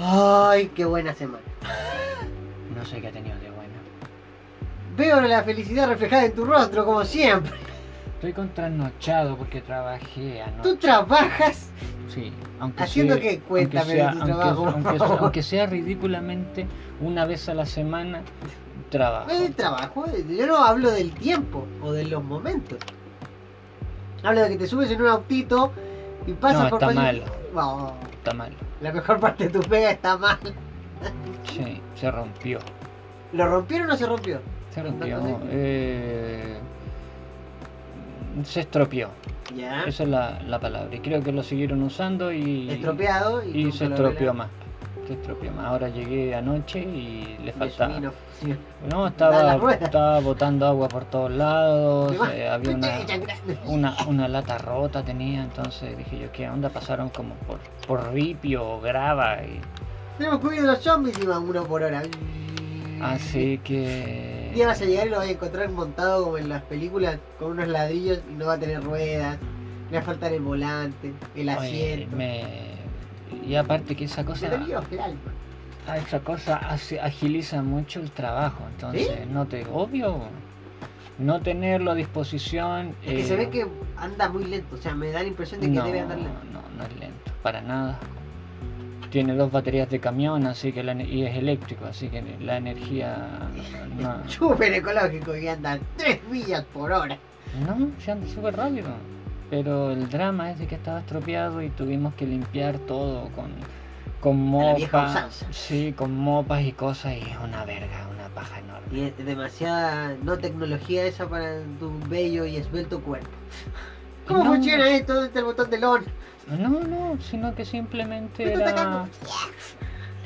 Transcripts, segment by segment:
Ay, qué buena semana. No sé qué ha tenido de bueno. Veo la felicidad reflejada en tu rostro, como siempre. Estoy contranochado porque trabajé anoche. Tú trabajas Sí, aunque ¿Haciendo sea- qué? Cuéntame aunque de sea, tu aunque- trabajo, aunque, sea ridículamente una vez a la semana trabajo. El trabajo. Yo no hablo del tiempo o de los momentos. Hablo de que te subes en un autito y pasas No, por está mal. Está mal. la mejor parte de tu pega está mal. Sí, se rompió. ¿Lo rompieron o se rompió? Se ¿Anda rompió. eh, se estropeó. Ya. Esa es la, la palabra. Y creo que lo siguieron usando y, Estropeado y, se estropeó más. Ahora llegué anoche y le faltaba. Sí. No, estaba, estaba botando agua por todos lados. Eh, había una, una, una lata rota tenía. Entonces dije yo, ¿qué onda? Pasaron como por, por ripio o grava. Y, Tenemos que huir los zombies y van uno por hora. así que. Un día vas a llegar y lo vas a encontrar montado como en las películas con unos ladrillos y no va a tener ruedas. Le va a faltar el volante, el oye, asiento. me- Y aparte que esa cosa. Ah, esa cosa hace- agiliza mucho el trabajo, entonces no te obvio no tenerlo a disposición. Es que eh, se ve que anda muy lento, o sea, me da la impresión de que no, debe andar lento. no, no es lento, para nada. Tiene dos baterías de camión, así que la, y es eléctrico, así que la energía no, Súper ecológico y anda a 3 millas por hora. no se anda súper rápido. Pero el drama es de que estaba estropeado y tuvimos que limpiar todo con con mopas, sí, con mopas y cosas y es una verga, una paja enorme. Y es demasiada no tecnología esa para tu bello y esbelto cuerpo. ¿Cómo No. funciona esto? ¿Dónde está el botón de on? No, no, sino que simplemente era,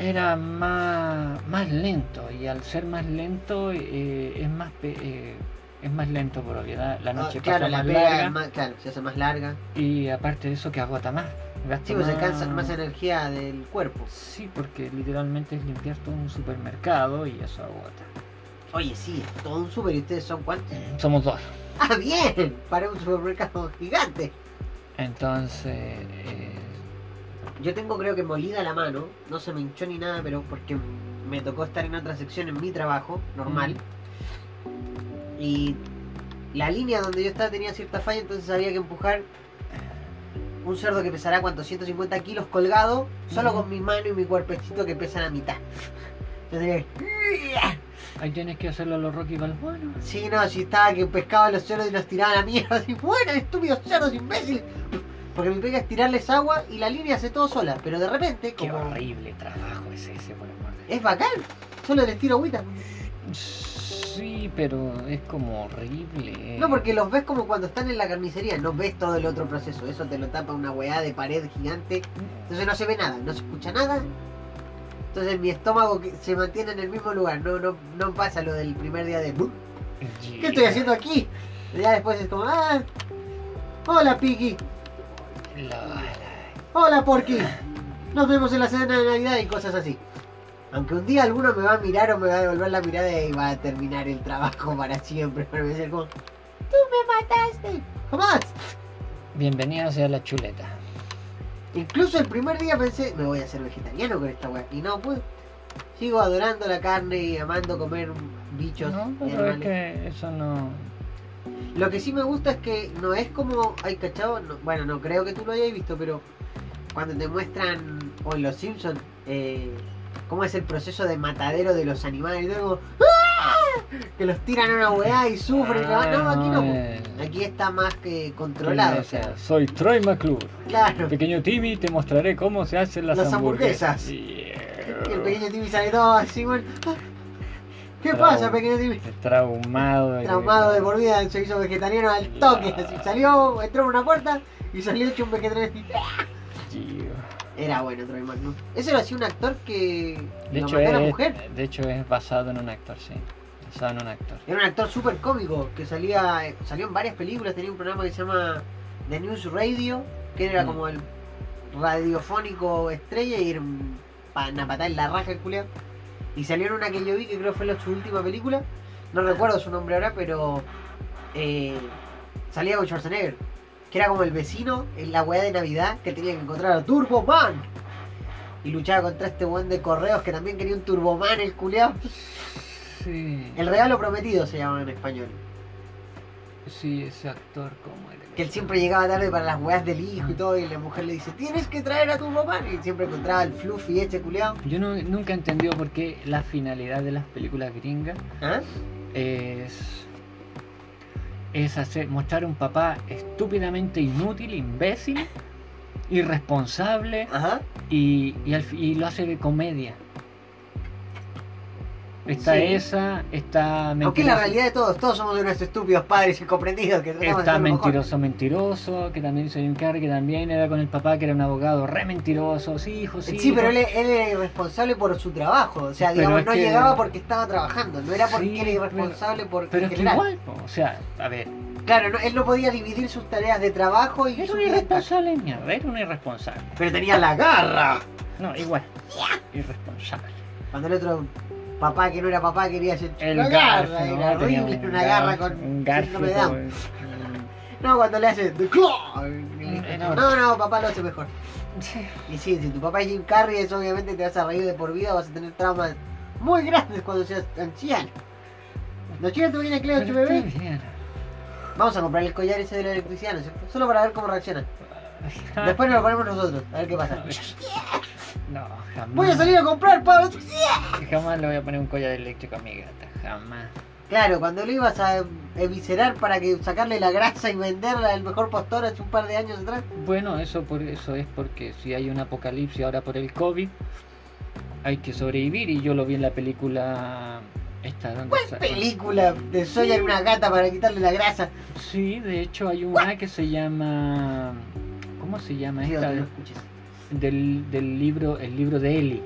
era más, más lento y al ser más lento eh, es más eh, es más lento por obviedad. La Ah, noche claro, pasa la más larga más, claro, se hace más larga. y aparte de eso que agota más. Gasta Sí, pues se más- cansa más energía del cuerpo. Sí, porque literalmente es limpiar todo un supermercado y eso agota. Oye, sí, es todo un super. ¿Y ustedes son cuántos? Somos dos. ¡Ah, bien! Para un supermercado gigante. Entonces, eh, Yo tengo creo que molida la mano, no se me hinchó ni nada, pero porque me tocó estar en otra sección en mi trabajo, normal. Y la línea donde yo estaba tenía cierta falla, entonces había que empujar un cerdo que pesará cuánto, 150 kilos colgado, solo con mi mano y mi cuerpecito que pesan a mitad. Entonces, ahí tienes que hacerlo a los Rocky Balboa. sí, no, si estaba que pescaba los cerdos y los tiraba a la mierda, así, bueno, estúpidos cerdos, imbécil. Porque mi pega es tirarles agua y la línea hace todo sola, pero de repente, Qué horrible trabajo es ese, por amor de es bacán, solo les tiro agüita. Sí, pero es como horrible. No, porque los ves como cuando están en la carnicería, no ves todo el otro proceso, eso te lo tapa una weá de pared gigante, entonces no se ve nada, no se escucha nada. Entonces mi estómago se mantiene en el mismo lugar, no, no, no pasa lo del primer día de "Bu, ¿Qué estoy haciendo aquí? Ya después es como, ah, hola Piki, hola Porky, nos vemos en la cena de Navidad y cosas así. Aunque un día alguno me va a mirar o me va a devolver la mirada y va a terminar el trabajo para siempre, pero me va a decir como, tú me mataste, jamás. Bienvenido sea la chuleta. Incluso el primer día pensé, me voy a hacer vegetariano con esta weá. Y no pude. Sigo adorando la carne y amando comer bichos. No, pero es que eso no. Lo que sí me gusta es que no es como. Hay cachado. No, bueno, no creo que tú lo hayas visto, pero cuando te muestran, o en Los Simpsons, eh, cómo es el proceso de matadero de los animales. Y todo ¡ah! Que los tiran a una weá y sufren. la- no, aquí no. eh, Aquí está más que controlado. O sea, Soy Troy McClure. claro. Pequeño Timmy, te mostraré cómo se hacen las, Las hamburguesas. Y el pequeño Timmy sale todo así, bueno. "Ah, ¿Qué Trau- pasa, pequeño Timmy? Traumado. Traumado de por vida, se hizo vegetariano al toque. Así, salió, entró por una puerta y salió hecho un vegetariano. Tío. Era bueno Troy McClure. Ese lo hacía un actor que De hecho, mató a la es, mujer. de hecho es basado en un actor, sí. Basado en un actor. Era un actor súper cómico que salía salió en varias películas. Tenía un programa que se llama The News Radio, que era Mm. como el radiofónico estrella y era un, pa- una patada en la raja el culiao. Y salió en una que yo vi que creo fue la- su última película. No recuerdo su nombre ahora, pero eh, salía con Schwarzenegger. Que era como el vecino en la weá de Navidad que tenía que encontrar a Turbo Man. Y luchaba contra este buen de correos que también quería un turboman, el culiao. Sí. El regalo prometido se llamaba en español. Sí, ese actor, ¿cómo era? Que él siempre llegaba tarde para las weas del hijo y todo, y la mujer le dice, tienes que traer a tu. Y siempre encontraba el fluffy este culiao. Yo no, nunca he entendido por qué la finalidad de las películas gringas ¿Ah? es, es hacer, mostrar un papá estúpidamente inútil, imbécil, irresponsable Ajá. y, y, al y lo hace de comedia. Está Sí. esa, está Aunque es la mentiroso- realidad de todos, todos somos unos estúpidos padres incomprendidos que tratamos Está mejor. mentiroso, mentiroso, que también hizo Jim Carrey, que también era con el papá que era un abogado re mentiroso, sí, hijo, sí. Sí, pero él, él era irresponsable por su trabajo. O sea, Pero digamos, es no que- llegaba porque estaba trabajando. No era porque Sí, era irresponsable por Pero en es que general. igual, o sea, a ver, Claro, no- él no podía dividir sus tareas de trabajo y era un irresponsable, mierda, era un irresponsable. Pero tenía la garra. No, igual, irresponsable. Cuando el otro papá que no era papá quería hacer El garfio, garra, ¿no? era Tenía horrible, un una garra con un síndrome de Down. con- No, cuando le hace The Claw. No, no, papá lo hace mejor. Y sí, si tu papá es Jim Carrey, eso obviamente te vas a reír de por vida, vas a tener traumas muy grandes cuando seas anciano. ¿No chicos te viene Cleo bebé? Vamos a comprar el collar ese de la electricidad, ¿no es cierto? Solo para ver cómo reacciona. Después nos lo ponemos nosotros, a ver qué pasa. No, jamás. Voy a salir a comprar, Pablo. Jamás le voy a poner un collar eléctrico a mi gata, jamás. Claro, cuando lo ibas a eviscerar para que sacarle la grasa y venderla al mejor postor hace un par de años atrás. Bueno, eso por eso es porque si hay un apocalipsis ahora por el COVID, hay que sobrevivir y yo lo vi en la película esta ¿Cuál película de Soya en una gata para quitarle la grasa? Sí, de hecho hay una que se llama ¿cómo se llama esta? Del, del libro, el libro de Eli.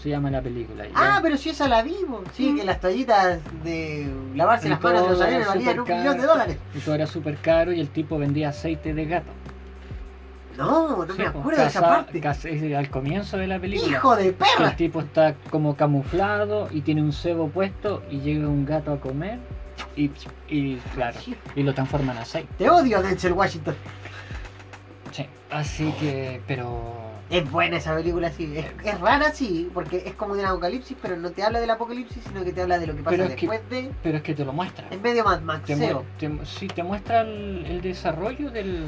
Se llama la película. Ah, pero si esa la vimos. Sí, Mm. que las toallitas de lavarse Y las manos de los aviones valían un millón de dólares. Y todo era súper caro y el tipo vendía aceite de gato. No, no Sí, me pues, acuerdo de esa casa- parte. casa- es al comienzo de la película. ¡Hijo de perra! el tipo está como camuflado y tiene un cebo puesto y llega un gato a comer y, y claro, y lo transforma en aceite. Te odio, Denzel Washington. Sí, así que, pero... Es buena esa película, sí. Es, es rara, sí, porque es como de un apocalipsis, pero no te habla del apocalipsis, sino que te habla de lo que pasa que- después de. Pero es que te lo muestra. Es medio Mad Te, Maxeo. mu- te- sí, te muestra el, el desarrollo del...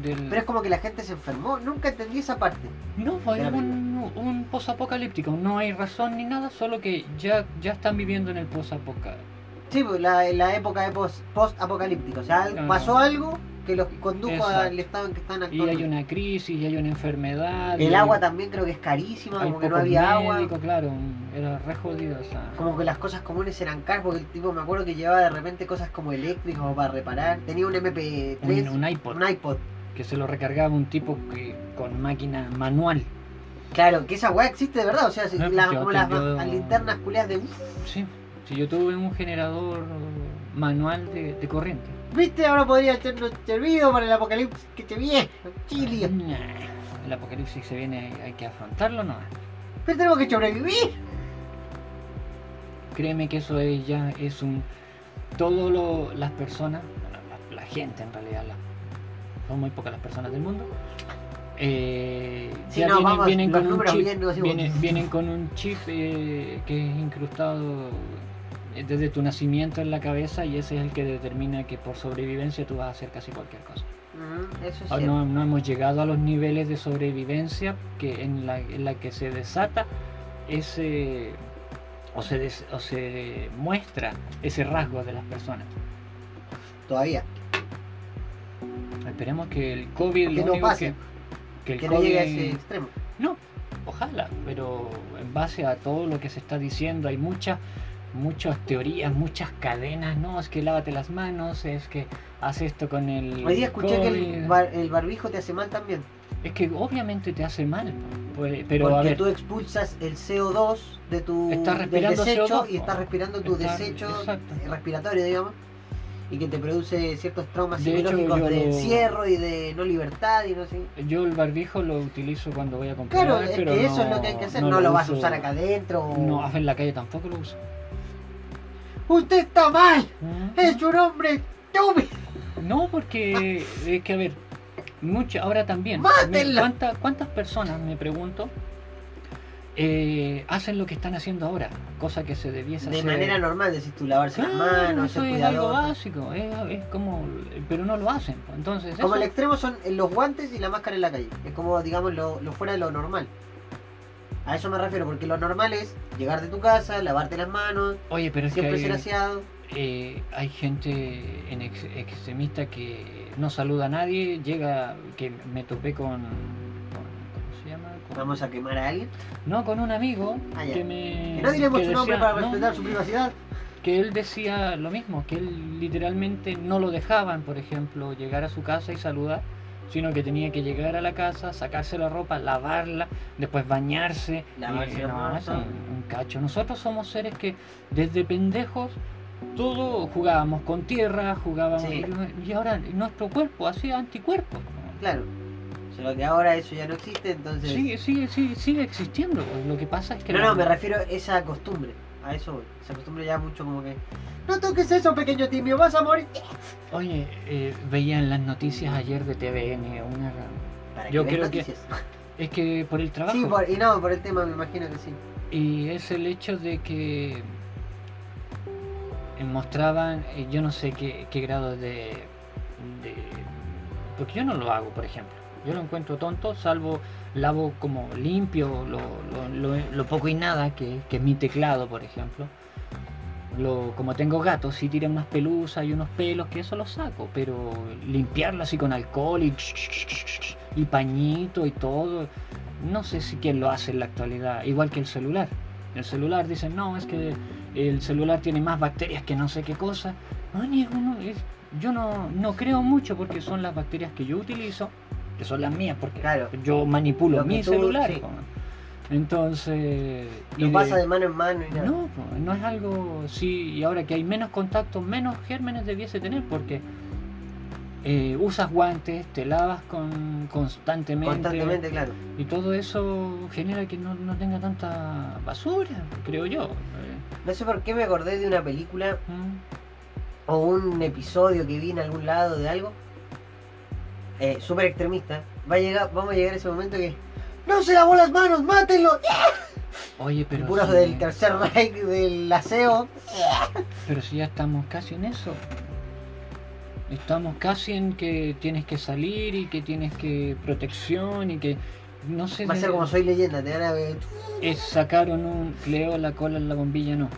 del... Pero es como que la gente se enfermó. Nunca entendí esa parte. No, la un, un posapocalíptico, no hay razón ni nada, solo que ya, ya están viviendo en el posapocalíptico. Sí, pues, la, la época de post- post-apocalíptico. o sea, pasó algo que los condujo Exacto. al estado en que están Y actuando. hay una crisis, y hay una enfermedad. y El agua también creo que es carísima, como que no había agua. médicos, claro, era re jodido. Como que las cosas comunes eran caras, porque el tipo me acuerdo que llevaba de repente cosas como eléctricas o para reparar. Tenía un MP3, Un, un iPod, un iPod. que se lo recargaba un tipo que, con máquina manual. Claro, que esa weá existe de verdad, o sea, si- No, las- yo como las, yo- las linternas culiadas de... Sí, si yo tuve un generador manual de, de corriente. ¿Viste? Ahora podría hacernos servido para el apocalipsis que te viene. Chile. El apocalipsis se viene, hay que afrontarlo, no. Pero tenemos que sobrevivir. Créeme que eso es ya es un todo lo, las personas, la, la gente en realidad, la- son muy pocas las personas del mundo. eh, Sí, ya no, vienen, vamos, vienen los con un chip, bien, no decimos- vienen, vienen con un chip eh, que es incrustado desde tu nacimiento en la cabeza y ese es el que determina que por sobrevivencia tú vas a hacer casi cualquier cosa. Eso es Aún cierto. no, no hemos llegado a los niveles de sobrevivencia que en la, en la que se desata ese o se, des- o se muestra ese rasgo de las personas. Todavía. Esperemos que el COVID Que lo no pase. que, que el Que no llegue a COVID- ese extremo. no, ojalá, pero en base a todo lo que se está diciendo hay muchas muchas teorías, muchas cadenas, no, es que lávate las manos, es que haz esto con el Hoy día escuché que el, bar- el barbijo te hace mal también. es que obviamente te hace mal, pues, pero a porque ver, tú expulsas el CO2 de tu Estás del respirando desecho CO2, y estás respirando tu Estás- desecho exacto. respiratorio, digamos. Y que te produce ciertos traumas De psicológicos de encierro y de no libertad y no sé. Yo el barbijo lo utilizo cuando voy a comprar, Claro, es pero que eso no- es lo que hay que hacer. No, lo vas a usar acá adentro. o- No, en la calle tampoco lo uso. ¡Usted está mal! ¿Mm? ¡Es un hombre estúpido! No, porque es que a ver, mucho ahora también. ¡Mátenla! ¿cuántas, ¿Cuántas personas me pregunto eh, hacen lo que están haciendo ahora, cosa que se debiese De hacer. manera normal, decís tú, lavarse las manos, eso ser es algo básico, es, es como, pero no lo hacen. pues, Entonces, Como eso- el extremo son los guantes y la máscara en la calle. Es como, digamos, lo, lo fuera de lo normal. A eso me refiero, porque lo normal es llegar de tu casa, lavarte las manos, oye, pero es que siempre hay, ser aseado. eh, hay gente en ex- extremista que no saluda a nadie, llega, que me topé con, Vamos a quemar a alguien. no, con un amigo Ah, que me... Que no diremos que su nombre para no, respetar su privacidad. que él decía lo mismo, que él literalmente no lo dejaban, por ejemplo, llegar a su casa y saludar, sino que tenía que llegar a la casa, sacarse la ropa, lavarla, después bañarse. Lavarse no, eso un, un cacho. Nosotros somos seres que desde pendejos todo jugábamos con tierra, jugábamos Sí. y ahora nuestro cuerpo hacía anticuerpos. Claro. Solo que ahora eso ya no existe, entonces. Sigue, sigue, sigue, sigue existiendo. Lo que pasa es que No, la- no, me refiero a esa costumbre. A eso voy. Esa costumbre ya mucho como que. No toques eso, pequeño timio, vas a morir. Oye, eh, veía en las noticias ayer de TVN una Para Yo creo que-. Es que por el trabajo. Sí, por- y no, por el tema me imagino que sí. Y es el hecho de que eh, mostraban, eh, yo no sé qué, qué grado de, de- Porque yo no lo hago, por ejemplo. Yo lo encuentro tonto, salvo lavo como limpio lo, lo- lo- lo poco y nada que, que es mi teclado, por ejemplo. Lo, como tengo gatos, si tiran unas pelusas y unos pelos, que eso lo saco, pero limpiarlo así con alcohol y, y pañito y todo, no sé si quién lo hace en la actualidad, igual que el celular. El celular dicen, no, es que el celular tiene más bacterias que no sé qué cosa. Oye, uno es- yo no, no creo mucho porque son las bacterias que yo utilizo, que son las mías, porque Claro. yo manipulo mi tú- celular. sí. Entonces... No pasa de mano en mano y nada. no, no es algo. Sí, y ahora que hay menos contacto, menos gérmenes debiese tener, porque eh, usas guantes, te lavas con, constantemente, Constantemente, claro. y todo eso genera que no, no tenga tanta basura, creo yo. Eh, No sé por qué me acordé de una película mm, o un episodio que vi en algún lado de algo. Eh, Súper extremista. Va a llegar, vamos a llegar a ese momento que. ¡No se lavó las manos! ¡Mátenlo! Oye, pero Puros si, del tercer Reich del aseo. pero si ya estamos casi en eso. Estamos casi en que tienes que salir y que tienes que protección y que no sé. Va a ser de- como soy leyenda, te van a ver. es sacaron un Cleo la cola en la bombilla, no.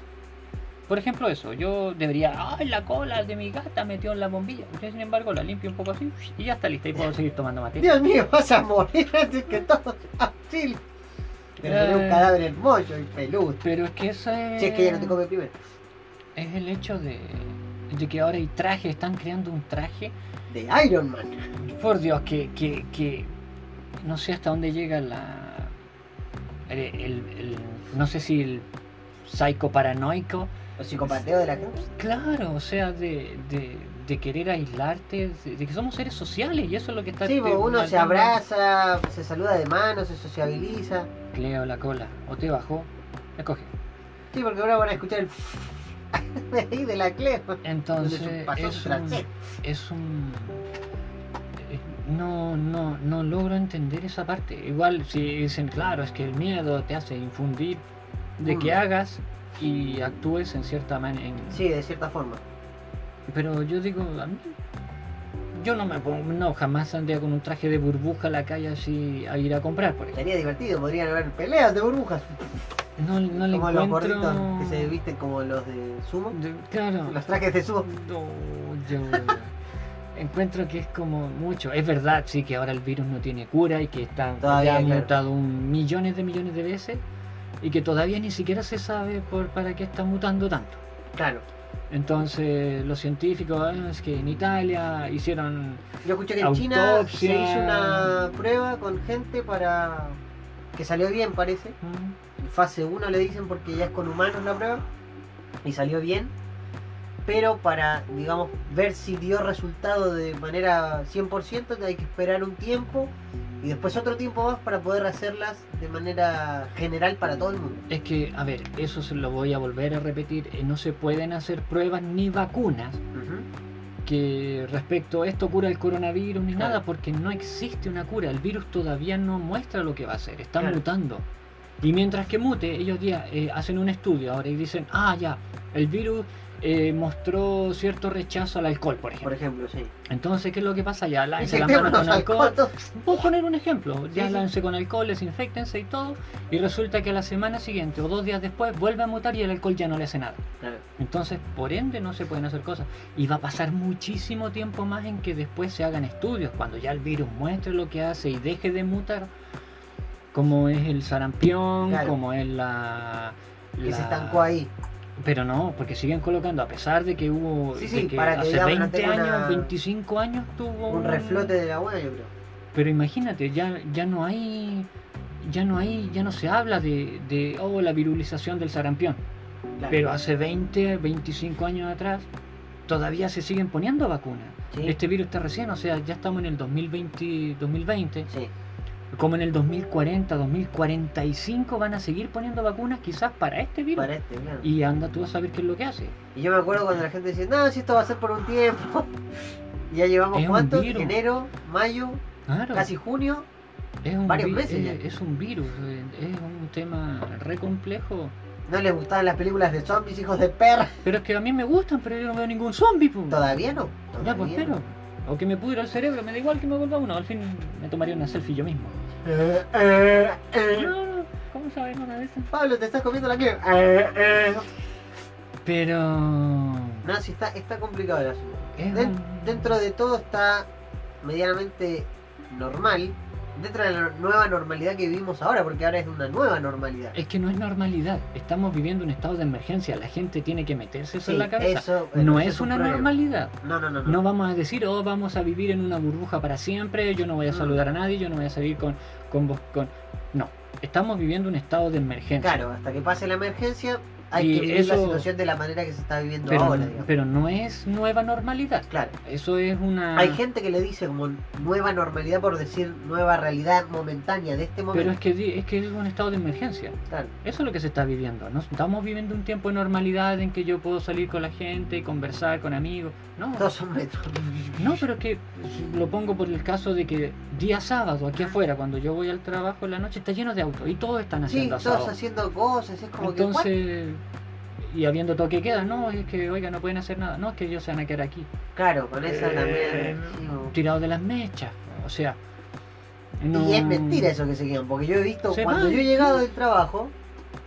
Por ejemplo eso, yo debería, ay la cola de mi gata metió en la bombilla. Yo sin embargo la limpio un poco así y ya está lista y puedo seguir tomando mate. Dios mío, vas a morir antes que todo. Auxilio. Pero un Eh. cadáver hermoso y peludo. Pero es que eso es, Si es que ella no te come primero. es el hecho de, de que ahora hay trajes, están creando un traje. De Iron Man. Por Dios, que, que, que no sé hasta dónde llega la... El, el- el- no sé si el psico paranoico Los psicopateos de la gente. Claro, o sea, de, de, de querer aislarte, de, de que somos seres sociales y eso es lo que está... Sí, te- uno se abraza, se saluda de mano, se sociabiliza. Cleo la cola, o te bajó, escoge. Sí, porque ahora van a escuchar el. de ahí de la Cleo. Entonces, es un, trasero. es un... eh, No, no, no logro entender esa parte. Igual si dicen, claro, es que el miedo te hace infundir de que Mm. hagas y actúes en cierta manera. Sí, de cierta forma. Pero yo digo, a mí, yo no me pongo, no, jamás saldría con un traje de burbuja a la calle así a ir a comprar, por ejemplo. Estaría divertido, podrían haber peleas de burbujas. No, no le como los encuentro... gorditos que se visten como los de sumo. de- claro, Los trajes de sumo. no, yo encuentro que es como mucho. Es verdad, sí, que ahora el virus no tiene cura y que está Todavía, ya ha claro. mutado un millones de millones de veces y que todavía ni siquiera se sabe por para qué está mutando tanto. Claro. Entonces los científicos, ah, es que en Italia hicieron Yo escuché que en China se hizo una prueba con gente para. que salió bien, parece. mm, Fase 1 le dicen porque ya es con humanos la prueba. Y salió bien. Pero para, digamos, ver si dio resultado de manera 100%, hay que esperar un tiempo. Y después otro tiempo más para poder hacerlas de manera general para todo el mundo. Es que, a ver, eso se lo voy a volver a repetir, eh, no se pueden hacer pruebas ni vacunas que respecto a esto cura el coronavirus ni Claro. nada, porque no existe una cura, el virus todavía no muestra lo que va a hacer, está Claro. mutando. Y mientras que mute, ellos ya eh, hacen un estudio ahora y dicen, ah, ya, el virus eh, mostró cierto rechazo al alcohol, por ejemplo. Por ejemplo, sí. Entonces, ¿qué es lo que pasa? Ya lávense las manos con alcohol. todos. Puedo poner un ejemplo, ya Sí, con alcohol, desinfectense y todo, y resulta que a la semana siguiente o dos días después vuelve a mutar y el alcohol ya no le hace nada. Claro. Entonces, por ende, no se pueden hacer cosas. Y va a pasar muchísimo tiempo más en que después se hagan estudios, cuando ya el virus muestre lo que hace y deje de mutar, como es el sarampión, Claro. como es la... Que se estancó ahí. Pero no, porque siguen colocando, a pesar de que hubo... Sí, de sí, que para que hace digamos, no 20 tenga años, una- 25 años tuvo Un reflote de la hueá, yo creo. pero imagínate, ya, ya no hay, ya no hay, ya no se habla de, de oh, la virulización del sarampión. Claro. Pero hace 20, 25 años atrás, todavía se siguen poniendo vacunas. Sí. Este virus está recién, o sea, ya estamos en el 2020, 2020, Sí. Como en el 2040, 2045 van a seguir poniendo vacunas quizás para este virus. Para este, claro. Y anda tú a saber qué es lo que hace. Y yo me acuerdo cuando la gente decía, no, si esto va a ser por un tiempo. Ya llevamos cuánto? Enero, mayo, Claro, casi junio. es un, varios meses es, ya. es un virus, eh, es un tema re complejo. No les gustaban las películas de zombies, hijos de perra. Pero es que a mí me gustan, pero yo no veo ningún zombie. Todavía no. Ya, pues todavía pero. O que me pudra el cerebro, me da igual que me vuelva uno. Al fin me tomaría una selfie yo mismo. Eh, eh, eh. No, ¿cómo sabes una de esas? Pablo, te estás comiendo la que. Eh, eh. Pero. No, sí, está, está complicado el asunto. es dentro de todo está medianamente normal. Dentro de la nueva normalidad que vivimos ahora, porque ahora es una nueva normalidad. Es que no es normalidad. Estamos viviendo un estado de emergencia. La gente tiene que meterse eso Sí, en la cabeza. eso, no eso es una problema. normalidad. No, no, no. no. No vamos a decir, oh, vamos a vivir en una burbuja para siempre, yo no voy a Mm. saludar a nadie, yo no voy a salir con, con vos. Con... No, estamos viviendo un estado de emergencia. Claro, hasta que pase la emergencia hay Y que vivir la eso- situación de la manera que se está viviendo pero, ahora. digamos. pero no es nueva normalidad. Claro. Eso es una... Hay gente que le dice como nueva normalidad por decir nueva realidad momentánea de este momento. Pero es que, es que es un estado de emergencia. Claro. Eso es lo que se está viviendo. No estamos viviendo un tiempo de normalidad en que yo puedo salir con la gente y conversar con amigos. No, Todos son metros. no, pero es que lo pongo por el caso de que día sábado aquí afuera, cuando yo voy al trabajo en la noche, está lleno de autos y todos están Sí, haciendo todos asado. haciendo cosas, es como que. Y habiendo toque queda, no, es que, oiga, no pueden hacer nada. No, es que ellos se van a quedar aquí, Claro, con esa Eh, también. sí, o- tirados de las mechas. O sea, no... Y es mentira eso que se quedan, porque yo he visto Se cuando van. yo he llegado del trabajo,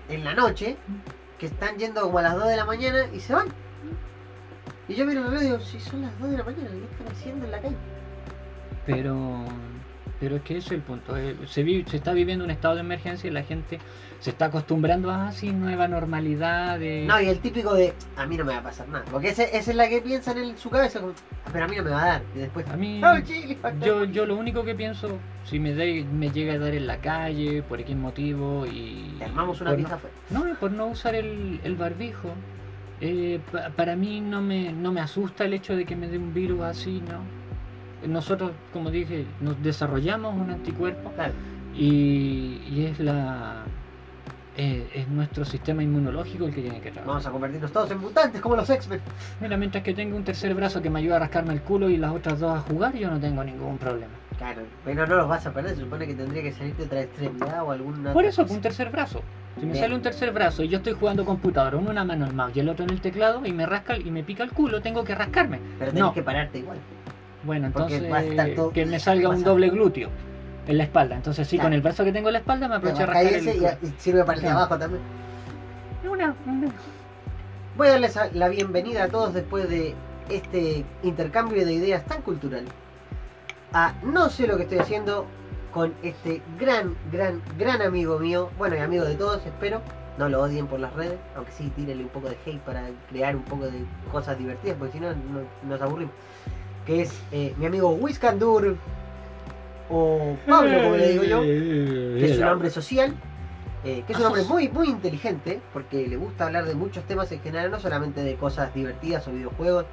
en la noche, que están yendo como a las 2 de la mañana y se van. Y yo miro el reloj y digo, si son las 2 de la mañana, ¿qué están haciendo en la calle? Pero, pero es que ese es el punto. eh, se está viviendo un estado de emergencia y la gente se está acostumbrando a así nueva normalidad. De... No, y el típico de, a mí no me va a pasar nada. Porque ese- esa es la que piensan en su cabeza, como, "Ah, pero a mí no me va a dar. Y después, A mí, "Oh, chile, yo, yo lo único que pienso, si me, de- me llega a dar en la calle, por X motivo y... Te armamos una pizza no, afuera. no, por no usar el, el barbijo. eh, pa- para mí no me, no me asusta el hecho de que me dé un virus así, ¿no? Nosotros, como dije, nos desarrollamos un anticuerpo Claro. y, y es la eh, es nuestro sistema inmunológico el que tiene que trabajar. Vamos a convertirnos todos en mutantes como los X-Men. Mira, mientras que tenga un tercer brazo que me ayude a rascarme el culo y las otras dos a jugar, yo no tengo ningún problema. Claro, pero no los vas a perder, se supone que tendría que salirte otra extremidad o alguna. Por eso, cosa. un tercer brazo. Si me Bien. sale un tercer brazo y yo estoy jugando computadora, uno en una mano el mouse y el otro en el teclado y me rasca y me pica el culo, tengo que rascarme. Pero no. que pararte igual. Bueno, Porque entonces todo- que me salga un doble glúteo en la espalda. Entonces sí, Claro. con el brazo que tengo en la espalda me aprovecho rascar ese y, y sirve para el de abajo también. Una- una- Voy a darles la bienvenida a todos después de este intercambio de ideas tan cultural. A no sé lo que estoy haciendo con este gran, gran, gran amigo mío. Bueno, y amigo de todos, espero. No lo odien por las redes, aunque sí tírenle un poco de hate para crear un poco de cosas divertidas, porque si no, no- nos aburrimos. Que es eh, mi amigo Wiscandur, o Pablo, como le digo yo. que es un hombre social, eh, que es un hombre muy, muy inteligente, porque le gusta hablar de muchos temas en general, no solamente de cosas divertidas o videojuegos,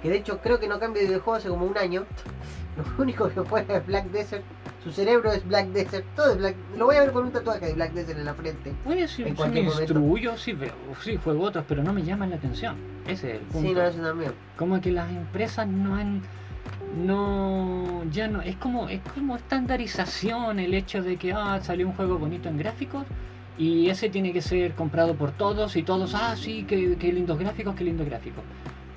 que de hecho creo que no cambia de videojuego hace como un año. Lo único que juega es Black Desert, su cerebro es Black Desert, todo es Black Lo voy a ver con un tatuaje de Black Desert en la frente. Oye, si, En si me instruyo, sí, sí, juego otros, pero no me llaman la atención. Ese es el punto. Sí, no, eso también. Como que las empresas no han. No. Ya no. Es como, es como estandarización el hecho de que ah, salió un juego bonito en gráficos y ese tiene que ser comprado por todos y todos, ah, sí, qué, qué lindos gráficos, qué lindos gráficos.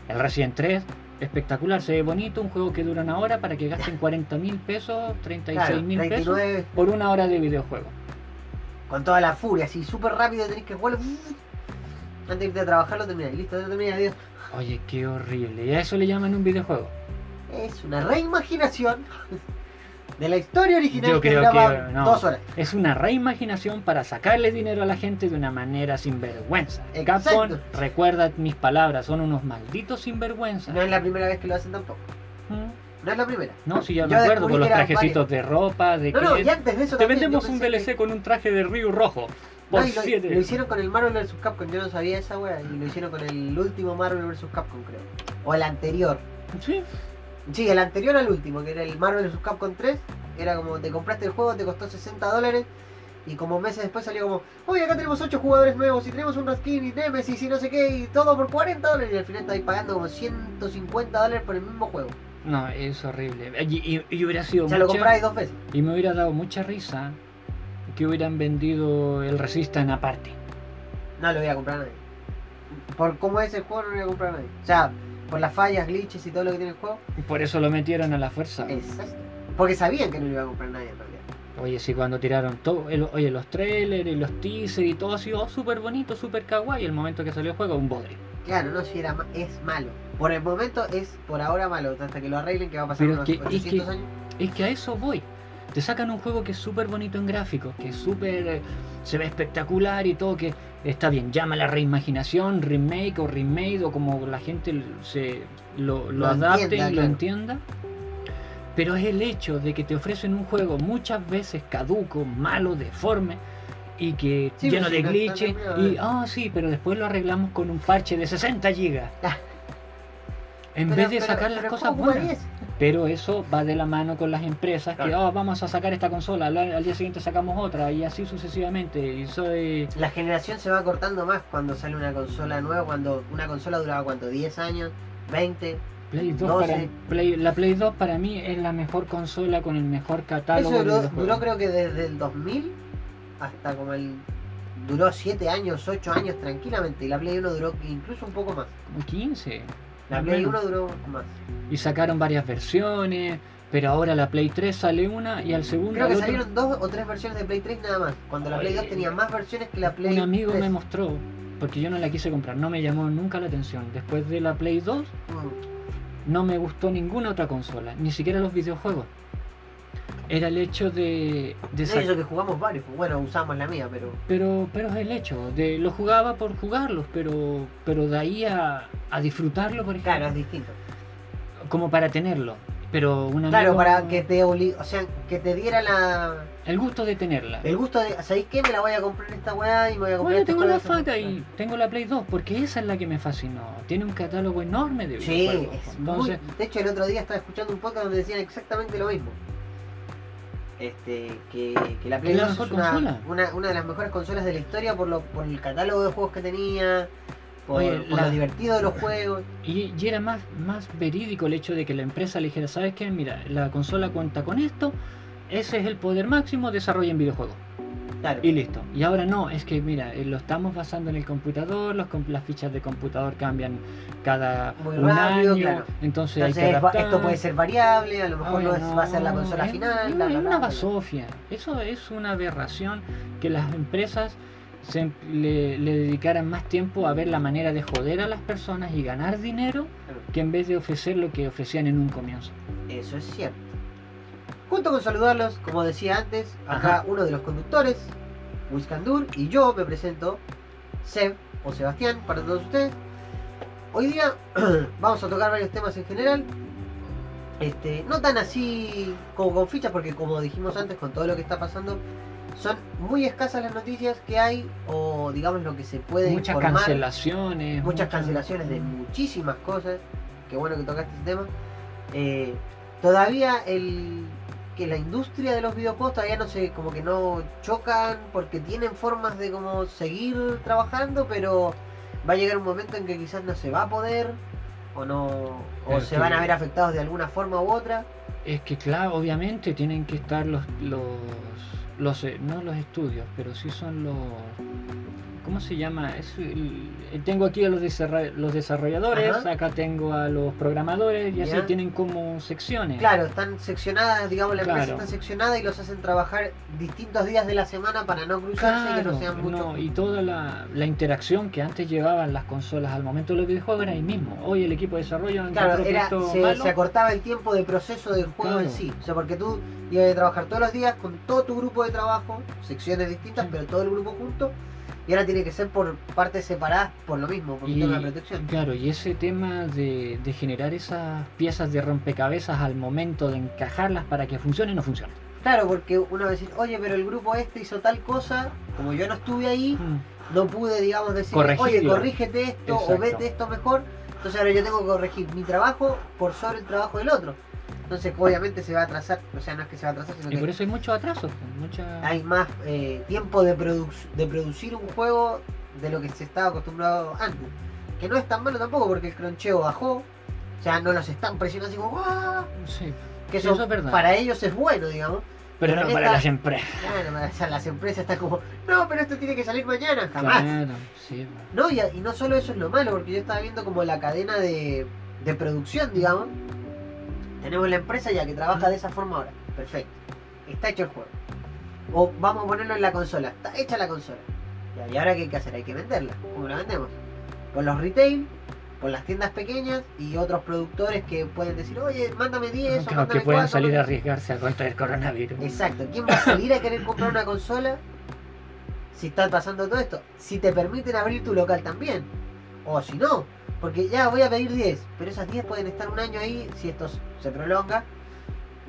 El Resident 3, espectacular, se ve bonito, un juego que dura una hora para que gasten 40 mil pesos, 36 Claro, mil pesos 39 por una hora de videojuego. con toda la furia, así súper rápido tenés que jugarlo. Antes de irte a trabajar lo terminas. Listo, terminé, adiós. Oye, qué horrible. ¿Y a eso le llaman un videojuego? Es una reimaginación de la historia original Yo que creo duraba que no. dos horas. Es una reimaginación para sacarle dinero a la gente de una manera sinvergüenza. Exacto. Capcom, recuerda mis palabras, son unos malditos sinvergüenzas. No es la primera vez que lo hacen tampoco. ¿Mm? No es la primera. No, si ya me acuerdo, con los trajecitos de ropa, de No, no, y antes de eso te vendemos un DLC que- con un traje de Ryu rojo. No, lo, 7. lo hicieron con el Marvel vs Capcom, yo no sabía esa wea, y lo hicieron con el último Marvel vs Capcom, creo. O el anterior. Sí. Sí, el anterior al último, que era el Marvel vs Capcom 3. Era como te compraste el juego, te costó 60 dólares. Y como meses después salió como, oye, acá tenemos 8 jugadores nuevos y tenemos un Raskin y Nemesis y no sé qué, y todo por 40 dólares. Y al final estáis pagando como 150 dólares por el mismo juego. No, es horrible. Y, y- y hubiera sido Ya lo mucha- compráis dos veces. Y me hubiera dado mucha risa que hubieran vendido el Resistance aparte. No lo voy a comprar a nadie. Por cómo es el juego, no lo voy a comprar a nadie. O sea, por las fallas, glitches y todo lo que tiene el juego. Y Por eso lo metieron a la fuerza. Exacto. Porque sabían que no lo iba a comprar nadie en realidad. Oye, sí, cuando tiraron todo, el- oye, los trailers y los teasers y todo ha sido súper bonito, súper kawaii. El momento que salió el juego, un bodre. Claro, no, si era es malo. Por el momento es por ahora malo, hasta que lo arreglen que va a pasar Pero unos que- es 800 que- años. Es que a eso voy. Te sacan un juego que es súper bonito en gráficos, que es súper. eh, se ve espectacular y todo, que está bien, llama la reimaginación, remake o remade, o como la gente se lo, lo Lo adapte entienda, y lo entienda. Pero es el hecho de que te ofrecen un juego muchas veces caduco, malo, deforme y que Sí, lleno pues, de glitches. Y, ah, sí, pero después lo arreglamos con un parche de 60 gigas. En Pero- vez de pero- sacar las pero cosas ¿cómo buenas. Pero eso va de la mano con las empresas que Claro. "Oh, vamos a sacar esta consola, al, al día siguiente sacamos otra y así sucesivamente. Y soy La generación se va cortando más cuando sale una consola nueva, cuando una consola duraba cuánto, 10 años, 20. Play 2 12. para Play- la Play 2 para mí es la mejor consola con el mejor catálogo Eso duró, duró creo que desde el 2000 hasta como el... Duró 7 años, 8 años tranquilamente. Y la Play 1 duró incluso un poco más. Como 15. La Play menos. 1 duró un poco más. Y sacaron varias versiones, pero ahora la Play 3 sale una y al segundo Creo que otro- salieron dos o tres versiones de Play 3 nada más. Cuando la Play Oye. 2 tenía más versiones que la Play un amigo 3. me mostró, porque yo no la quise comprar, no me llamó nunca la atención. Después de la Play 2 Mm. no me gustó ninguna otra consola, ni siquiera los videojuegos. Era el hecho de, de No, eso que jugamos varios. pues, Bueno, usamos la mía, pero... pero pero es el hecho de lo jugaba por jugarlos, pero pero de ahí a, a disfrutarlo, por ejemplo, Claro, es distinto. como para tenerlo. Pero un Claro, para que te obli- o sea, que te diera la el gusto de tenerla. el gusto de, ¿sabéis qué? Me la voy a comprar esta weá y me voy a comprar Bueno, este tengo la faca y tengo la Play 2 porque esa es la que me fascinó. Tiene un catálogo enorme de Sí, videojuegos. es Entonces, muy... De hecho, el otro día estaba escuchando un podcast donde decían exactamente lo mismo. Este, que, que la Play Que la 2 es una, una, una de las mejores consolas de la historia por, lo, por el catálogo de juegos que tenía, por, Oye, por la- lo divertido de los juegos. Y, y era más, más verídico el hecho de que la empresa le dijera, ¿sabes qué? Mira, la consola cuenta con esto, ese es el poder máximo, desarrollen videojuegos. Claro. Y listo. Y ahora no, es que mira, eh, lo estamos basando en el computador, los, las fichas de computador cambian cada Muy un rápido, año, claro. entonces, hay que esto puede ser variable, a lo mejor no, va a ser la consola es- final. Es, bla, bla, una basofia. Eso es una aberración que las empresas se, em, le, le dedicaran más tiempo a ver la manera de joder a las personas y ganar dinero que en vez de ofrecer lo que ofrecían en un comienzo. Eso es cierto. Junto con saludarlos, como decía antes, acá Ajá. uno de los conductores, Wiscandur, y yo me presento, Seb o Sebastián, para todos ustedes. Hoy día vamos a tocar varios temas en general. Este, no tan así como con fichas, porque como dijimos antes, con todo lo que está pasando, son muy escasas las noticias que hay, o digamos lo que se puede Muchas informar. cancelaciones. muchas cancelaciones de muchísimas cosas. Qué bueno que tocaste ese tema. Eh, todavía el que la industria de los videojuegos todavía no se como que no chocan porque tienen formas de como seguir trabajando, pero va a llegar un momento en que quizás no se va a poder o no o Es se van a ver afectados de alguna forma u otra. Es que claro, obviamente tienen que estar los, los, los eh, no los estudios, pero sí son los ¿cómo se llama? Es el- eh, tengo aquí a los, desarrolladores, Ajá. acá tengo a los programadores y así tienen como secciones. Claro, están seccionadas, digamos, la empresa está seccionada y los hacen trabajar distintos días de la semana para no cruzarse y que no sean muchos. no, y toda la, la interacción que antes llevaban las consolas al momento de los videojuegos era ahí mismo. Hoy el equipo de desarrollo Claro, era, se, malo. se acortaba el tiempo de proceso del juego en sí. O sea, porque tú ibas a trabajar todos los días con todo tu grupo de trabajo, secciones distintas, Sí. pero todo el grupo junto. Y ahora tiene que ser por partes separadas por lo mismo, por un Y, tema de protección. claro, y ese tema de, de generar esas piezas de rompecabezas al momento de encajarlas para que funcione, no funciona. Claro, porque uno va a decir, oye, pero el grupo este hizo tal cosa, como yo no estuve ahí, Mm. no pude, digamos, decir, oye, corrígete esto o Exacto. vete esto mejor. Entonces ahora yo tengo que corregir mi trabajo por sobre el trabajo del otro. Entonces, obviamente se va a atrasar, o sea, no es que se va a atrasar, sino Y que por eso hay muchos atrasos, pues, mucha... hay más eh, tiempo de, produ- de producir un juego de lo que se estaba acostumbrado antes. Que no es tan malo tampoco porque el croncheo bajó. O sea, no los están presionando así como ¡guau! Sí, Que Sí, eso, eso es verdad. para ellos es bueno, digamos. pero pero no para esta- las empresas. Claro, o sea, las empresas están como, no, pero esto tiene que salir mañana, jamás. Claro, sí. No, y, y no solo eso es lo malo, porque yo estaba viendo como la cadena de, de producción, digamos. Tenemos la empresa ya que trabaja de esa forma ahora. Perfecto. Está hecho el juego. O vamos a ponerlo en la consola. Está hecha la consola. Ya, ¿Y ahora qué hay que hacer? Hay que venderla. ¿Cómo la vendemos? Por los retail, por las tiendas pequeñas y otros productores que pueden decir, oye, mándame 10 o Claro, mándame que puedan 4, salir a mándame-". arriesgarse a contra el coronavirus. Exacto. ¿Quién va a salir a querer comprar una consola si está pasando todo esto? Si te permiten abrir tu local también. O si no. Porque ya voy a pedir 10. Pero esas 10 pueden estar un año ahí. Si esto se prolonga.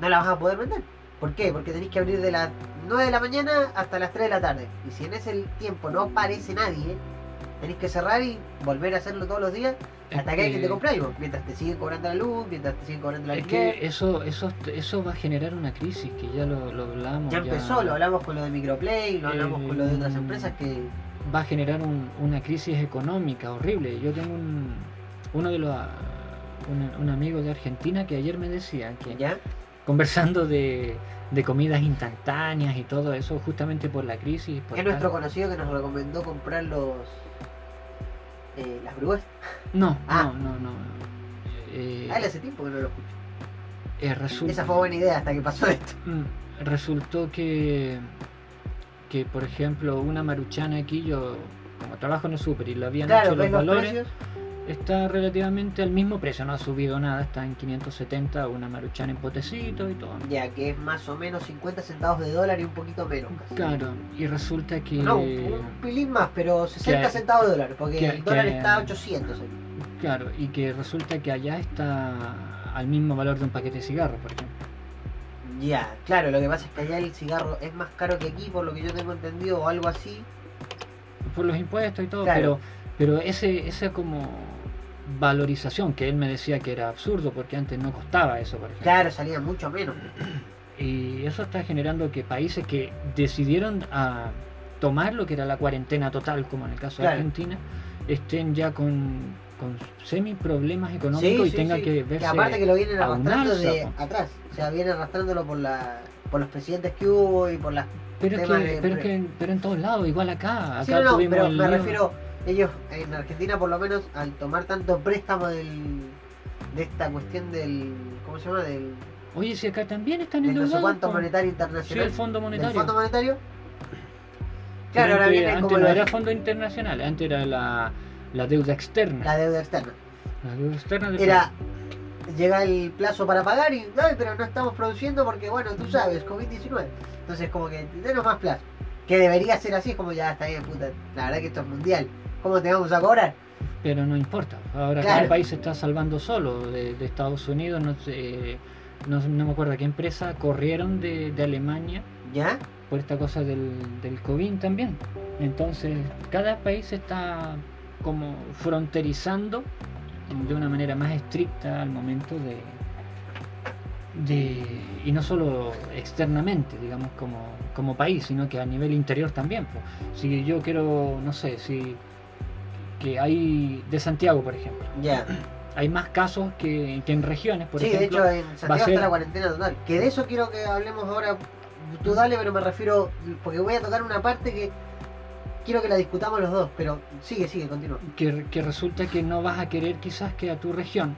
No las vas a poder vender. ¿Por qué? Porque tenéis que abrir de las 9 de la mañana hasta las 3 de la tarde. Y si en ese tiempo no aparece nadie, tenéis que cerrar y volver a hacerlo todos los días hasta que que te comprar algo. Mientras te siguen cobrando la luz, mientras te siguen cobrando la Es alquiler. que eso, eso, eso va a generar una crisis que ya lo, lo hablamos. Ya empezó, lo hablamos con lo de Microplay, lo hablamos con lo de otras Eh, empresas que. Va a generar un- una crisis económica horrible. Yo tengo un, uno de los un, un amigo de Argentina que ayer me decía que ¿Ya? conversando de, de comidas instantáneas y todo eso justamente por la crisis. Por Es nuestro conocido que nos recomendó comprar los. eh, las grúas. No, Ah. no, no, no. Eh, Ah, él hace tiempo que no lo escucho. eh, resulta- Esa fue buena idea hasta que pasó esto. Mm, resultó que que por ejemplo una maruchana aquí yo como trabajo en el super y lo habían Claro, hecho los valores precios. está relativamente al mismo precio no ha subido nada está en 570 una maruchana en potecito y todo Ya, que es más o menos 50 centavos de dólar y un poquito menos. casi. claro y resulta que No, un, pilín más, pero 60 que- centavos de dólar, porque que- el dólar que- está a 800. ahí. claro y que resulta que allá está al mismo valor de un paquete de cigarros por ejemplo Ya, claro, lo que pasa es que allá el cigarro es más caro que aquí, por lo que yo tengo entendido, o algo así. por los impuestos y todo Claro. pero pero ese esa como valorización que él me decía que era absurdo porque antes no costaba eso por ejemplo Claro, salía mucho menos. Y eso está generando que países que decidieron a tomar lo que era la cuarentena total, como en el caso de. Argentina, estén ya con, con semi problemas económicos Sí, y sí, tenga sí. que verse. aparte que lo vienen arrastrando de atrás. O sea, vienen arrastrándolo por la por los presidentes que hubo y por las pero, es que, de pero, es que- pero en todos lados, igual acá. Acá no, tuvimos pero el me refiero, ellos en Argentina por lo menos al tomar tanto préstamo del de esta cuestión del ¿cómo se llama? del, Oye, si acá también están del no sé cuánto monetario Sí, internacional. el Fondo Monetario. Fondo Monetario. Pero Claro, ahora antes, viene antes como no era fondo internacional, antes era la, la deuda externa. la deuda externa. La deuda externa de Era llega el plazo para pagar y ay, pero no estamos produciendo porque bueno, tú sabes, COVID-19. Entonces como que denos más plazo. Que debería ser así, es como ya está bien, puta. La verdad que esto es mundial. ¿Cómo te vamos a cobrar? Pero no importa. Ahora Claro. cada país se está salvando solo. De, de Estados Unidos, no sé, no, no me acuerdo qué empresa, corrieron de, de Alemania ¿Ya? por esta cosa del, del COVID también. Entonces, cada país está como fronterizando de una manera más estricta al momento de, de y no solo externamente, digamos, como, como país, sino que a nivel interior también. pues. Si yo quiero, no sé, si que hay de Santiago, por ejemplo, Ya. hay más casos que, que en regiones, por sí, ejemplo. de hecho en Santiago ser- está la cuarentena total. Que de eso quiero que hablemos ahora. Tú dale, pero me refiero. Porque voy a tocar una parte que quiero que la discutamos los dos. Pero sigue, sigue, continúa. que, que resulta que no vas a querer quizás que a tu región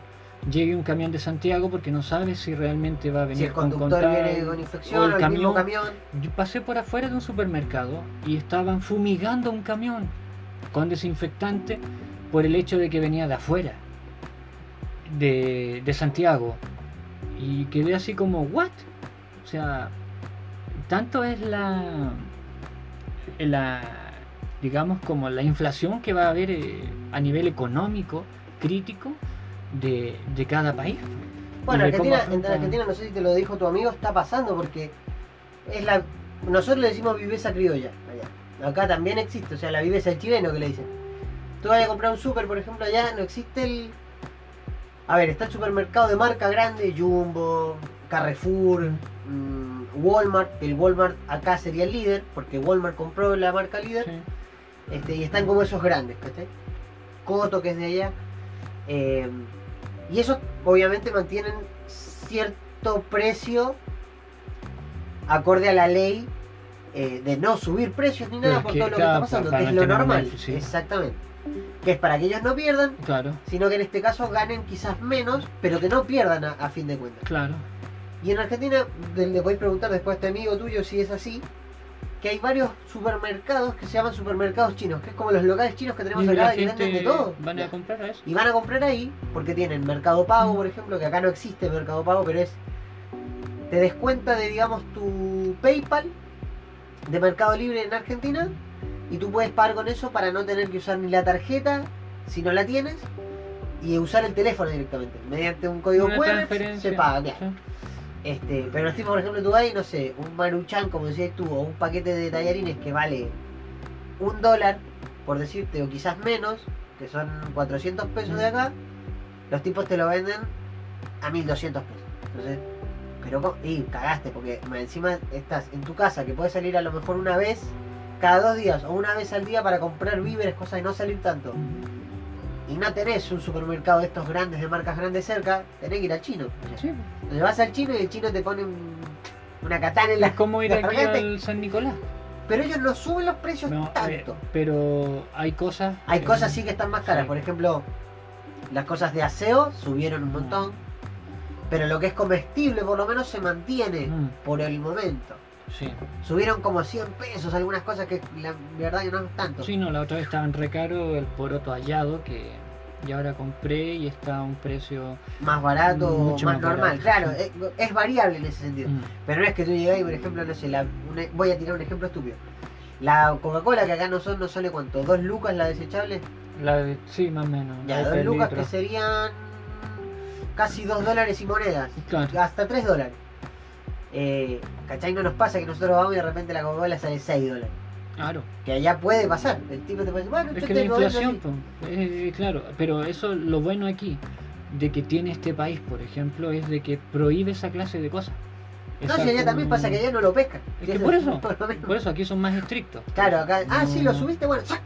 llegue un camión de Santiago porque no sabes si realmente va a venir Si el con conductor contagio, viene con o infección, o el mismo camión. camión. Yo pasé por afuera de un supermercado y estaban fumigando un camión con desinfectante por el hecho de que venía de afuera, de, de Santiago. Y quedé así como, ¿what? O sea, tanto es la, la digamos, como la inflación que va a haber eh, a nivel económico, crítico, de, de cada país. Bueno, Argentina, en Argentina, no sé si te lo dijo tu amigo, está pasando porque es la. Nosotros le decimos viveza criolla allá. Acá también existe, o sea, la viveza del chileno que le dicen. Tú vas a comprar un súper, por ejemplo, allá no existe el. A ver, está el supermercado de marca grande, Jumbo, Carrefour, mm, Walmart. El Walmart acá sería el líder, porque Walmart compró la marca líder. Sí. Este, y están como esos grandes, ¿cachai? Coto, que es de allá. Eh, y esos obviamente mantienen cierto precio acorde a la ley eh, de no subir precios ni nada es por que, todo lo que está pasando, que es lo un normal. Exactamente. Que es para que ellos no pierdan, Claro, sino que en este caso ganen quizás menos, pero que no pierdan a, a fin de cuentas. claro. Y en Argentina, le, le podéis preguntar después a este amigo tuyo si es así, que hay varios supermercados que se llaman supermercados chinos, que es como los locales chinos que tenemos Y acá que venden de todo. van a comprar a eso. Y van a comprar ahí porque tienen Mercado Pago, por ejemplo, que acá no existe Mercado Pago, pero es. Te descuenta de, digamos, tu PayPal de Mercado Libre en Argentina y tú puedes pagar con eso para no tener que usar ni la tarjeta si no la tienes y usar el teléfono directamente. Mediante un código Una QR transferencia. se paga, claro. Sí. Este, pero tipos, por ejemplo, tú vas no sé, un maruchan, como decías tú, o un paquete de tallarines que vale un dólar, por decirte, o quizás menos, que son 400 pesos de acá, los tipos te lo venden a 1200 pesos. Entonces, pero y cagaste, porque encima estás en tu casa, que puedes salir a lo mejor una vez cada dos días, o una vez al día para comprar víveres, cosas y no salir tanto. Y no tenés un supermercado de estos grandes, de marcas grandes cerca, tenés que ir al chino. Sí. Entonces vas al chino y el chino te pone un- una katana en la... Es como ir aquí al San Nicolás. Pero ellos no suben los precios No, eh, tanto. pero hay cosas. Hay eh, cosas sí que están más caras. sí. Por ejemplo, las cosas de aseo subieron un montón. Pero lo que es comestible por lo menos se mantiene Mm, por el momento. Sí. Subieron como 100 pesos algunas cosas que la verdad que no es tanto. Sí, no, la otra vez estaba en recaro el poroto hallado que ya ahora compré y está a un precio. Más barato o más, más normal. barato. Claro, es, es variable en ese sentido. Mm, Pero no es que tú llegas y, por ejemplo, no sé, la, una- voy a tirar un ejemplo estúpido. La Coca-Cola, que acá no son, no sale cuánto, dos lucas la desechable. La de- sí, más o menos. Ya, dos lucas litros. que serían casi dos dólares y monedas. Claro. Hasta tres dólares. Eh, ¿Cachai? No nos pasa que nosotros vamos y de repente la Coca-Cola sale 6 dólares. Claro. Que allá puede pasar. El tipo te puede decir, bueno, Es yo que la te inflación, eh, claro, pero eso lo bueno aquí de que tiene este país, por ejemplo, es de que prohíbe esa clase de cosas. No, si allá también pasa que allá no lo pescan. Es que es por eso, por eso aquí son más estrictos. Claro, acá. Ah, sí, lo No. subiste, bueno, ¡sac!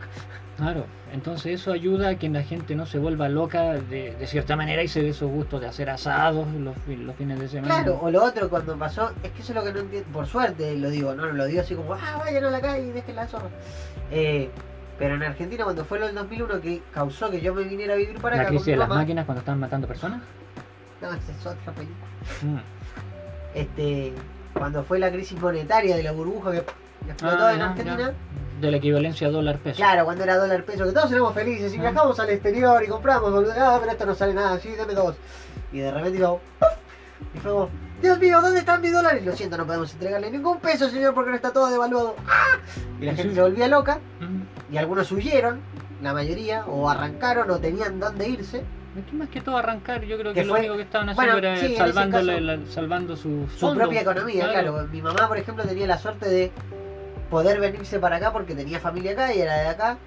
Claro, entonces eso ayuda a que la gente no se vuelva loca de, de cierta manera y se dé su gusto de hacer asados los, los fines de semana. Claro, o lo otro cuando pasó, es que eso es lo que no entiendo, por suerte lo digo, no lo digo así como, ah, vayan a la calle y dejen la zorra. Eh, pero en Argentina cuando fue lo del 2001 que causó que yo me viniera a vivir para la acá con crisis mi de las mamá, máquinas cuando están matando personas. no, esa es otra película. Mm. Este, cuando fue la crisis monetaria de la burbuja que explotó Ah, en Argentina. De la equivalencia dólar-peso. claro, cuando era dólar peso, que todos éramos felices y Ah. viajamos al exterior y compramos, boludo, ah, pero esto no sale nada, sí, dame dos. Y de repente digo, ¡puf! y fue como, Dios mío, ¿dónde están mis dólares? Lo siento, no podemos entregarle ningún peso, señor, porque no está todo devaluado. ¡Ah! Y la Sí. gente se volvía loca y algunos huyeron, la mayoría, o arrancaron o tenían dónde irse. Más que todo arrancar, yo creo Que que, lo fue- único que estaban bueno, haciendo era sí, salvando, caso- la- la- salvando su, propia economía, claro. Mi mamá, por ejemplo, tenía la suerte de poder venirse para acá porque tenía familia acá y era de acá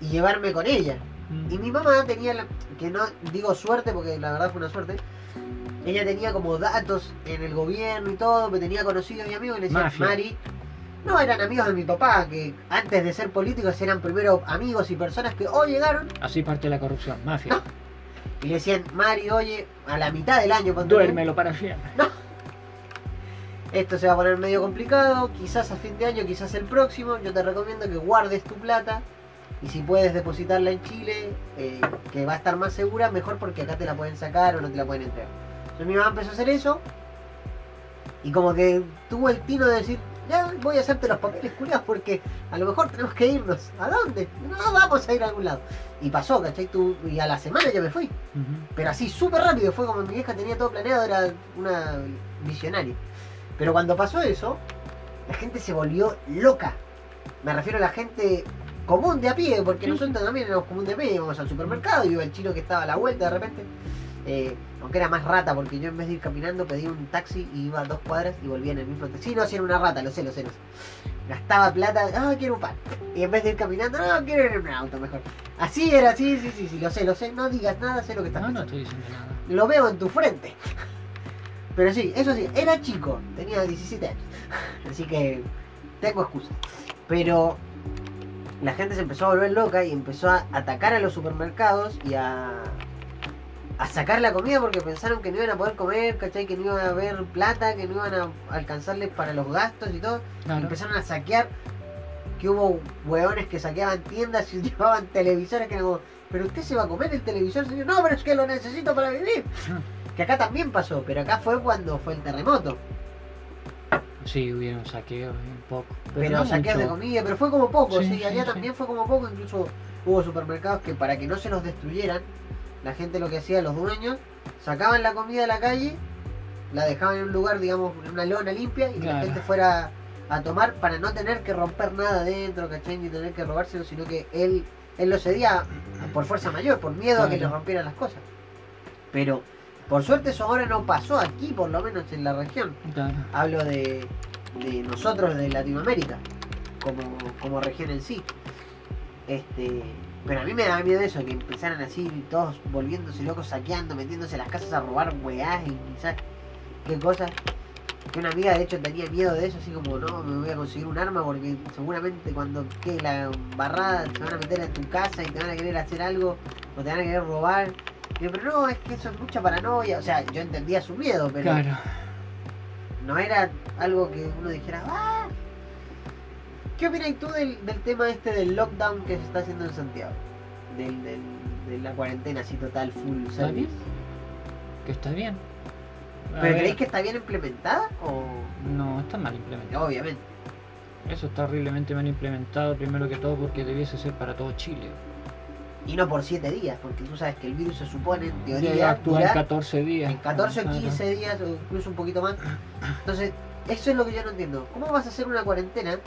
y llevarme con ella. Mm. Y mi mamá tenía, la, que no digo suerte porque la verdad fue una suerte, ella tenía como datos en el gobierno y todo, me tenía conocidos y amigos y le decían, Mafia. Mari, no eran amigos de mi papá, que antes de ser políticos eran primero amigos y personas que o llegaron, Así parte la corrupción, mafia. No. Y le decían, Mari, oye, a la mitad del año, Duérmelo para siempre. Esto se va a poner medio complicado, quizás a fin de año, quizás el próximo, yo te recomiendo que guardes tu plata y si puedes depositarla en Chile, eh, que va a estar más segura, mejor porque acá te la pueden sacar o no te la pueden entregar. Entonces mi mamá empezó a hacer eso y como que tuvo el tino de decir, ya voy a hacerte los papeles culiados porque a lo mejor tenemos que irnos. ¿A dónde? No, vamos a ir a algún lado. Y pasó, ¿cachai? Tú, y a la semana ya me fui. Pero así, súper rápido. Fue como mi vieja tenía todo planeado, era una visionaria. Pero cuando pasó eso, la gente se volvió loca. Me refiero a la gente común de a pie, porque Sí. nosotros también éramos común de a pie, íbamos al supermercado, iba el chino que estaba a la vuelta de repente. Eh, aunque era más rata, porque yo en vez de ir caminando pedía un taxi y iba a dos cuadras y volvía en el mismo taxi. Sí, no, si era una rata, lo sé, lo sé, lo sé. Gastaba plata, ah, quiero un pan. Y en vez de ir caminando, no, quiero ir en un auto mejor. Así era, sí, sí, sí, sí, lo sé, lo sé. No digas nada, sé lo que estás No, no estoy diciendo nada. Lo veo en tu frente. Pero sí, eso sí, era chico, tenía 17 años. Así que tengo excusa. Pero la gente se empezó a volver loca y empezó a atacar a los supermercados y a, a sacar la comida porque pensaron que no iban a poder comer, ¿cachai? Que no iba a haber plata, que no iban a alcanzarles para los gastos y todo. Y empezaron a saquear. Que hubo hueones que saqueaban tiendas y llevaban televisores que como, pero usted se va a comer el televisor, señor. No, pero es que lo necesito para vivir. Que acá también pasó, pero acá fue cuando fue el terremoto. Sí, hubieron saqueos un poco. Pero, no saqueos de comida, pero fue como poco, Sí, sí, sí, allá sí. también fue como poco, incluso hubo supermercados que para que no se los destruyeran, la gente lo que hacía, los dueños, sacaban la comida a la calle, la dejaban en un lugar, digamos, en una lona limpia y que la Claro. gente fuera a tomar para no tener que romper nada adentro, ¿cachai? Ni tener que robárselo, sino que él, él lo cedía por fuerza mayor, por miedo a que le Claro. rompieran las cosas. Pero, por suerte eso ahora no pasó aquí, por lo menos en la región. Claro. hablo de, de nosotros de Latinoamérica como, como región en sí. Este pero a mí me da miedo eso que empezaran así todos volviéndose locos saqueando metiéndose a las casas a robar weás y quizás qué cosas que una amiga de hecho tenía miedo de eso así como no me voy a conseguir un arma porque seguramente cuando quede la barrada te van a meter en tu casa y te van a querer hacer algo o te van a querer robar yo, pero no es que eso es mucha paranoia o sea yo entendía su miedo pero Claro. no era algo que uno dijera, ¡ah! ¿Qué opinas tú del, del tema este del lockdown que se está haciendo en Santiago? Del, del- de la cuarentena así total, full ¿Está bien? Que está bien. A ¿Pero ver, creéis que está bien implementada? O No, está mal implementado. obviamente. Eso está horriblemente mal implementado, primero que todo porque debiese ser para todo Chile. Y no por 7 días, porque tú sabes que el virus se supone, en teoría, actúa en dura 14 días. en 14 o Claro. 15 días, o incluso un poquito más. Entonces, eso es lo que yo no entiendo. ¿Cómo vas a hacer una cuarentena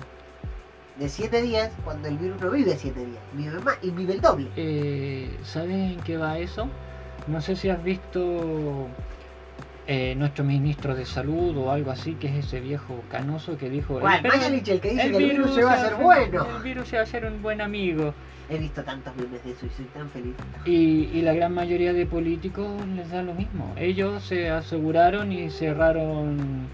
de 7 días cuando el virus no vive 7 días? Vive más y vive el doble. Eh, ¿Sabes en qué va eso? No sé si has visto eh, nuestro ministro de salud o algo así, que es ese viejo canoso que dijo... ¿Cuál? "Pero Mañalich, el que dice el que el virus se va a hacer bueno. El virus se va a hacer un buen amigo. He visto tantos memes de eso y soy tan feliz. Y, y la gran mayoría de políticos les da lo mismo. Ellos se aseguraron y cerraron...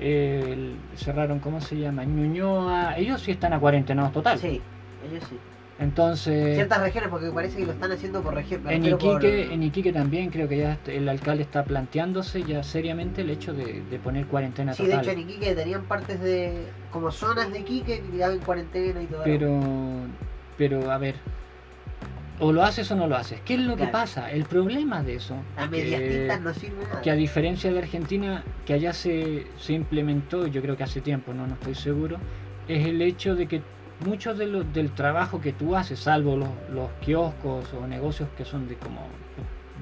eh, el- cerraron, ¿cómo se llama? Ñuñoa. Ellos sí están a cuarentenados total. Sí, ellos sí. Entonces... Ciertas regiones, porque parece que lo están haciendo por región. me En por- Iquique, en Iquique también creo que ya el alcalde está planteándose ya seriamente el hecho de, de poner cuarentena Sí, de total. hecho en Iquique tenían partes de. como zonas de Iquique que quedaban en cuarentena y todo. pero, pero a ver, o lo haces o no lo haces. ¿Qué es lo que pasa? El problema de eso, A medias tintas no sirve nada. que a diferencia de Argentina, que allá se, se implementó, yo creo que hace tiempo, no, no estoy seguro, es el hecho de que muchos de los del trabajo que tú haces, salvo los, los kioscos o negocios que son de como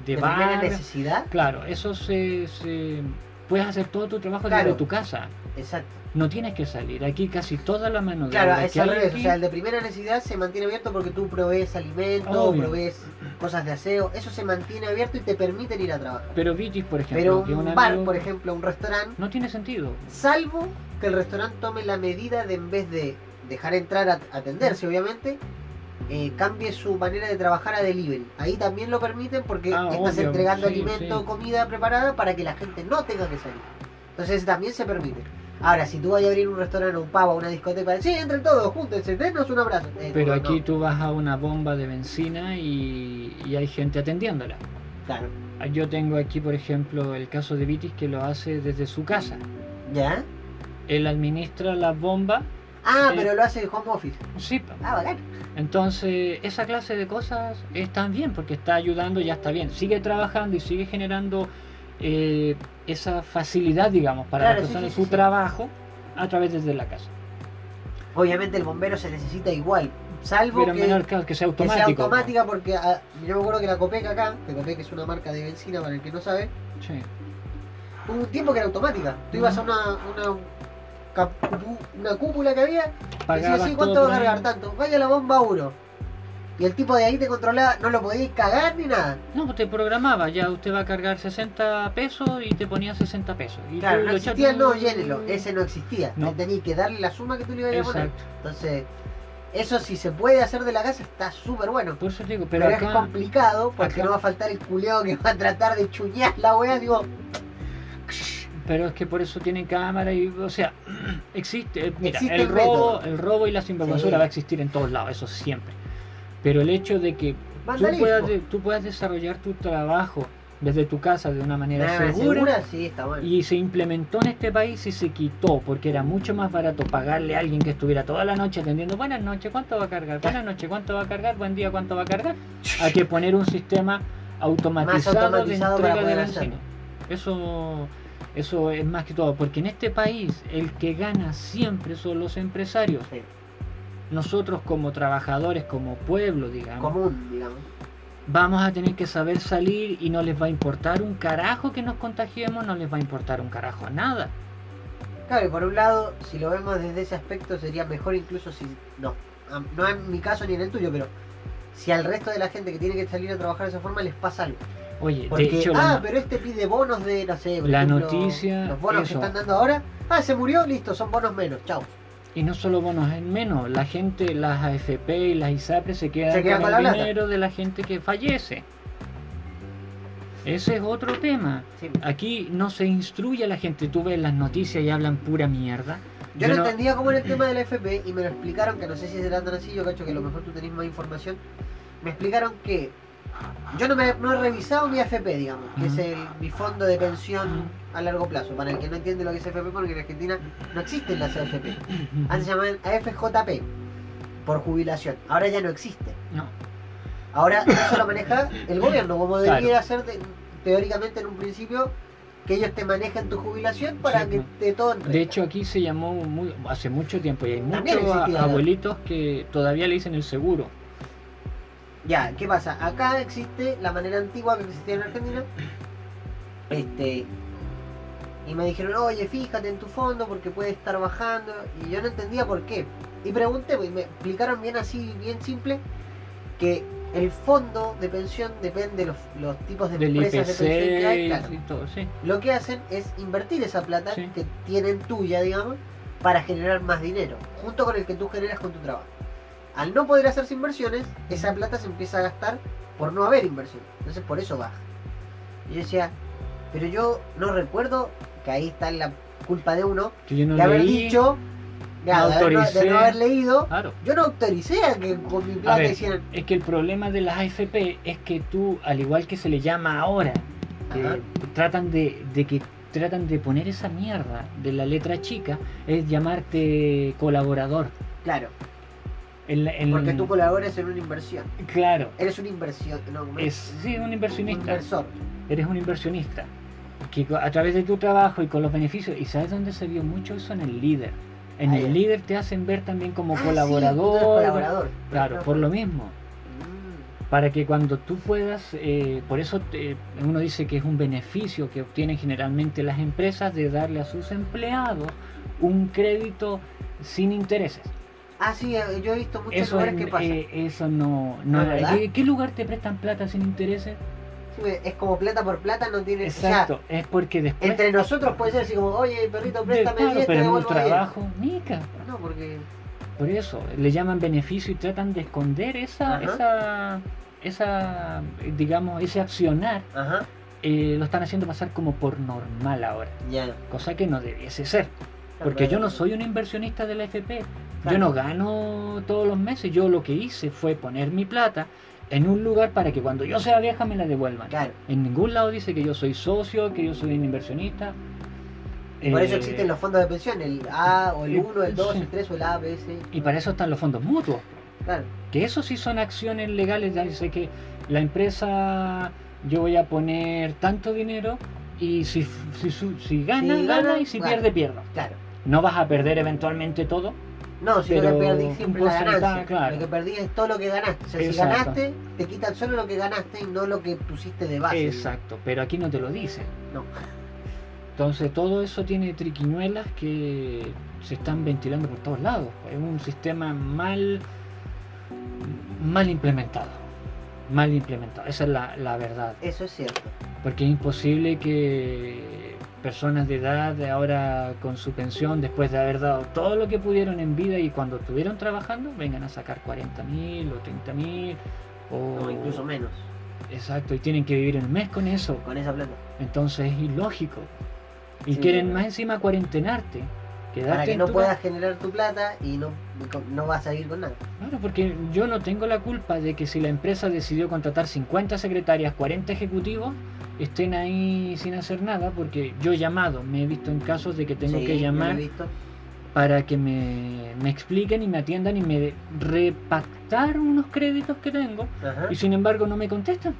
de, de bar, necesidad. Claro, eso se, se- puedes hacer todo tu trabajo Claro. desde tu casa. Exacto. No tienes que salir. Aquí casi toda la mano de Claro, obra es que al O sea, el de primera necesidad se mantiene abierto porque tú provees alimentos, Obvio. provees cosas de aseo. Eso se mantiene abierto y te permiten ir a trabajar. pero Vitis, por ejemplo, Pero un un bar, amigo- por ejemplo, un restaurante, no tiene sentido. salvo que el restaurante tome la medida de en vez de dejar entrar a atenderse, obviamente, eh, cambie su manera de trabajar a delivery. Ahí también lo permiten porque Ah, estás obvio, entregando sí, alimento o sí. comida comida preparada para que la gente no tenga que salir. Entonces también se permite. Ahora, si tú vas a abrir un restaurante, un pavo, una discoteca, sí, entren todos, júntense, denos un abrazo. Eh, Pero no, aquí no. tú vas a una bomba de benzina y, y hay gente atendiéndola. Claro. Yo tengo aquí, por ejemplo, el caso de Vitis que lo hace desde su casa. ¿Ya? Él administra las bombas. Ah, Eh, pero lo hace de home office. Sí. Ah, bacán. entonces esa clase de cosas están bien porque está ayudando, ya está bien. Sigue trabajando y sigue generando eh, esa facilidad, digamos, para Claro, las sí, sí, su sí. trabajo a través desde la casa. Obviamente el bombero se necesita igual. Salvo Pero que, menor caso que sea que sea automático. automática porque ah, yo me acuerdo que la Copec acá, que Copec es una marca de benzina para el que no sabe, Sí. hubo un tiempo que era automática. Tú ibas a una, una, una cúpula que había, decía todo ¿cuánto va a cargar? Tanto. Vaya la bomba 1. Y el tipo de ahí te controlaba, no lo podías cagar ni nada. No, pues te programaba, ya usted va a cargar 60 pesos y te ponía 60 pesos. Y Claro, no existía, echabas- no, llénelo. Ese no existía. No. Tenías que darle la suma que tú le ibas a poner. Entonces, eso si se puede hacer de la casa está súper bueno. Por eso digo, Pero, pero, es acá, complicado porque acá- no va a faltar el culeado que va a tratar de chuñar la wea. Digo, pero es que por eso tienen cámara y, o sea, existe, mira, Existe el el robo, el robo y la sinvergüenzura Sí. va a existir en todos lados, eso siempre. Pero el hecho de que tú puedas, tú puedas desarrollar tu trabajo desde tu casa de una manera Nah, segura, Sí, está bueno. y se implementó en este país y se quitó porque era mucho más barato pagarle a alguien que estuviera toda la noche atendiendo buenas noches, ¿cuánto va a cargar? Buenas noches, ¿cuánto va a cargar? Buen día, ¿cuánto va a cargar? A que poner un sistema automatizado, automatizado de entrega de benzina. Eso, eso es más que todo, porque en este país el que gana siempre son los empresarios. Sí, Nosotros como trabajadores, como pueblo, digamos, común, digamos. vamos a tener que saber salir y no les va a importar un carajo que nos contagiemos, no les va a importar un carajo nada. Claro, y por un lado, si lo vemos desde ese aspecto, sería mejor incluso si. No, no en mi caso ni en el tuyo, pero si al resto de la gente que tiene que salir a trabajar de esa forma les pasa algo. Oye, Porque, de hecho, ah, la, pero este pide bonos de, no sé, por La ejemplo, noticia, Los bonos eso. que están dando ahora. Ah, se murió, listo, son bonos menos, chao. Y no solo bonos en menos, la gente, las AFP y las ISAPRE se quedan Se con, el plata. dinero de la gente que fallece. Ese es otro tema. Sí. Aquí no se instruye a la gente, tú ves las noticias y hablan pura mierda. Yo, no, entendía cómo era el tema de la FP y me lo explicaron, que no sé si será tan así, yo cacho que a lo mejor tú tenés más información. Me explicaron que yo no, me, no he revisado mi AFP, digamos, que es el, mi fondo de pensión a largo plazo. Para el que no entiende lo que es AFP, porque en Argentina no existen las AFP. Antes se llamaban AFJP, por jubilación. Ahora ya no existe. No, Ahora eso lo maneja el gobierno, como Claro. debería ser de- teóricamente en un principio, que ellos te manejen tu jubilación para Sí, que te todo en De hecho, aquí se llamó muy- hace mucho tiempo y hay También muchos abuelitos que todavía le dicen el seguro. Ya, ¿qué pasa? Acá existe la manera antigua que existía en Argentina. Este. Y me dijeron, oye, fíjate en tu fondo porque puede estar bajando. Y yo no entendía por qué. Y pregunté, pues, y me explicaron bien así, bien simple, que el fondo de pensión depende de los, los tipos de Del empresas de pensión que hay. Claro. y todo, sí. Lo que hacen es invertir esa plata Sí. que tienen tuya, digamos, para generar más dinero, junto con el que tú generas con tu trabajo. Al no poder hacerse inversiones, esa plata se empieza a gastar por no haber inversión. Entonces por eso baja. Y yo decía, pero yo no recuerdo que ahí está la culpa de uno, yo no de haber leí, dicho, ya, no de, haber, no- de autoricé. no haber leído. Claro. Yo no autoricé a que con mi plata ver, hicieran. es que el problema de las AFP es que tú, al igual que se le llama ahora, que tratan de, de que tratan de poner esa mierda de la letra chica, es llamarte colaborador. Claro, Porque tú colaboras en una inversión. Claro, Eres una inversión, no, un- es sí, un un inversionista. inversor. Eres un inversionista. Que a través de tu trabajo y con los beneficios, y sabes dónde se vio mucho eso en el líder. En el líder te hacen ver también como Ah, sí, colaborador. colaborador. Claro, por lo mismo. Mm. para que cuando tú puedas, eh, por eso te- uno dice que es un beneficio que obtienen generalmente las empresas de darle a sus empleados un crédito sin intereses. Ah, sí, eh, yo he visto muchos Eso, lugares en- que pasa. eh, eso no... ¿qué, qué lugar te prestan plata sin intereses? Es como plata por plata, no tiene. Exacto, O sea, es porque después... entre nosotros puede ser así como, oye, perrito, préstame claro, 10, te pero en un devuelvo 10. trabajo, nica. No, porque. Por eso, le llaman beneficio y tratan de esconder esa, Ajá. esa, esa, digamos, ese accionar, Ajá, eh, lo están haciendo pasar como por normal ahora. ya. cosa que no debiese ser. Porque yo no soy un inversionista de la FP. Yo Claro. no gano todos los meses. Yo lo que hice fue poner mi plata en un lugar para que cuando yo sea vieja me la devuelvan. Claro. En ningún lado dice que yo soy socio, que yo soy un inversionista. Por eso Eh, existen los fondos de pensión, el A o el eh, 1, el 2, sí. el 3 o el A, B, C. Y para eso están los fondos mutuos. Claro. Que eso sí son acciones legales. Ya sé que la empresa, yo voy a poner tanto dinero y si, si, si gana, Si gana, gana, y si gana. pierde, pierdo. Claro. No vas a perder eventualmente todo. No, si Pero no que perdí siempre la ganancia. claro. Lo que perdí es todo lo que ganaste. O sea, Exacto. si ganaste, te quitan solo lo que ganaste y no lo que pusiste de base. Exacto, pero aquí no te lo dicen. No. Entonces todo eso tiene triquiñuelas que se están ventilando por todos lados. Es un sistema mal, mal implementado. Mal implementado. Esa es la, la verdad. Eso es cierto. Porque es imposible que personas de edad ahora con su pensión, después de haber dado todo lo que pudieron en vida y cuando estuvieron trabajando, vengan a sacar 40 mil o 30 mil o incluso menos. Exacto, y tienen que vivir el mes con eso. Con esa plata. Entonces es ilógico. Y Sí, quieren más encima cuarentenarte. Quedarte Para que no puedas generar tu plata y no, no vas a ir con nada. Claro, porque yo no tengo la culpa de que si la empresa decidió contratar 50 secretarias, 40 ejecutivos, estén ahí sin hacer nada, porque yo he llamado, me he visto en casos de que tengo Sí, que llamar para que me, me expliquen y me atiendan y me repactar unos créditos que tengo Ajá. y sin embargo no me contestan.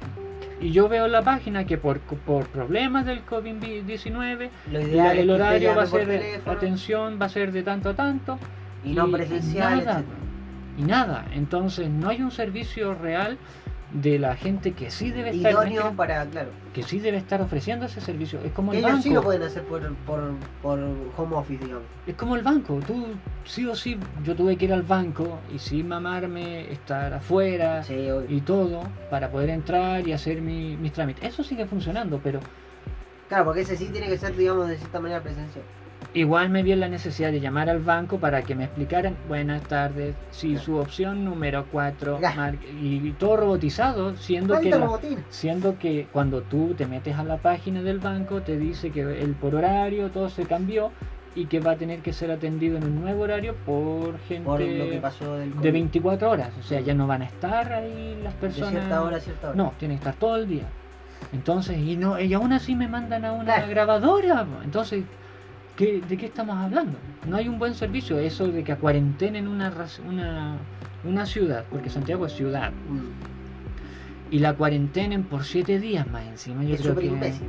Y yo veo en la página que por, por problemas del COVID-19 Lo la- ideal es el horario va a ser de atención, va a ser de tanto a tanto y no presencial, nada. y nada. Entonces no hay un servicio real de la gente que sí debe estar Idóneo para, claro. que sí debe estar ofreciendo ese servicio. Es como Que el ellos banco. sí lo pueden hacer por, por, por home office, digamos. Es como el banco. Tú sí o sí, yo tuve que ir al banco y sí mamarme, estar afuera Sí, y todo para poder entrar y hacer mi- mis trámites. Eso sigue funcionando, pero Claro, porque ese sí tiene que ser, digamos, de cierta manera presencial. Igual me vi en la necesidad de llamar al banco para que me explicaran, buenas tardes, si su opción número 4, Ya. y todo robotizado, siendo que, la- siendo que cuando tú te metes a la página del banco te dice que el por horario todo se cambió y que va a tener que ser atendido en un nuevo horario por gente Por lo que pasó del de COVID. 24 horas, o sea, ya no van a estar ahí las De personas. cierta hora cierta hora. No, tienen que estar todo el día. Entonces, y no, y aún así me mandan a una Claro. grabadora. Entonces, ¿qué, ¿de qué estamos hablando? No hay un buen servicio. Eso de que a cuarentena en una, una, una ciudad, porque Santiago es ciudad, Mm. y la cuarentenen por siete días más encima, yo Es creo que imbécil.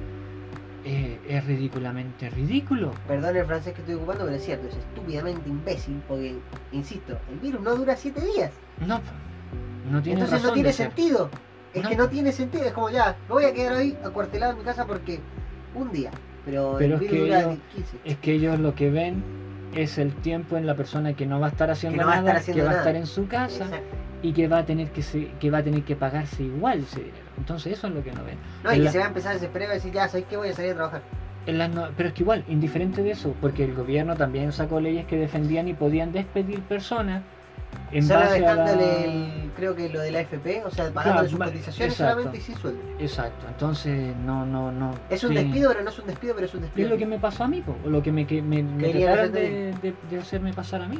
eh, es ridículamente ridículo. Perdón el francés que estoy ocupando, pero es cierto, es estúpidamente imbécil, porque, insisto, el virus no dura 7 días. No, no tiene Entonces no tiene ser. sentido. Es No. que no tiene sentido, es como ya, me voy a quedar hoy acuartelado en mi casa porque un día. Pero, Pero el es que ellos- 15. Es que ellos lo que ven es el tiempo en la persona que no va a estar haciendo no va a nada, estar haciendo que va a estar en su casa. Exacto. y que va a tener que se- que va a tener que pagarse igual ese dinero. Entonces eso es lo que no ven. No, y que se va a empezar a desesperar y va a decir, ya, ¿sabes qué? Voy a salir a trabajar. en las no- pero es que igual, indiferente de eso, porque el gobierno también sacó leyes que defendían y podían despedir personas en base a la... dejándole, el, creo que lo de la FP, o sea, pagándole Claro, sus cotizaciones solamente y sin sueldo. Exacto, entonces no, no, no. Es un sí. despido, pero no es un despido, pero es un Es despido. lo que me pasó a mí, po, o lo que me, que me, me Querían trataron hacerte de, de- de hacerme pasar a mí.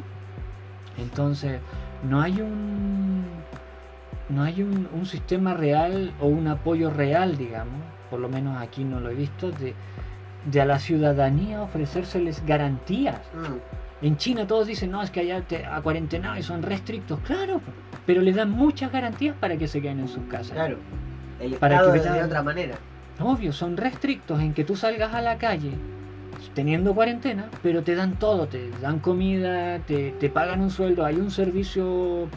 Entonces, no hay un no hay un, un sistema real o un apoyo real, digamos, por lo menos aquí no lo he visto, de, de a la ciudadanía ofrecérseles garantías. Mm, En China todos dicen, no, es que allá te, a cuarentena y son restrictos, claro, pero les dan muchas garantías para que se queden en sus casas. claro. El Para que de otra manera. Obvio, son restrictos en que tú salgas a la calle teniendo cuarentena, pero te dan todo, te dan comida, te, te pagan un sueldo, hay un servicio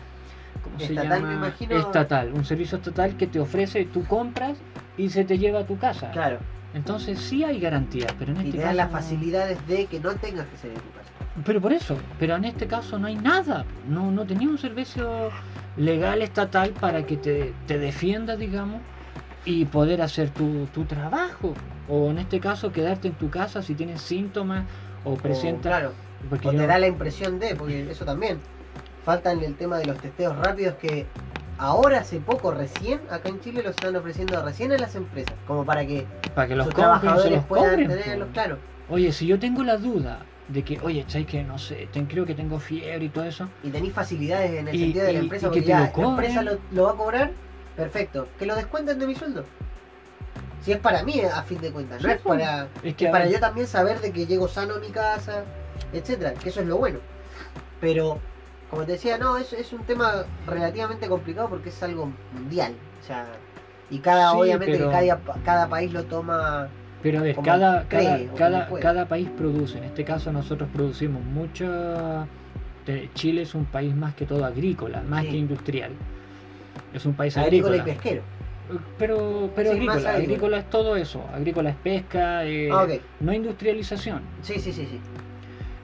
¿cómo se Estatal, llama? me imagino. Estatal, un servicio estatal que te ofrece, tú compras y se te lleva a tu casa. Claro. Entonces sí hay garantía, pero en Y este te caso dan las facilidades de que no tengas que salir de tu casa. Pero por eso, pero en este caso no hay nada, no, no tenía un servicio legal estatal para que te, te defienda, digamos, y poder hacer tu, tu trabajo. O en este caso quedarte en tu casa si tienes síntomas o O, presentas... claro. porque O yo- te da la impresión de, porque eso también. Falta en el tema de los testeos rápidos que ahora hace poco, recién, acá en Chile los están ofreciendo recién a las empresas, como para que para que los sus trabajadores los puedan cobren, tenerlos, claro. Oye, si yo tengo la duda de que, oye, ¿sabes que No sé, ten- creo que tengo fiebre y todo eso. Y tenéis facilidades en el Y- sentido de la empresa, porque ya la empresa lo, lo va a cobrar perfecto, que lo descuenten de mi sueldo. Si es para mí, a fin de cuentas, no es para, Es que es para yo también saber de que llego sano a mi casa, etcétera, que eso es lo bueno. Pero, como te decía, no, es, es un tema relativamente complicado porque es algo mundial. O sea, y cada, Sí, obviamente, pero- que cada, cada país lo toma. Pero a ver, cada, cree cada, cada, país produce. En este caso nosotros producimos mucho... de- Chile es un país más que todo agrícola, más Sí. que industrial. Es un país agrícola agrícola. y pesquero. Pero, pero Sí, agrícola, agrícola. agrícola es todo eso. Agrícola es pesca, eh, Ah, no industrialización. Sí, sí, sí, sí.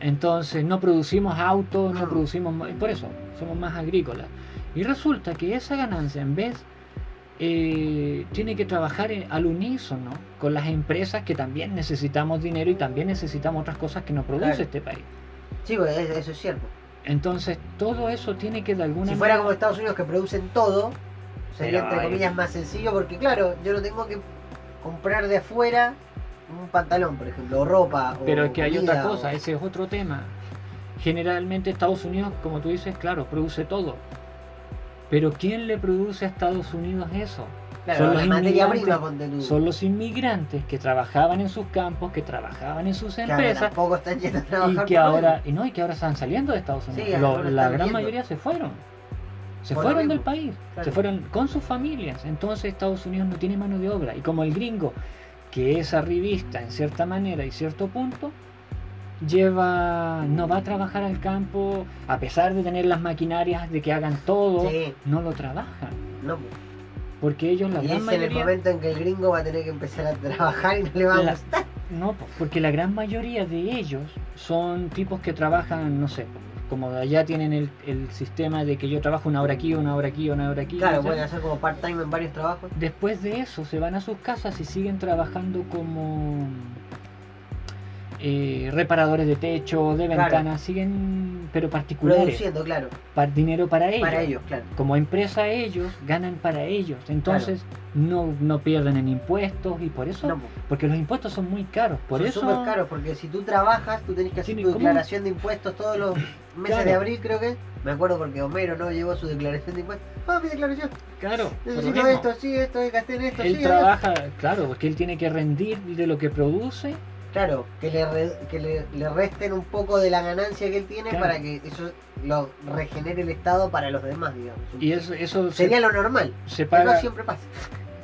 Entonces no producimos autos, no Ah. producimos... Por eso, somos más agrícolas. Y resulta que esa ganancia en vez eh, tiene que trabajar en- al unísono con las empresas que también necesitamos dinero y también necesitamos otras cosas que no produce Claro. este país. Sí, pues, es- eso es cierto. Entonces todo eso tiene que de alguna Si fuera manera... como Estados Unidos que producen todo, sería Pero, entre comillas más sencillo porque claro, yo no tengo que comprar de afuera un pantalón, por ejemplo, o ropa. o Pero es que hay otra cosa, o- ese es otro tema. Generalmente Estados Unidos, como tú dices, claro, produce todo. Pero ¿quién le produce a Estados Unidos eso? Claro, son los inmigrantes, prima. Son los inmigrantes que trabajaban en sus campos, que trabajaban en sus que empresas tampoco están yendo a y que ahora y no y que ahora están saliendo de Estados Unidos. Sí, Lo- la gran mayoría se fueron. Se Por fueron del país, claro. se fueron con sus familias. Entonces Estados Unidos no tiene mano de obra y como el gringo que es arribista en cierta manera y cierto punto lleva no va a trabajar al campo a pesar de tener las maquinarias de que hagan todo Sí, no lo trabajan no. porque ellos la Y gran es en el mayoría momento en que el gringo va a tener que empezar a trabajar y no le va a La- gustar. No, po, porque la gran mayoría de ellos son tipos que trabajan, no sé, como allá tienen el, el sistema de que yo trabajo una hora aquí, una hora aquí, una hora aquí. Claro, pueden hacer como part-time en varios trabajos. Después de eso se van a sus casas y siguen trabajando como eh, reparadores de techo, de Claro. ventanas, siguen, pero particulares, Produciendo, claro. para dinero para ellos. Para ellos, claro. Como empresa ellos ganan para ellos, entonces no, no pierden en impuestos y por eso, No, porque los impuestos son muy caros, por son eso súper caros porque si tú trabajas, tú tenés que hacer Sí, tu ¿cómo? declaración de impuestos todos los meses Claro. de abril, creo que. Me acuerdo porque Homero no llevó su declaración de impuestos. Ah, mi declaración. Claro, Necesito esto, sí, esto, gasté en esto, Él sí. trabaja, claro, porque él tiene que rendir de lo que produce. Claro, que le, re- que le, le resten un poco de la ganancia que él tiene Claro. para que eso lo regenere el Estado para los demás, digamos. Y eso, eso se, Sería lo normal, se pero no siempre pasa.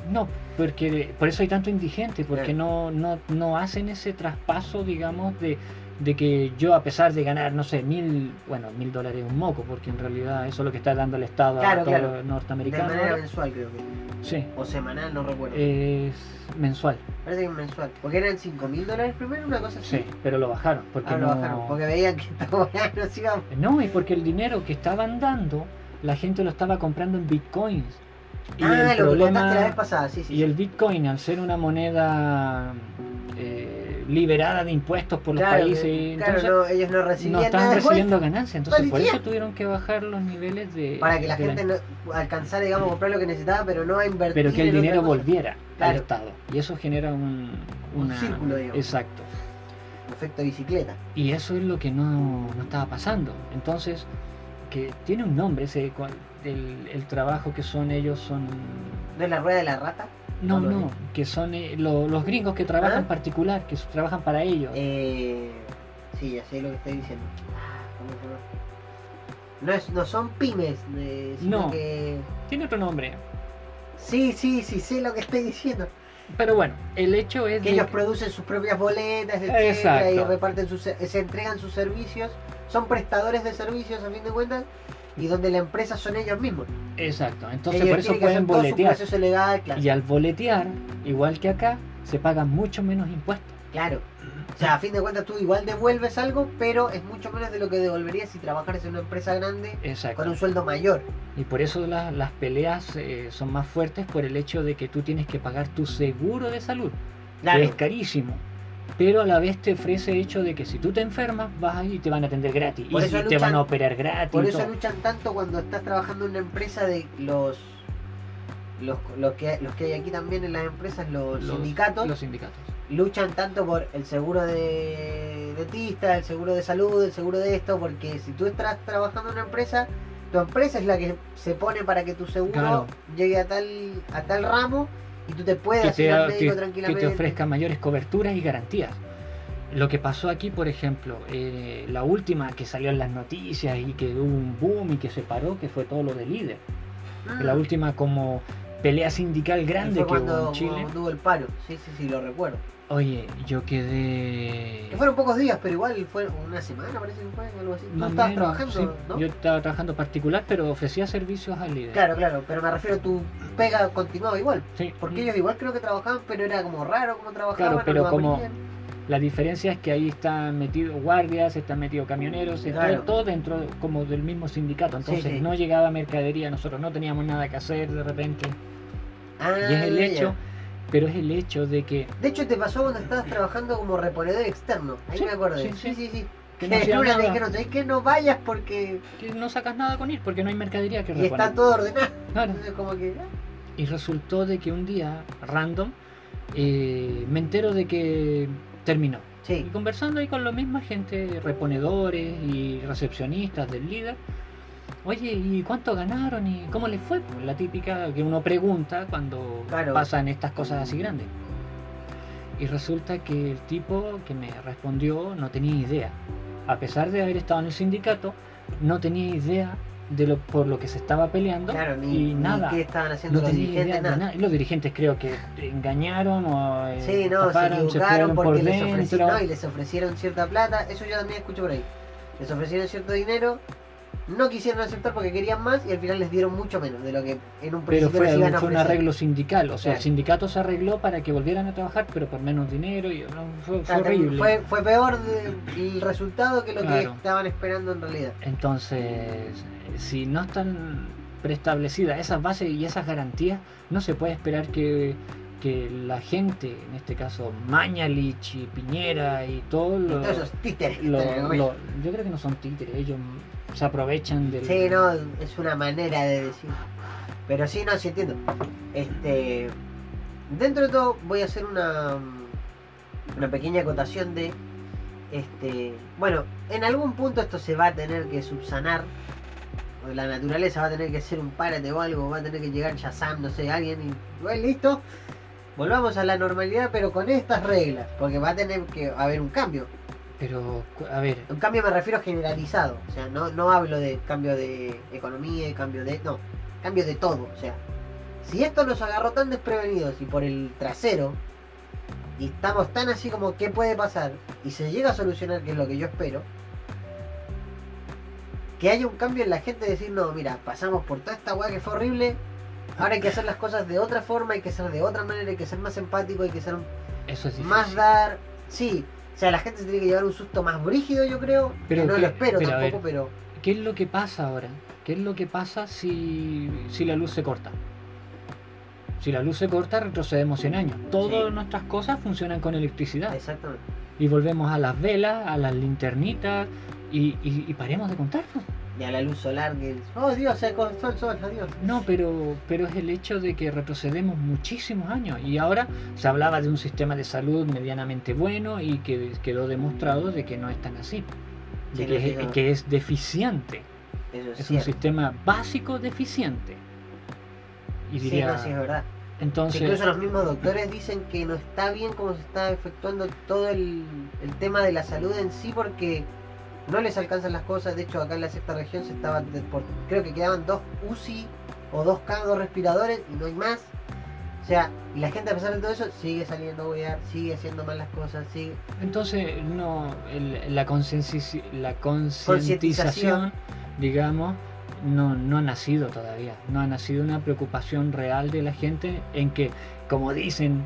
No, porque por eso hay tanto indigente, porque Claro. no, no, no hacen ese traspaso, digamos, de, de que yo a pesar de ganar, no sé, mil, bueno, mil dólares es un moco, porque en realidad eso es lo que está dando el Estado Claro, a todos claro. los De norteamericanos. manera ahora. mensual, creo que. Sí, O semanal, no recuerdo. es mensual, Parece que es mensual. Porque eran 5 mil dólares primero, una cosa así. sí, pero lo bajaron, porque Ah, lo no... bajaron, porque veían que no y porque el dinero que estaban dando, la gente lo estaba comprando en bitcoins. Y Ah, el lo que problema, contaste la vez pasada, sí, sí. y el bitcoin, al ser una moneda eh, liberada de impuestos por los claro, países, claro, entonces no, ellos no no estaban nada recibiendo ganancias. Entonces, por eso tuvieron que bajar los niveles de. para que la gente no alcanzara, digamos, a comprar lo que necesitaba, pero no a invertir. Pero que el dinero volviera al Claro. Estado. Y eso genera un, Un círculo, digamos. Exacto. Efecto bicicleta. Y eso es lo que no, no estaba pasando. Entonces, que tiene un nombre ese el, el trabajo que son ellos son ¿No es la rueda de la rata? No No que son eh, lo- los gringos que trabajan ¿Ah? particular que trabajan para ellos Eh, sí, ya sé lo que estoy diciendo. Ah. No, es, no son pymes, eh, sino No. que... tiene otro nombre Sí, sí, sí, sé lo que estoy diciendo. pero bueno el hecho es Que de ellos que- producen sus propias boletas, etcétera, y reparten sus, se entregan sus servicios. Son prestadores de servicios a fin de cuentas y donde la empresa son ellos mismos. exacto entonces ellos por eso pueden boletear proceso legal, claro. y al boletear igual que acá se pagan mucho menos impuestos Claro. O sea, a fin de cuentas tú igual devuelves algo, pero es mucho menos de lo que devolverías si trabajaras en una empresa grande exacto con un sueldo mayor. Y por eso la- las peleas eh, son más fuertes por el hecho de que tú tienes que pagar tu seguro de salud, Claro. que es carísimo. Pero a la vez te ofrece el hecho de que si tú te enfermas, vas ahí y te van a atender gratis. Por y te van a operar gratis. Por eso todo. luchan tanto cuando estás trabajando en una empresa de los los, los que los que hay aquí también en las empresas, los, Los- sindicatos, Los sindicatos. luchan tanto por el seguro de dentista, el seguro de salud, el seguro de esto, porque si tú estás trabajando en una empresa, tu empresa es la que se pone para que tu seguro Claro. llegue a tal, a tal ramo y tú te puedas que ir te, médico que- que tranquilamente. te ofrezca mayores coberturas y garantías. Lo que pasó aquí, por ejemplo, eh, la última que salió en las noticias y que hubo un boom y que se paró, que fue todo lo de líder. Mm. La última como pelea sindical grande fue que hubo en Chile. cuando hubo el paro. Sí, sí, sí, lo recuerdo. Oye, yo quedé... Que fueron pocos días, pero igual fue una semana, parece que fue algo así. Tú estabas menos, trabajando, sí. ¿no? Yo estaba trabajando particular, pero ofrecía servicios al líder. Claro, claro, pero me refiero a tu pega continuaba igual. Sí. Porque ellos igual creo que trabajaban, pero era como raro como trabajaban. Claro, pero como-. La diferencia es que ahí están metidos guardias, están metidos camioneros, está Claro. todo dentro como del mismo sindicato. Entonces sí. no llegaba mercadería, nosotros no teníamos nada que hacer de repente. Ah, y es el ya. Pero es el hecho de que, De hecho, te pasó cuando estabas trabajando como reponedor externo. Ahí Sí, me acordé. sí, Sí, sí. que Que no en hacía una te nada, dijeron, "¿Sabes qué? No vayas porque... que no sacas nada con ir porque no hay mercadería que Y reponer. está todo ordenado. Claro. Entonces, como que... ah, Y resultó de que un día, random, eh, me entero de que terminó. Y Sí. conversando ahí con la misma gente, reponedores y recepcionistas del líder. Oye, ¿y cuánto ganaron? ¿Y cómo les fue? Pues la típica que uno pregunta cuando Claro. pasan estas cosas así grandes. Y resulta que el tipo que me respondió no tenía idea. A pesar de haber estado en el sindicato, no tenía idea de lo por lo que se estaba peleando Claro, ni, y ni nada. qué estaban haciendo No los dirigentes, nada. los dirigentes creo que engañaron o eh, Sí, no, se estafaron, equivocaron porque por les ofrecieron, no, y les ofrecieron cierta plata, eso yo también escucho por ahí. Les ofrecieron cierto dinero, no quisieron aceptar porque querían más y al final les dieron mucho menos de lo que en un Pero principio fue, les iban a fue un arreglo sindical, o sea, el sindicato se arregló para que volvieran a trabajar, pero por menos dinero y no, fue, fue horrible. Fue, fue peor de- el resultado que lo que estaban esperando en realidad. Entonces, si no están preestablecidas esas bases y esas garantías, no se puede esperar que, que la gente, en este caso Mañalich y Piñera y lo, todos esos títeres que lo- lo- yo creo que no son títeres, ellos se aprovechan del... Sí, no, es una manera de decir. Pero sí, no, sí entiendo. Este. Dentro de todo, voy a hacer una. Una pequeña acotación de. Este. Bueno, en algún punto esto se va a tener que subsanar. o La naturaleza va a tener que hacer un párate o algo. Va a tener que llegar Shazam, no sé, alguien. Y. Bueno, listo. Volvamos a la normalidad, pero con estas reglas. Porque va a tener que haber un cambio. Pero, a ver, Un cambio me refiero generalizado, o sea, no, no hablo de cambio de economía, cambio de... No, cambio de todo, o sea, si esto nos agarró tan desprevenidos y por el trasero, y estamos tan así como qué puede pasar, y se llega a solucionar, que es lo que yo espero, que haya un cambio en la gente, decir, no, mira, pasamos por toda esta weá que fue horrible, ahora hay que hacer las cosas de otra forma, hay que ser de otra manera, hay que ser más empático, hay que ser eso es difícil. más dar. Sí, o sea, la gente se tiene que llevar un susto más brígido, yo creo. Pero que no que- lo espero pero tampoco, ver. pero. ¿Qué es lo que pasa ahora? ¿Qué es lo que pasa si, si la luz se corta? Si la luz se corta, retrocedemos 100 años. Todas Sí. nuestras cosas funcionan con electricidad. Exactamente. Y volvemos a las velas, a las linternitas y, y- y paremos de contar. Y a la luz solar que. Oh Dios, se con sol. No, pero, pero es el hecho de que retrocedemos muchísimos años. Y ahora se hablaba de un sistema de salud medianamente bueno y que quedó demostrado de que no es tan así. De Sí, que, sí, es, que es deficiente. Eso es, Es un sistema básico deficiente. Y Sí, diría, no, sí, es verdad. entonces, Incluso los mismos doctores dicen que no está bien cómo se está efectuando todo el, el tema de la salud en sí porque no les alcanzan las cosas. De hecho, acá en la sexta región se estaba de- por- creo que quedaban dos UCI o dos cargos respiradores y no hay más. O sea, y la gente a pesar de todo eso sigue saliendo a huear, sigue haciendo mal las cosas, sigue... entonces no, el- la, concientización, digamos, no, no ha nacido todavía. No ha nacido una preocupación real de la gente en que, como dicen,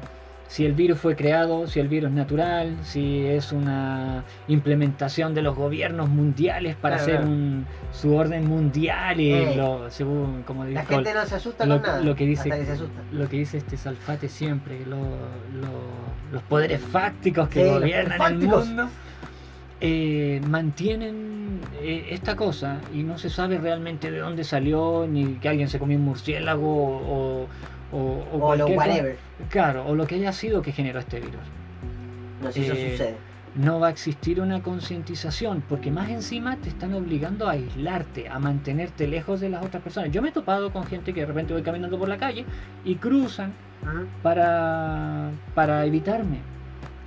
si el virus fue creado, si el virus es natural, si es una implementación de los gobiernos mundiales para Claro, hacer claro. un, su orden mundial y Eh. lo, según, como La dijo gente no se asusta lo, con nada. lo que dice hasta que se asusta. lo que dice este Salfate siempre lo- lo- los poderes fácticos que Sí, gobiernan el mundo eh, mantienen eh, esta cosa y no se sabe realmente de dónde salió ni que alguien se comió un murciélago o, o, o O lo whatever. claro o lo que haya sido que generó este virus No si eso Eh, sucede. no va a existir una concientización, porque más encima te están obligando a aislarte, a mantenerte lejos de las otras personas. Yo me he topado con gente que de repente voy caminando por la calle y cruzan para, para evitarme.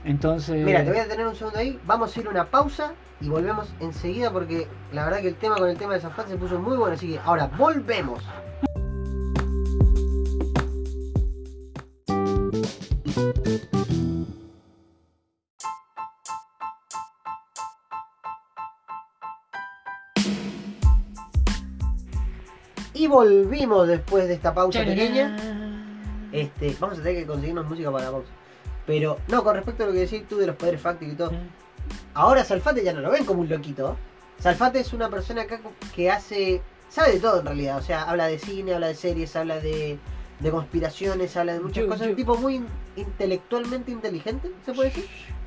Entonces, Mira, te voy a tener un segundo ahí. Vamos a ir a una pausa y volvemos enseguida porque la verdad que el tema con el tema de Zafat se puso muy bueno. Así que ahora volvemos. Y volvimos después de esta pausa pequeña. Este, vamos a tener que conseguirnos música para la pausa. Pero, no, con respecto a lo que decís tú de los poderes fácticos y todo. Ahora Salfate ya no lo ven como un loquito. Salfate es una persona acá que hace. sabe de todo en realidad. O sea, habla de cine, habla de series, habla de, de conspiraciones, habla de muchas Yo- cosas. yo- Un tipo muy in- intelectualmente inteligente, ¿se puede decir?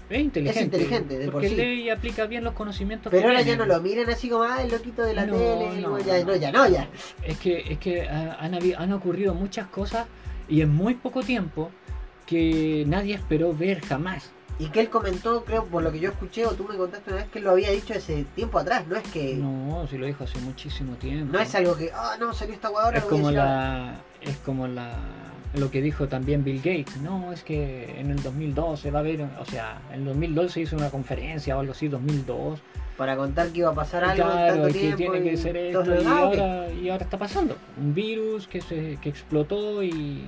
Es inteligente. Es inteligente, de por porque sí. lee y aplica bien los conocimientos Pero que ahora ya no lo miran así como, ah, el loquito de la No, tele. no, ya, no. no, ya no, ya. Es que, es que ah, han, han ocurrido muchas cosas y en muy poco tiempo que nadie esperó ver jamás. Y que él comentó, creo, por lo que yo escuché, o tú me contaste una vez, que él lo había dicho hace tiempo atrás. No es que. No, No, si lo dijo hace muchísimo tiempo. es algo que, ah, no, salió esta hueá ahora. Es como decir ahora". la es como la lo que dijo también Bill Gates. No, es que en el 2012 va a haber, o sea, en el 2012 hizo una conferencia o algo así, 2002. Para contar que iba a pasar algo Claro, tanto que tiene que ser esto y ah, ahora, y ahora está pasando. Un virus que se que explotó y,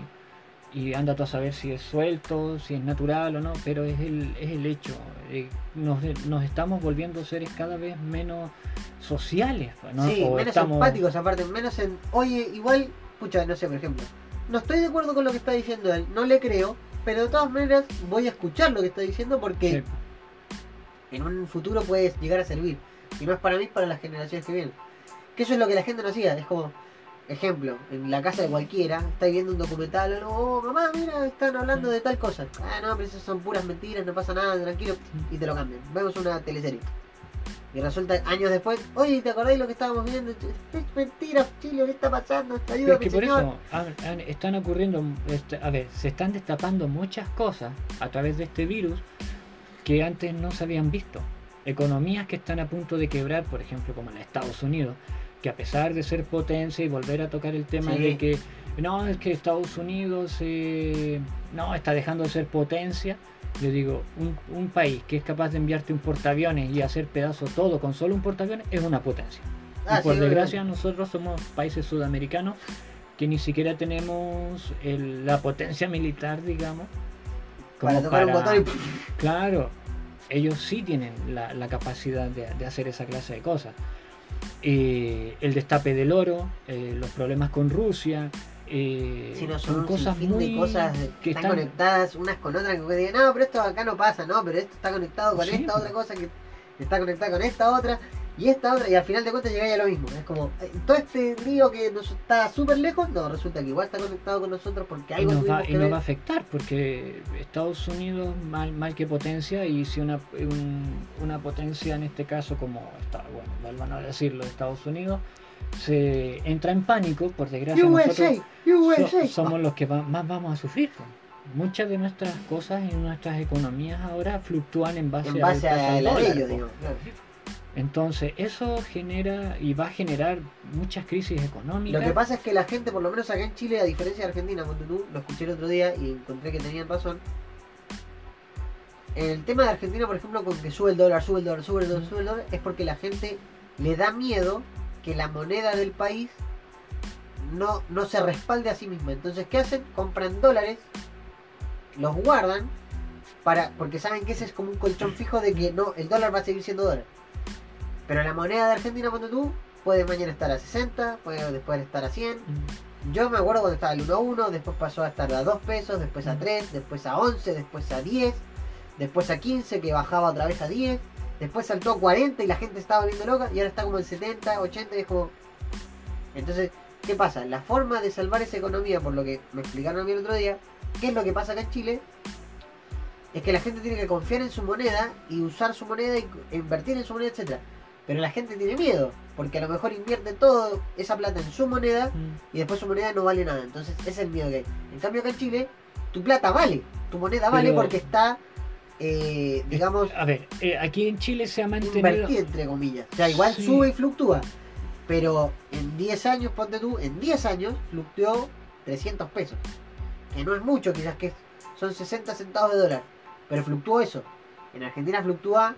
y anda tú a saber si es suelto, si es natural o no, pero es el, es el hecho. Eh, nos, nos estamos volviendo seres cada vez menos sociales. ¿no? Sí, O menos estamos- empáticos aparte, menos en... Oye, igual, pucha, no sé, por ejemplo, no estoy de acuerdo con lo que está diciendo él, no le creo, pero de todas maneras voy a escuchar lo que está diciendo porque Sí. en un futuro puede llegar a servir. Y no es para mí, es para las generaciones que vienen. Que eso es lo que la gente no hacía, es como... Ejemplo, en la casa de cualquiera, estáis viendo un documental, o oh, mamá, mira, están hablando de tal cosa. Ah, no, pero esas son puras mentiras, no pasa nada, tranquilo. Y te lo cambian. Vemos una teleserie. Y resulta años después, oye, ¿te acordáis lo que estábamos viendo? Es mentira, Chile, ¿qué está pasando? Pero Ayúdame, es que por señor. eso están ocurriendo, este, a ver, se están destapando muchas cosas a través de este virus que antes no se habían visto. Economías que están a punto de quebrar, por ejemplo, como en Estados Unidos, que a pesar de ser potencia y volver a tocar el tema Sí. de que no, es que Estados Unidos eh, no está dejando de ser potencia. Yo digo, un, un país que es capaz de enviarte un portaaviones y hacer pedazo todo con solo un portaaviones es una potencia. Ah, y por sí, desgracia nosotros somos países sudamericanos que ni siquiera tenemos el- la potencia militar, digamos. Para como tocar un para- botón y... Claro, ellos sí tienen la, la capacidad de, de hacer esa clase de cosas. Eh, el destape del oro, eh, los problemas con Rusia, eh, Si no son cosas muy de cosas que están, están conectadas unas con otras que digan, no, pero esto acá no pasa, no, pero esto está conectado con Sí, esta otra cosa que está conectada con esta otra y esta otra y al final de cuentas llegáis a lo mismo. Es como, eh, todo este lío que nos está súper lejos, no, resulta que igual está conectado con nosotros porque y algo nos, va, tuvimos y que nos ver. va a afectar porque Estados Unidos mal mal que potencia y si una, un- una potencia en este caso como está bueno vuelvan a decirlo Estados Unidos se entra en pánico por desgracia USA, nosotros USA. so- somos los que va- más vamos a sufrir pues. muchas de nuestras cosas y nuestras economías ahora fluctúan en base, en base a dólar, de ellos, pues. digo. entonces eso genera y va a generar muchas crisis económicas Lo que pasa es que la gente, por lo menos acá en Chile, a diferencia de Argentina, cuando tú lo escuché el otro día y encontré que tenían razón. El tema de Argentina, por ejemplo, con que sube el dólar, sube el dólar, sube el dólar, sube el dólar, es porque la gente le da miedo que la moneda del país no, no se respalde a sí misma. Entonces, ¿qué hacen? Compran dólares, los guardan, para porque saben que ese es como un colchón fijo de que no, el dólar va a seguir siendo dólar. Pero la moneda de Argentina, cuando tú, puede mañana estar a 60, puede después estar a 100. Mm. Yo me acuerdo cuando estaba el 1 a 1, después pasó a estar a 2 pesos, después a Mm. 3, después a 11, después a 10, después a 15, que bajaba otra vez a 10, después saltó a 40 y la gente estaba volviendo loca, y ahora está como en 70, 80 y es como... Entonces, ¿qué pasa? La forma de salvar esa economía, por lo que me explicaron a mí el otro día, ¿qué es lo que pasa acá en Chile? Es que la gente tiene que confiar en su moneda y usar su moneda y e invertir en su moneda, etcétera. Pero la gente tiene miedo, porque a lo mejor invierte toda esa plata en su moneda Mm. y después su moneda no vale nada. Entonces ese es el miedo que hay. En cambio acá en Chile, tu plata vale, tu moneda vale Pero- porque está eh, digamos, A ver, eh, aquí en Chile se ha mantenido. invertir entre comillas. O sea, igual Sí. sube y fluctúa. Pero en 10 años, ponte tú, en 10 años fluctuó 300 pesos. Que no es mucho, quizás que son 60 centavos de dólar. Pero fluctuó eso. En Argentina fluctúa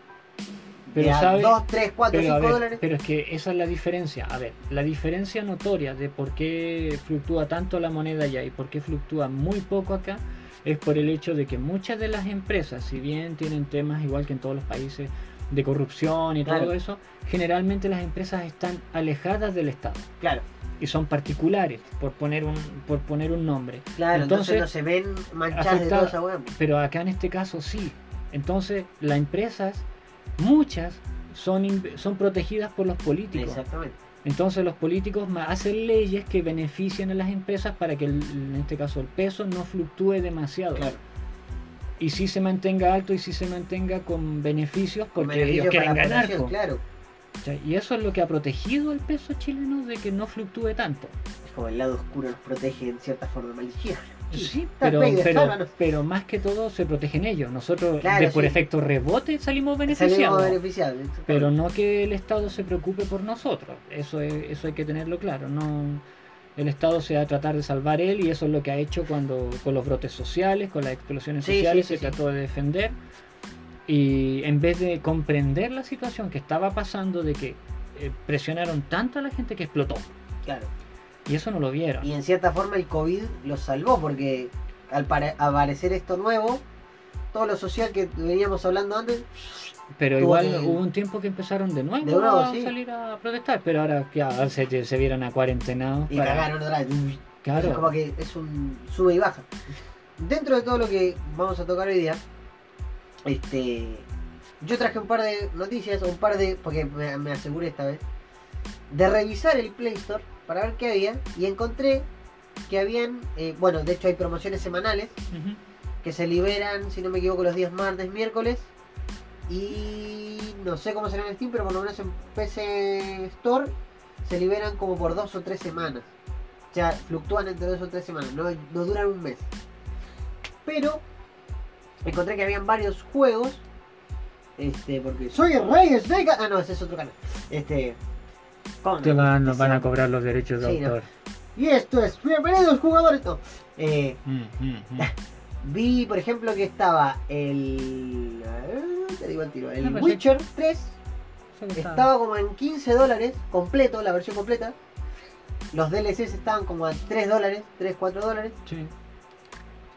Pero de a sabe- 2, 3, 4, Pero, a 5 ver, dólares. pero es que esa es la diferencia. A ver, la diferencia notoria de por qué fluctúa tanto la moneda allá y por qué fluctúa muy poco acá es por el hecho de que muchas de las empresas, si bien tienen temas igual que en todos los países de corrupción y Claro. todo eso, generalmente las empresas están alejadas del Estado Claro, y son particulares, por poner un, por poner un nombre. claro, entonces, Entonces, no se ven manchadas de afecta- esa hueá. Pero acá en este caso sí. Entonces, las empresas, muchas, son, son protegidas por los políticos. Exactamente. Entonces los políticos hacen leyes que beneficien a las empresas para que el- en este caso el peso no fluctúe demasiado. Claro. Y sí se mantenga alto y sí se mantenga con beneficios porque ellos beneficio quieren ganar. Claro. Y eso es lo que ha protegido el peso chileno de que no fluctúe tanto. Es como el lado oscuro nos protege en cierta forma maliciosa. Sí, pero, pero, más que todo se protegen ellos. Nosotros Claro, de por sí. efecto rebote salimos Salimos beneficiados. beneficiados. exactamente. Pero no que el Estado se preocupe por nosotros. Eso, es- eso hay que tenerlo claro. No, el Estado se va a tratar de salvar él y eso es lo que ha hecho cuando con los brotes sociales, con las explosiones Sí, sociales, se trató de defender. Y en vez de comprender la situación que estaba pasando de que eh, presionaron tanto a la gente que explotó. Claro. Y eso no lo vieron. Y en cierta forma el COVID los salvó porque al pare- aparecer esto nuevo, todo lo social que veníamos hablando antes, Pero igual que- hubo un tiempo que empezaron de nuevo, De nuevo, a sí. salir a protestar. Pero ahora que ahora se, se vieron a cuarentenados. y para- cagaron otra vez. Claro. Es como que es un sube y baja. Dentro de todo lo que vamos a tocar hoy día, este, yo traje un par de noticias, o un par de, porque me, me aseguré esta vez, de revisar el Play Store para ver qué había y encontré que habían, eh, bueno, de hecho hay promociones semanales que se liberan, si no me equivoco, los días martes, miércoles. Y no sé cómo será en Steam, pero por lo menos en PC Store se liberan como por dos o tres semanas. O sea, fluctúan entre dos o tres semanas, no, no duran un mes. Pero encontré que habían varios juegos. Este, porque soy el rey Snake. Ah, no, ese es otro canal. Este. ¿Cómo Te van, nos van a cobrar los derechos de Sí, no. autor. Y esto es, bienvenidos jugadores. No. Eh, Mm, mm, mm. Vi, por ejemplo, que estaba el. te digo el tiro. El. Witcher 3 Eso que está- estaba como en 15 dólares, completo, la versión completa. Los DLCs estaban como a 3 dólares, 3, 4 dólares. Sí.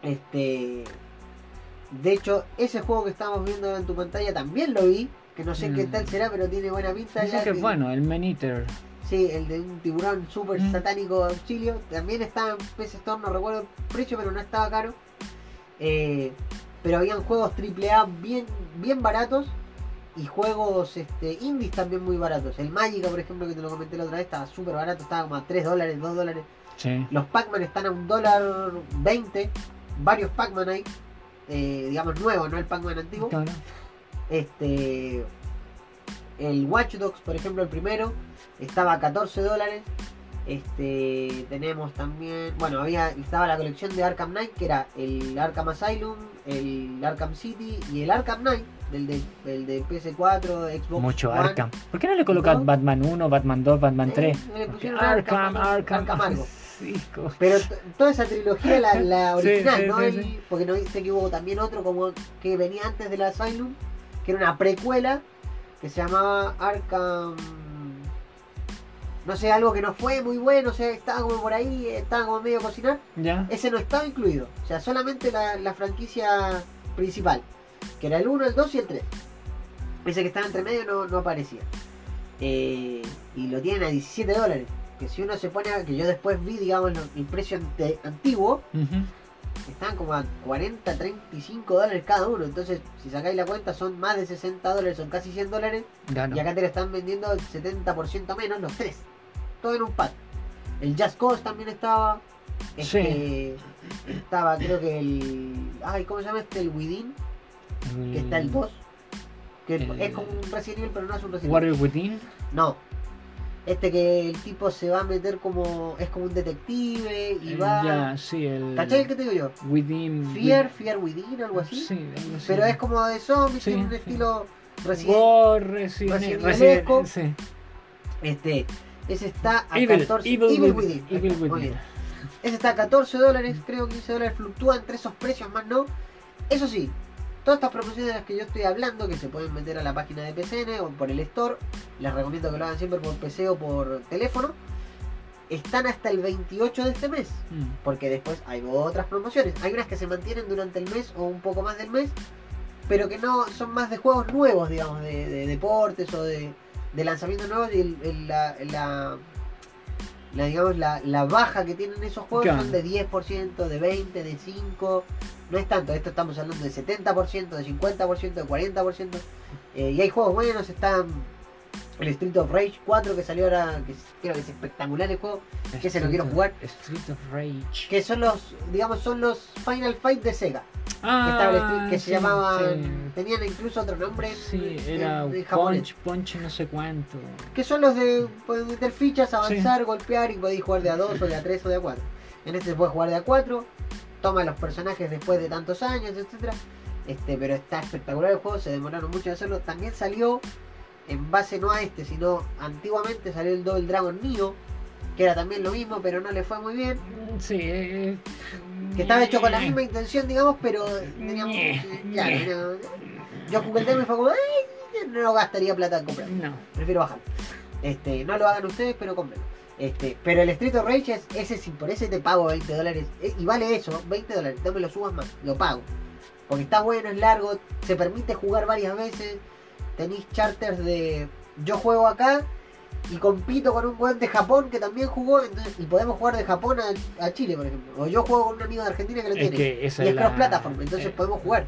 Este. De hecho, ese juego que estábamos viendo en tu pantalla también lo vi. Que no sé Mm. qué tal será, pero tiene buena pinta. Dicen ya que es bueno, el Man Eater. Sí, el de un tiburón super Mm. satánico auxilio. También estaba en PC Store, no recuerdo el precio, pero no estaba caro. Eh, pero habían juegos AAA bien, bien baratos y juegos este, indies también muy baratos. El Magica, por ejemplo, que te lo comenté la otra vez, estaba súper barato, estaba como a 3 dólares, 2 dólares. Sí. Los Pac-Man están a un dólar 20, varios Pac-Man hay, eh, digamos nuevos, no el Pac-Man antiguo. Claro. Este. El Watch Dogs, por ejemplo, el primero, estaba a 14 dólares. Este. Tenemos también. Bueno, había. Estaba la colección de Arkham Knight, que era el Arkham Asylum, el Arkham City y el Arkham Knight, del de, del de PS4, Xbox. Mucho One. Arkham. ¿Por qué no le colocas ¿No? Batman 1, Batman 2, Batman Eh, 3? le Porque pusieron Arkham, Arkham, Arkham, Arkham algo. Sí, Pero toda esa trilogía, la, la original, sí, ¿no? sí, El- sí. Porque no sé que hubo también otro como que venía antes del Asylum, que era una precuela que se llamaba Arkham. No sé, algo que no fue muy bueno, o sea, estaba como por ahí, estaba como medio cocinar. ¿Ya? Ese no estaba incluido, o sea, solamente la, la franquicia principal, que era el 1, el 2 y el 3. Ese que estaba entre medio no, no aparecía. Eh, y lo tienen a 17 dólares. Que si uno se pone a. que yo después vi, digamos, el precio ante- antiguo. Estaban como a 40, 35 dólares cada uno. Entonces, si sacáis la cuenta, son más de 60 dólares, son casi 100 dólares. Y acá te lo están vendiendo el 70% menos, los tres. Todo en un pack. El Just Cause también estaba. Este, Estaba, creo que el. Ay, ¿cómo se llama este? El Within, que está el 2. Que El- es como un Resident Evil, pero no es un Resident Evil. Warrior Within. No. Este que el tipo se va a meter como. es como un detective y Eh, va. Ya, sí, el. ¿Cachai el que te digo yo? Within. Fear, Fear Within, algo así. Sí, algo así. Pero es como de zombies, Sí, tiene un sí. estilo Resident War, Resident, Resident Resident- sí. Este, ese está a Evil, 14 Evil Evil Within, Evil Within. Ese está a 14 dólares, creo 15 dólares, fluctúa entre esos precios más no. Eso sí, todas estas promociones de las que yo estoy hablando, que se pueden meter a la página de PCN o por el store, les recomiendo que lo hagan siempre por PC o por teléfono, están hasta el 28 de este mes. Mm. Porque después hay otras promociones. Hay unas que se mantienen durante el mes o un poco más del mes, pero que no son más de juegos nuevos, digamos, de, de deportes o de, de lanzamientos nuevos. Y el- el- la, la- la, digamos, la, la baja que tienen esos juegos Claro. son de 10%, de 20%, de 5%. No es tanto, esto estamos hablando de 70%, de 50%, de 40%. Eh, y hay juegos buenos, están el Street of Rage 4 que salió ahora, que creo que es espectacular el juego. Que se lo quiero jugar. Street of Rage. que son los, digamos, son los Final Fight de Sega. que, Ah, estaba el street- que se sí, llamaban, sí. tenían incluso otro nombre Sí, en- era en. Punch, Punch no sé cuánto. Que son los de pueden meter fichas, avanzar, golpear y podéis jugar de a 2 o de a 3 o de a 4. En este se puede jugar de a 4, toma los personajes después de tantos años, etcétera. Este, pero está espectacular el juego, se demoraron mucho en hacerlo. También salió en base no a este, sino antiguamente salió el Double Dragon Neo, que era también lo mismo, pero no le fue muy bien. Sí, eh, Que estaba hecho con la misma intención, digamos, pero teníamos. No- yo jugué el tema y fue como, "Ay, no gastaría plata en comprar. No. Prefiero bajar. Este, no lo hagan ustedes, pero cómprenlo. Este, pero el Street of Rage es, ese sí, por ese te pago 20 dólares. eh, Y vale eso, 20 dólares. No me lo subas más, lo pago. Porque está bueno, es largo, se permite jugar varias veces. Tenéis charters de. Yo juego acá y compito con un weón de Japón que también jugó. entonces- y podemos jugar de Japón a, a Chile, por ejemplo. O yo juego con un amigo de Argentina que lo Es tiene. que esa y es es la, cross platform, entonces eh, podemos jugar.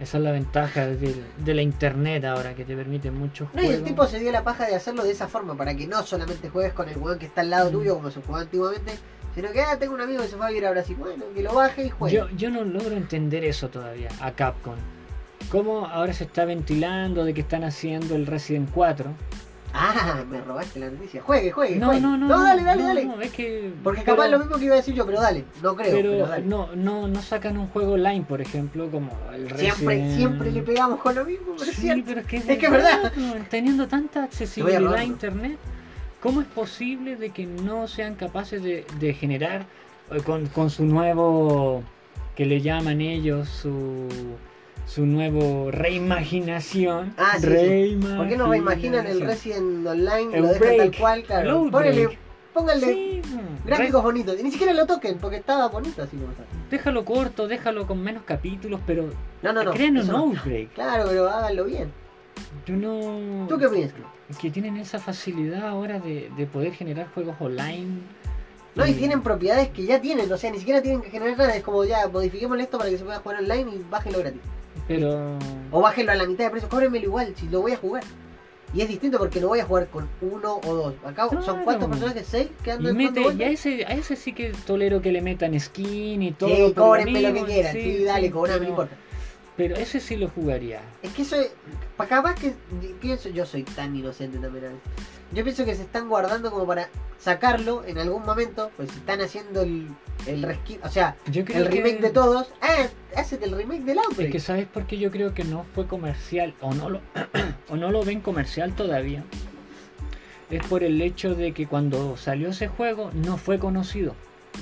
Esa es la ventaja de la internet ahora que te permite muchos No, y juegos. el tipo se dio la paja de hacerlo de esa forma, para que no solamente juegues con el weón que está al lado Mm. tuyo como se jugaba antiguamente, sino que ah, tengo un amigo que se fue a vivir a Brasil, bueno, que lo baje y juegue. Yo, yo no logro entender eso todavía a Capcom. ¿Cómo ahora se está ventilando de que están haciendo el Resident 4? Ah, me robaste la noticia. Juegue, juegue, No, juegue. no, no. dale, dale, no, dale. no, es que. Porque pero- capaz lo mismo que iba a decir yo, pero dale, no creo, pero, Pero dale. no, no, no sacan un juego online, por ejemplo, como el siempre, Resident- siempre le pegamos con lo mismo, pero Sí, pero es que es, Es que verdad. verdad, Teniendo tanta accesibilidad a ¿no? internet, ¿cómo es posible de que no sean capaces de, de generar eh, con, con su nuevo, que le llaman ellos, su, su nuevo reimaginación? Ah, sí, reimaginación. ¿Por qué no reimaginan el Resident Online? El lo dejan tal cual, claro. Sí, mm, gráficos bonitos. Y ni siquiera lo toquen, porque estaba bonito así como está. déjalo corto, déjalo con menos capítulos, pero No, no, no. creen un no. outbreak. Claro, pero háganlo bien. Yo no. ¿Tú qué piensas? que tienen esa facilidad ahora de, de poder generar juegos online. No, y tienen propiedades que ya tienen, o sea, ni siquiera tienen que generar nada, es como ya, modifiquemos esto para que se pueda jugar online y bájenlo gratis. Pero. O bájenlo a la mitad de precio, cóbrenmelo igual, si lo voy a jugar. Y es distinto porque lo voy a jugar con uno o dos. Acá son Claro. cuántos personajes, seis que andan mete, y a ese, a ese sí que tolero que le metan skin y todo. Sí, pero cóbrenme lo que quieran, sí, dale, cobrame, no importa. Pero ese sí lo jugaría. Es que eso es, pa- capaz que pienso, yo soy tan inocente también a veces. Yo pienso que se están guardando como para sacarlo en algún momento, pues están haciendo el, el o sea, Yo creo el remake que, de todos, ah, hacete el remake del Es Outbreak. que sabes por qué yo creo que no fue comercial o no lo o no lo ven comercial todavía. Es por el hecho de que cuando salió ese juego no fue conocido.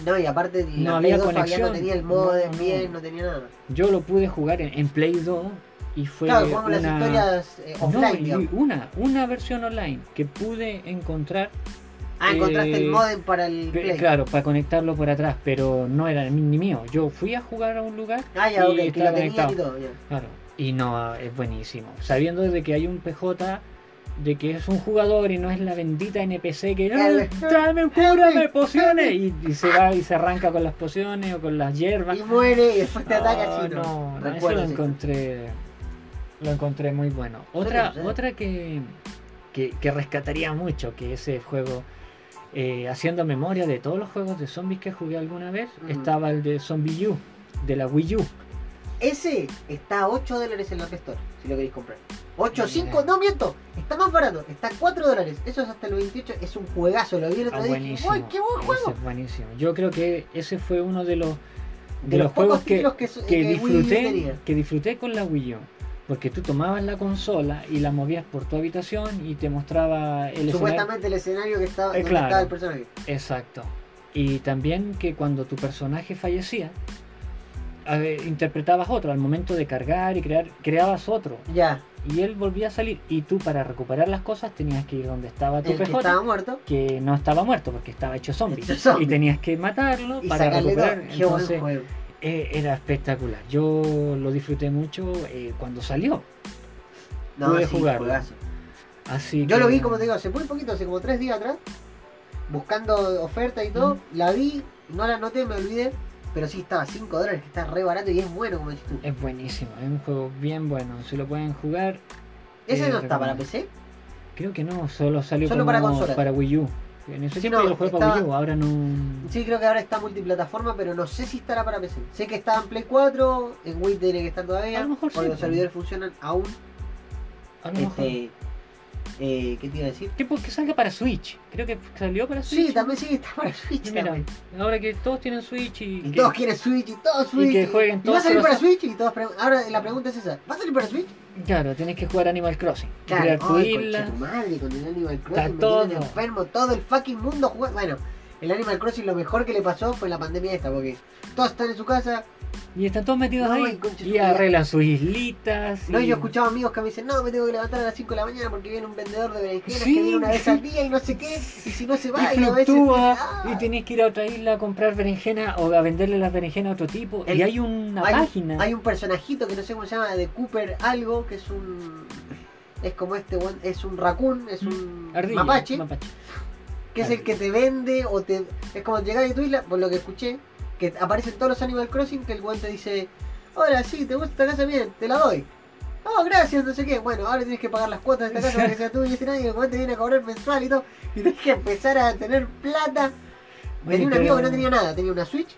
No, y aparte No había 2 todavía conexión. no tenía el modem No, no. bien, no tenía nada. Yo lo pude jugar en, en Play 2 y fue claro, una las historias eh, No, y una una versión online que pude encontrar Ah, encontraste eh, el modem para el Play. Claro, para conectarlo por atrás, pero no era ni mío. Yo fui a jugar a un lugar Ah, ya, y ok, que lo y conectado. todo, ya. Claro, y no, es buenísimo. Sabiendo de que hay un PJ, de que es un jugador y no es la bendita NPC que. "Ah, dame, cúrame pociones y, y se va y se arranca con las pociones o con las hierbas. Y muere y después te ataca Ah, así, no, no. eso lo encontré lo encontré muy bueno. Otra, otra que, que, que rescataría mucho, que ese juego, eh, haciendo memoria de todos los juegos de zombies que jugué alguna vez, Ujú. estaba el de Zombie U, de la Wii U. Ese está a 8 dólares en la App Store, si lo queréis comprar. 8, 5, no miento, está más barato, está 4 dólares. Eso es hasta el 28, es un juegazo, lo vi el otro Ah, día dije, buenísimo. ¡Uy, qué buen juego! es buenísimo. Yo creo que ese fue uno de los, de De los, los juegos que, que, que que disfruté, que disfruté con la Wii U. Porque tú tomabas la consola y la movías por tu habitación y te mostraba el escenario. Supuestamente el escenario que estaba, Eh, donde claro. estaba el personaje. Exacto. Y también que cuando tu personaje fallecía, ver, interpretabas otro. Al momento de cargar y crear, creabas otro. Ya, Y él volvía a salir. Y tú para recuperar las cosas tenías que ir donde estaba tu el que estaba muerto. que no estaba muerto porque estaba hecho zombie. Hecho zombie. Y tenías que matarlo Y para recuperar. Entonces, juego. Eh, era espectacular. Yo lo disfruté mucho eh, cuando salió. No, pude sí, jugarlo. juegazo. Así Yo que- lo vi, como te digo, hace muy poquito, hace como 3 días atrás, buscando ofertas y todo. La vi, no la anoté, me olvidé. Pero sí estaba 5 dólares, que está re barato y es bueno, como dices tú. Es buenísimo, es un juego bien bueno. Si lo pueden jugar, ¿Ese eh, no está para. PC? creo que no, solo salió Solo como para consolas. para Wii U. En ese Sí, tiempo no, para estaba- U, ahora no. Sí, creo que ahora está multiplataforma, pero no sé si estará para PC. Sé que está en Play 4, en Wii tiene que estar todavía. A lo mejor porque sí, los servidores funcionan aún. A lo mejor. Eh, ¿Qué te iba a decir? Tipo que salga para Switch. Creo que salió para Switch. Sí, también sí está para Switch. Y mira, también. ahora que todos tienen Switch y, Y que- todos quieren Switch y todos Switch. que jueguen ¿Y va todos a salir para Switch? Y todos pregun- Ahora la pregunta es esa: ¿va a salir para Switch? Claro, tienes que jugar Animal Crossing. Claro, crear tu madre, con el Animal Crossing Está todo. enfermo, todo el fucking mundo jugando. Bueno, el Animal Crossing lo mejor que le pasó fue la pandemia esta, porque todos están en su casa. Y están todos metidos No, y ahí. Y arreglan sus islitas. No, y- yo he escuchado amigos que me dicen, no, me tengo que levantar a las 5 de la mañana porque viene un vendedor de berenjenas Sí. que viene una vez al día y no sé qué, y si no se va, y y a veces... fluctúa, Ah. y tenés que ir a otra isla a comprar berenjena o a venderle las berenjenas a otro tipo. El- y hay una hay, página. hay un personajito que no sé cómo se llama, de Cooper algo, que es un... Es como este, es un raccoon, es un Mm, Ardilla, mapache, mapache. Que es el que te vende o te... Es como llegar tu isla, por lo que escuché, que aparecen todos los Animal Crossing, que el guante te dice, hola, sí, ¿te gusta esta casa? Bien, te la doy. Oh, gracias, no sé qué. Bueno, ahora tienes que pagar las cuotas de esta casa para que sea tuya y este nadie, y el guante viene a cobrar mensual y todo. Y tienes que empezar a tener plata. Tenía un amigo que no tenía nada, tenía una Switch,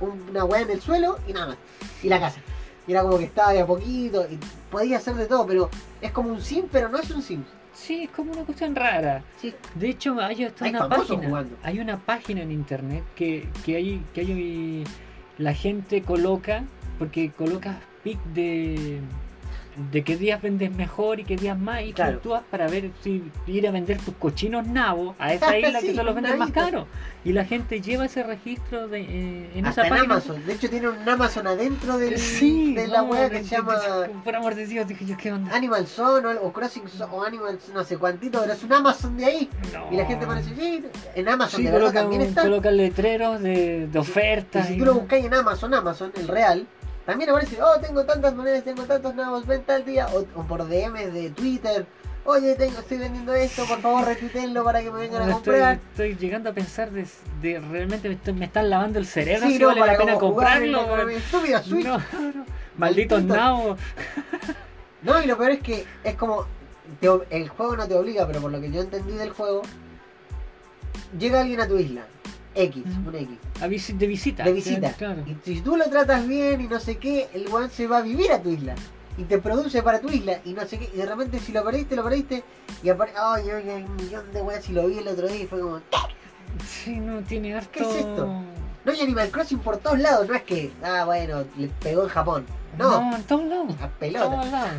un- una weá en el suelo y nada más. Y la casa. Y era como que estaba de a poquito y podía hacer de todo, pero es como un sim, pero no es un sim. Sí, es como una cuestión rara. Sí. De hecho, hay hasta Hay una página. jugando. Hay una página en internet que, que hay que hay la gente coloca porque colocas pic de de qué días vendes mejor y qué días más y Claro. fluctúas para ver si ir a vender tus cochinos nabos a esa isla Sí, que te los venden más nabito. caro y la gente lleva ese registro de, eh, en Hasta esa en página Amazon. De hecho, tiene un Amazon adentro del, sí de la no, weá que de- se llama por amor de Dios dije yo qué onda Animal Zone o, Crossing Zone, o Animal no sé cuántito, pero es un Amazon de ahí. Y la gente parece, sí, en Amazon sí, de verdad colocan, también está. colocan letreros de, de Y ofertas si y- tú lo buscáis en Amazon, Amazon, el real, también aparece, oh, tengo tantas monedas, tengo tantos nuevos, ven tal día, o, o por DM de Twitter, oye, tengo, estoy vendiendo esto, por favor retuitenlo para que me vengan a estoy, comprar. estoy llegando a pensar de, de realmente me, estoy- me están lavando el cerebro Sí, si no, vale la pena comprarlo. la- mi estúpida Switch. No, malditos Maldito. nabos. No, y lo peor es que es como. te el juego no te obliga, pero por lo que yo entendí del juego, llega alguien a tu isla, X, un X, de visita. de visita. Claro. Y si tú lo tratas bien y no sé qué, el weón se va a vivir a tu isla. Y te produce para tu isla y no sé qué. Y de repente si lo perdiste, lo perdiste. Y aparece. Ay, ay, hay un millón de weas. Y lo vi el otro día y fue como. Sí, no tiene harto. ¿Qué es esto? No hay Animal Crossing por todos lados. No es que. Ah, bueno, le pegó en Japón. No, No, en todos lados. a en pelota. todos lados.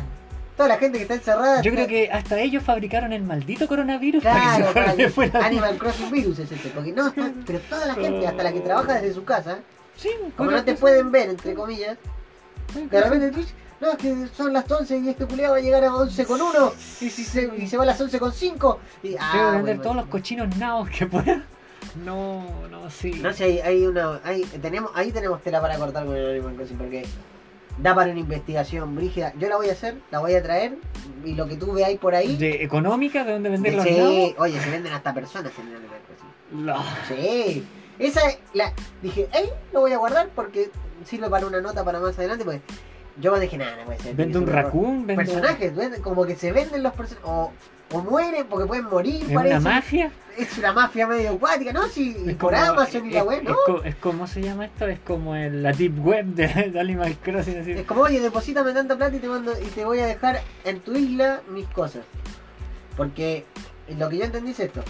Toda la gente que está encerrada. Yo está- creo que hasta ellos fabricaron el maldito coronavirus Claro, para que se para que- fuera. Animal Crossing Virus es este, porque no, está- pero toda la gente, hasta la que trabaja desde su casa, Sí, como no te cosa- pueden ver, entre comillas, de repente Twitch, no, es que son las 11 y este culiado va a llegar a 11 con 1, y, si se, y se va a las 11 con 5, y ah, que vender bueno, todos los cochinos nabos que pueda. No, no, sí. No sé, hay, hay una, hay, tenemos, ahí tenemos tela para cortar con el Animal Crossing, porque da para una investigación brígida. Yo la voy a hacer, la voy a traer, y lo que tú veáis por ahí, De económica, de dónde vender los sí, oye, se venden hasta personas en el Crossing. No. Sí, esa es la. Dije, hey, lo voy a guardar porque sirve para una nota para más adelante. Pues yo dije, nada, no puede ser. Vende un es error". raccoon, vende. Personajes, vende- como que se venden los personajes. O, o mueren porque pueden morir, ¿Es parece. una mafia? Es una mafia medio acuática, ¿no? Y Es por como- Amazon y la web, es ¿no? Es como se llama esto, es como el- la deep web de, de Animal Crossing. así. Es como, oye, deposítame tanta plata y te, mando, y te voy a dejar en tu isla mis cosas. Porque lo que yo entendí es esto.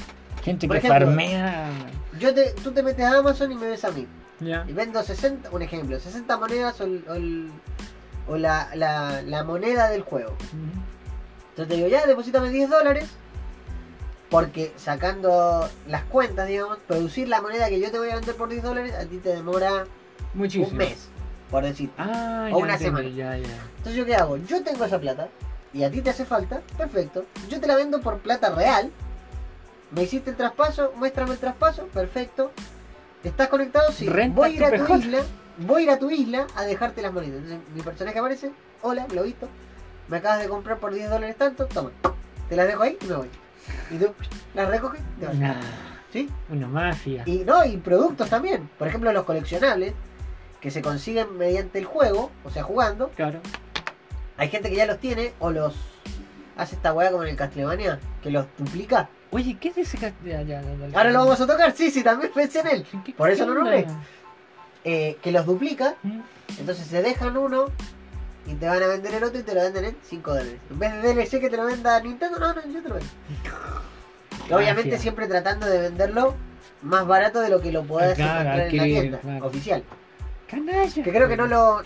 Gente por que ejemplo, farmea. Yo te, tú te metes a Amazon y me ves a mí. Y vendo 60, un ejemplo, 60 monedas o, el- o el- o la, la- la moneda del juego. Entonces te digo, ya, deposítame 10 dólares. Porque sacando las cuentas, digamos, producir la moneda que yo te voy a vender por 10 dólares, a ti te demora Muchísimo. un mes, por decir. Ah, O una entiendo, semana. Ya, ya. Entonces yo qué hago? Yo tengo esa plata y a ti te hace falta, perfecto. Yo te la vendo por plata real. Me hiciste el traspaso, muéstrame el traspaso, perfecto. ¿Estás conectado? Sí. Renta voy a ir a tu PJ. isla, voy a ir a tu isla a dejarte las monedas. Entonces mi personaje aparece, hola, lo he visto. Me acabas de comprar por 10 dólares tanto, toma. Te las dejo ahí y me voy. Y tú las recoges, te vas. Nah, ¿Sí? una mafia. Y no, y productos también. Por ejemplo, los coleccionables que se consiguen mediante el juego, o sea, jugando. Claro. Hay gente que ya los tiene o los hace esta weá como en el Castlevania, que los duplica. Oye, ¿qué es ese ca- ya, ya, ya, ya. Ahora lo vamos a tocar, sí, sí, también pensé en él. ¿Qué- por eso lo nombré. Eh, que los duplica, ¿Mm? entonces se dejan uno y te van a vender el otro y te lo venden en 5 dólares. En vez de DLC que te lo venda Nintendo, no, no, yo te lo vendo. Y Obviamente Mafia. siempre tratando de venderlo más barato de lo que lo puedas Claro, encontrar en la tienda claro. oficial. Canalla. Que creo que no lo.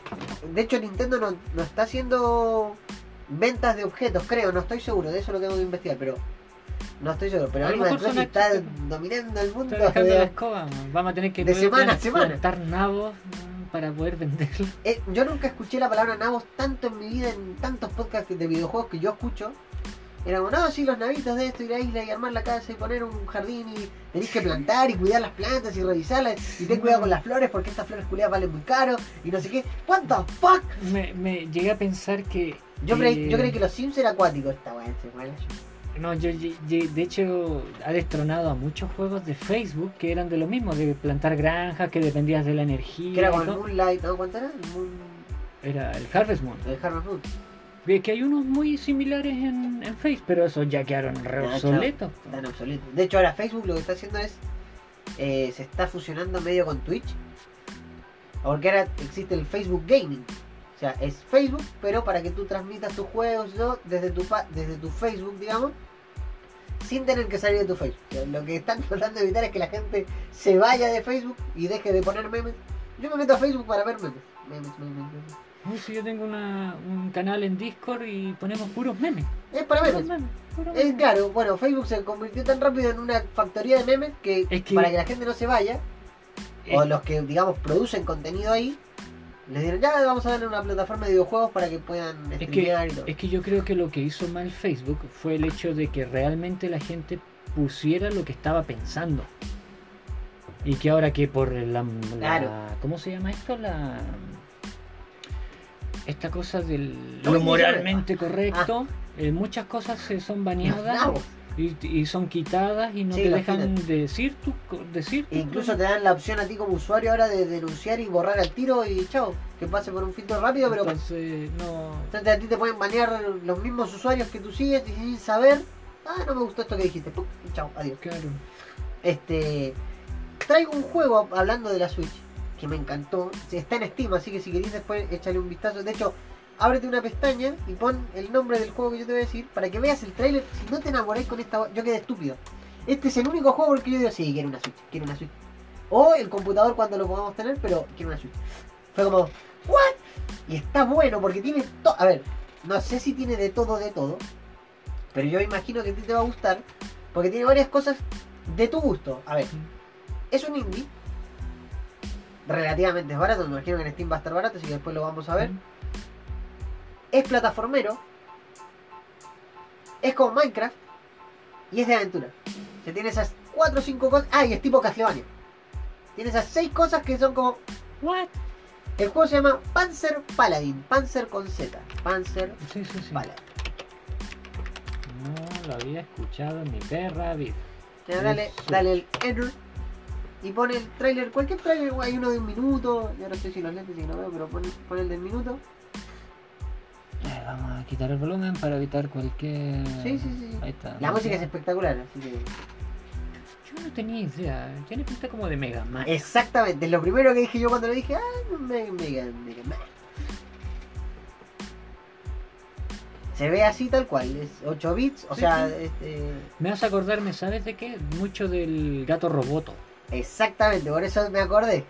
De hecho, Nintendo no, no está haciendo ventas de objetos, creo, no estoy seguro, de eso lo tengo que investigar, pero. No estoy seguro, pero Animal Crossing está dominando el mundo. Está dejando de- la escoba, man. vamos a tener que de semana a semana. plantar nabos man, para poder venderlo. Eh, yo nunca escuché la palabra nabos tanto en mi vida en tantos podcasts de videojuegos que yo escucho. Era como, no, sí, los navitos de esto, ir a la isla y armar la casa y poner un jardín y tenéis que plantar y cuidar las plantas y revisarlas y ten cuidado con las flores porque estas flores culiadas valen muy caro y no sé qué. ¿What the fuck? Me, me llegué a pensar que. Yo, creí, eh, yo creí que los Sims era acuático esta weá, No, yo, yo- yo- de hecho ha destronado a muchos juegos de Facebook que eran de lo mismo, de plantar granjas, que dependías de la energía. Que era y como el. Moonlight, ¿no? ¿Cuánto era? El Moon... Era el Harvest Moon. El Harvest Moon. Ve que hay unos muy similares en, en Facebook, pero esos ya quedaron re Ya, obsoletos. Están obsoletos. De hecho, ahora Facebook lo que está haciendo es. eh, se está fusionando medio con Twitch. Porque ahora existe el Facebook Gaming. O sea, es Facebook, pero para que tú transmitas tus juegos ¿no? desde, tu pa- desde tu Facebook, digamos, sin tener que salir de tu Facebook. O sea, lo que están tratando de evitar es que la gente se vaya de Facebook y deje de poner memes. Yo me meto a Facebook para ver memes. Memes, memes, memes. Uy, si yo tengo una, un canal en Discord y ponemos puros memes. Es para Puros memes. puros Es memes. claro, bueno, Facebook se convirtió tan rápido en una factoría de memes que, Es que- para que la gente no se vaya, Eh, o los que, digamos, producen contenido ahí, les dieron, ya vamos a darle una plataforma de videojuegos para que puedan Es que, streamear y todo. es que yo creo que lo que hizo mal Facebook fue el hecho de que realmente la gente pusiera lo que estaba pensando. Y que ahora que por la, la- Claro. ¿cómo se llama esto? La esta cosa del ¿Cómo lo moralmente correcto, eh, muchas cosas se son baneadas nabos. Y, y son quitadas y no Sí, te dejan decir tu decir tu- incluso te dan la opción a ti como usuario ahora de denunciar y borrar al tiro y chao, que pase por un filtro rápido, pero entonces no entonces a ti te pueden banear los mismos usuarios que tú sigues y sin saber, ah, no me gustó esto que dijiste, ¡pum! y chao, adiós. claro Este. Traigo un juego hablando de la Switch que me encantó. Está en Steam, así que si queréis después échale un vistazo. De hecho, ábrete una pestaña y pon el nombre del juego que yo te voy a decir para que veas el trailer. Si no te enamoráis con esta. Yo quedé estúpido. Este es el único juego porque yo digo, sí, quiero una Switch, quiero una Switch. O el computador cuando lo podamos tener, pero quiero una Switch. Fue como, ¿what? Y está bueno porque tiene todo. A ver, no sé si tiene de todo, de todo. Pero yo imagino que a ti te va a gustar. Porque tiene varias cosas de tu gusto. A ver, es un indie. Relativamente es barato, me imagino que en Steam va a estar barato, así que después lo vamos a ver. Es plataformero. Es como Minecraft. Y es de aventura. O sea, tiene esas 4 o 5 cosas. Ah, y es tipo Castlevania. Tiene esas 6 cosas que son como. what El juego se llama Panzer Paladin. Panzer con Z. Panzer sí sí sí Paladin. no lo había escuchado en mi perra vida Ya, dale, dale el enter. Y pone el trailer, cualquier trailer, hay uno de un minuto. Ya no sé si los lentes si no veo, pero pon, pon el del minuto. Eh, vamos a quitar el volumen para evitar cualquier. Sí, sí, sí. Ahí está. La música es espectacular, así que. Yo no tenía idea. Tiene pinta como de Mega Man. Exactamente, es lo primero que dije yo cuando lo dije, ah, Mega, Mega, Mega Man. Se ve así tal cual, es 8 bits, o Sí, sea, sí. este, Me hace acordarme, ¿sabes de qué? Mucho del gato roboto. exactamente, por eso me acordé.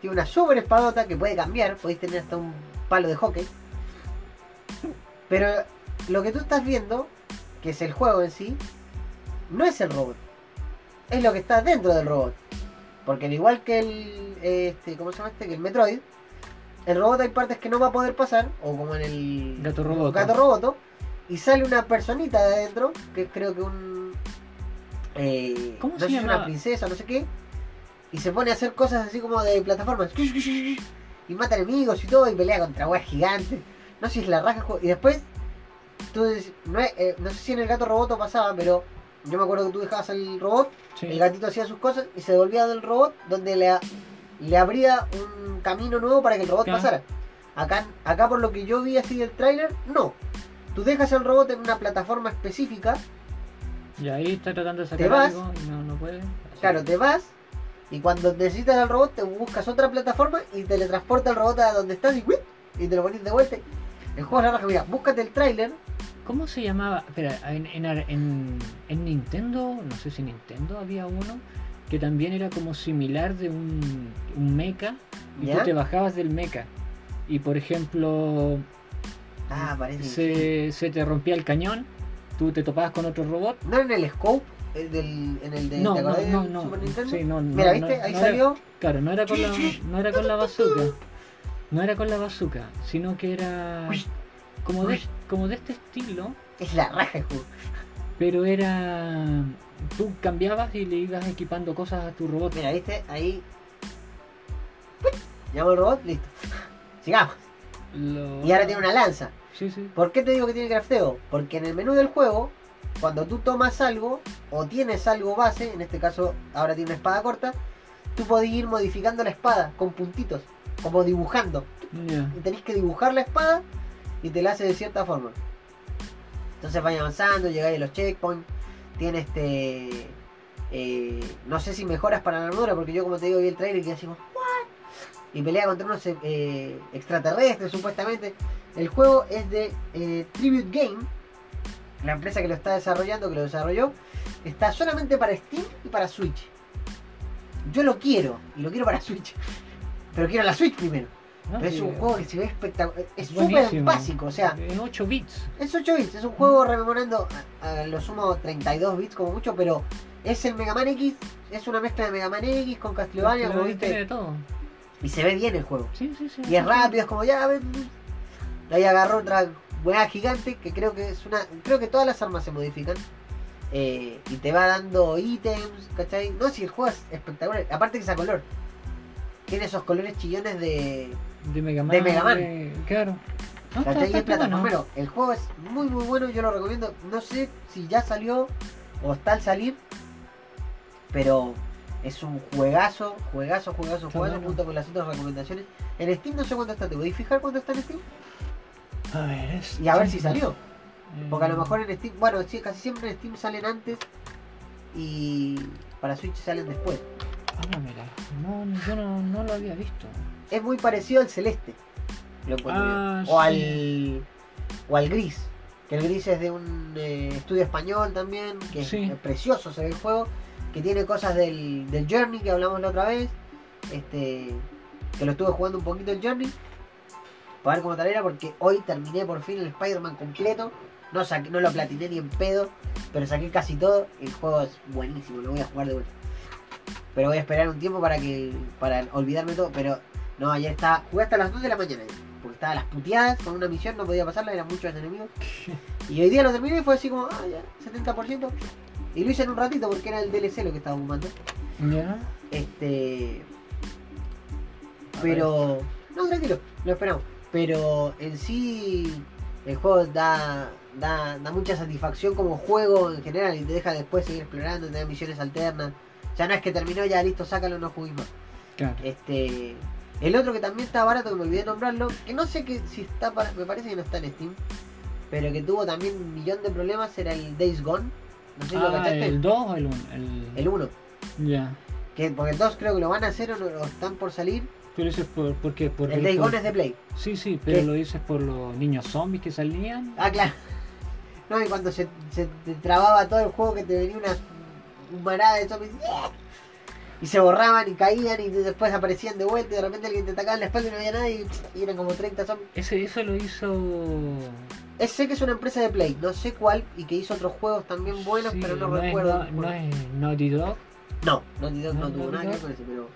Tiene una super espadota que puede cambiar, podéis tener hasta un palo de hockey. Pero lo que tú estás viendo, que es el juego en sí, no es el robot. Es lo que está dentro del robot. Porque al igual que el. Este, ¿Cómo se llama este? Que el Metroid. El robot hay partes que no va a poder pasar. O como en el. Gato Roboto. Gato Roboto. Y sale una personita de adentro. Que creo que un. eh, ¿Cómo no se llama? una princesa, no sé qué. Y se pone a hacer cosas así como de plataformas. Y mata enemigos y todo. Y pelea contra weas gigantes. No sé si es la raja. Y después. Tú no, eh, no sé si en el gato roboto pasaba, pero yo me acuerdo que tú dejabas el robot Sí. el gatito hacía sus cosas y se devolvía del robot donde le, le abría un camino nuevo para que el robot pasara. Acá, acá por lo que yo vi así del tráiler, no. Tú dejas el robot en una plataforma específica, Y ahí está tratando de sacar Te vas. algo y no, no puede. Claro, te vas y cuando necesitas al robot te buscas otra plataforma y teletransporta el robot a donde estás y, y te lo pones de vuelta. El juego es la raja, mira, búscate el tráiler. ¿Cómo se llamaba? Espera, en, en, en, en Nintendo, no sé si Nintendo había uno que también era como similar de un, un mecha y ¿Ya? tú te bajabas del mecha y por ejemplo Ah, se, se te rompía el cañón, tú te topabas con otro robot. No en el scope, el del, en el de No, ¿te no, no, no, Super Nintendo. sí, no, no, Mira, ¿viste? Ahí era- salió. Claro, no era con la, no era con la bazooka. No era con la bazooka, sino que era como de, como de este estilo, Es la raja el juego. pero era... Tú cambiabas y le ibas equipando cosas a tu robot. Mira, ¿viste? Ahí. Llamo al robot, listo. Sigamos. Lo- Y ahora tiene una lanza. Sí, sí. ¿Por qué te digo que tiene crafteo? Porque en el menú del juego, cuando tú tomas algo o tienes algo base, en este caso ahora tiene una espada corta, tú podés ir modificando la espada con puntitos, como dibujando. Ya. Y tenés que dibujar la espada y te la hace de cierta forma. Entonces vais avanzando, llegáis a los checkpoints, tiene este... eh, no sé si mejoras para la armadura, porque yo como te digo vi el trailer y quedé así como, ¿what? Y pelea contra unos eh, extraterrestres supuestamente. El juego es de eh, Tribute Game, la empresa que lo está desarrollando, que lo desarrolló, está solamente para Steam y para Switch. Yo lo quiero, y lo quiero para Switch. Pero quiero la Switch primero. No, Pero es un juego que se ve espectacular. Es súper básico, o sea, En 8 bits. es 8 bits, es un juego rememorando a, a lo sumo 32 bits como mucho, pero es el Mega Man X, es una mezcla de Mega Man X con Castlevania, como Tiene viste, de todo. y se ve bien el juego. Sí, sí, sí. Y es rápido, es como ya, ven. Ahí agarró otra weá gigante que creo que es una. Creo que todas las armas se modifican. eh, y te va dando ítems, ¿cachai? No, si el juego es espectacular. Aparte que es a color. Tiene esos colores chillones de. De Mega Man. De Mega Man. de- Claro. No, está, está, es está bueno. El juego es muy muy bueno, yo lo recomiendo. No sé si ya salió o está al salir. Pero es un juegazo, juegazo, juegazo, Está juegazo bueno. junto con las otras recomendaciones. En Steam no sé cuánto está, ¿te podéis fijar cuánto está en Steam? A ver, es. Y a ver si salió. Eh, Porque a lo mejor en Steam, bueno, sí, casi siempre en Steam salen antes y para Switch salen después. Mira. No, yo no, no lo había visto. Es muy parecido al celeste. Lo Ah. O sí. al o al gris. Que el gris es de un eh, estudio español también, que Sí. es precioso se ve el juego, que tiene cosas del, del Journey que hablamos la otra vez. Este que lo estuve jugando un poquito el Journey. Para ver cómo tal era, porque hoy terminé por fin el Spider-Man completo. No, saqué- no lo platiné ni en pedo, pero saqué casi todo. El juego es buenísimo, lo voy a jugar de vuelta. Pero voy a esperar un tiempo para que para olvidarme todo. Pero no, ayer estaba. Jugué hasta las 2 de la mañana. Porque estaba a las puteadas con una misión, no podía pasarla, eran muchos enemigos. Y hoy día lo terminé y fue así como, ah, ya, 70%. Y lo hice en un ratito porque era el DLC lo que estaba jugando. Ya. Este. Pero. No, tranquilo, lo esperamos. Pero en sí. El juego da, da, da mucha satisfacción como juego en general y te deja después seguir explorando, te da misiones alternas. Ya no es que terminó, ya listo, sácalo, no juguís más. Claro. Este. El otro que también está barato, que me olvidé nombrarlo, que no sé que si está para, me parece que no está en Steam, pero que tuvo también un millón de problemas, era el Days Gone. No sé si lo Ah, cachaste. ¿El 2 o el 1? El... El 1. Ya. Que, porque el 2 creo que lo van a hacer o, no- o están por salir. Pero eso es por, ¿por qué? Porque el Days por- Gone es de Play. Sí, sí, pero ¿Qué? lo dices por los niños zombies que salían. Ah, claro. No, y cuando se, se te trababa todo el juego que te venía una humarada de zombies. ¡ah! Y se borraban y caían y después aparecían de vuelta y de repente alguien te atacaba en la espalda y no había nada y, eran como 30 zombies. Ese, eso lo hizo. Es- sé que es una empresa de Play, no sé cuál, y que hizo otros juegos también buenos, Sí, pero no, recuerdo. no, no es Naughty Dog. No, Naughty Dog no, No, tuvo nada que ver con ese, pero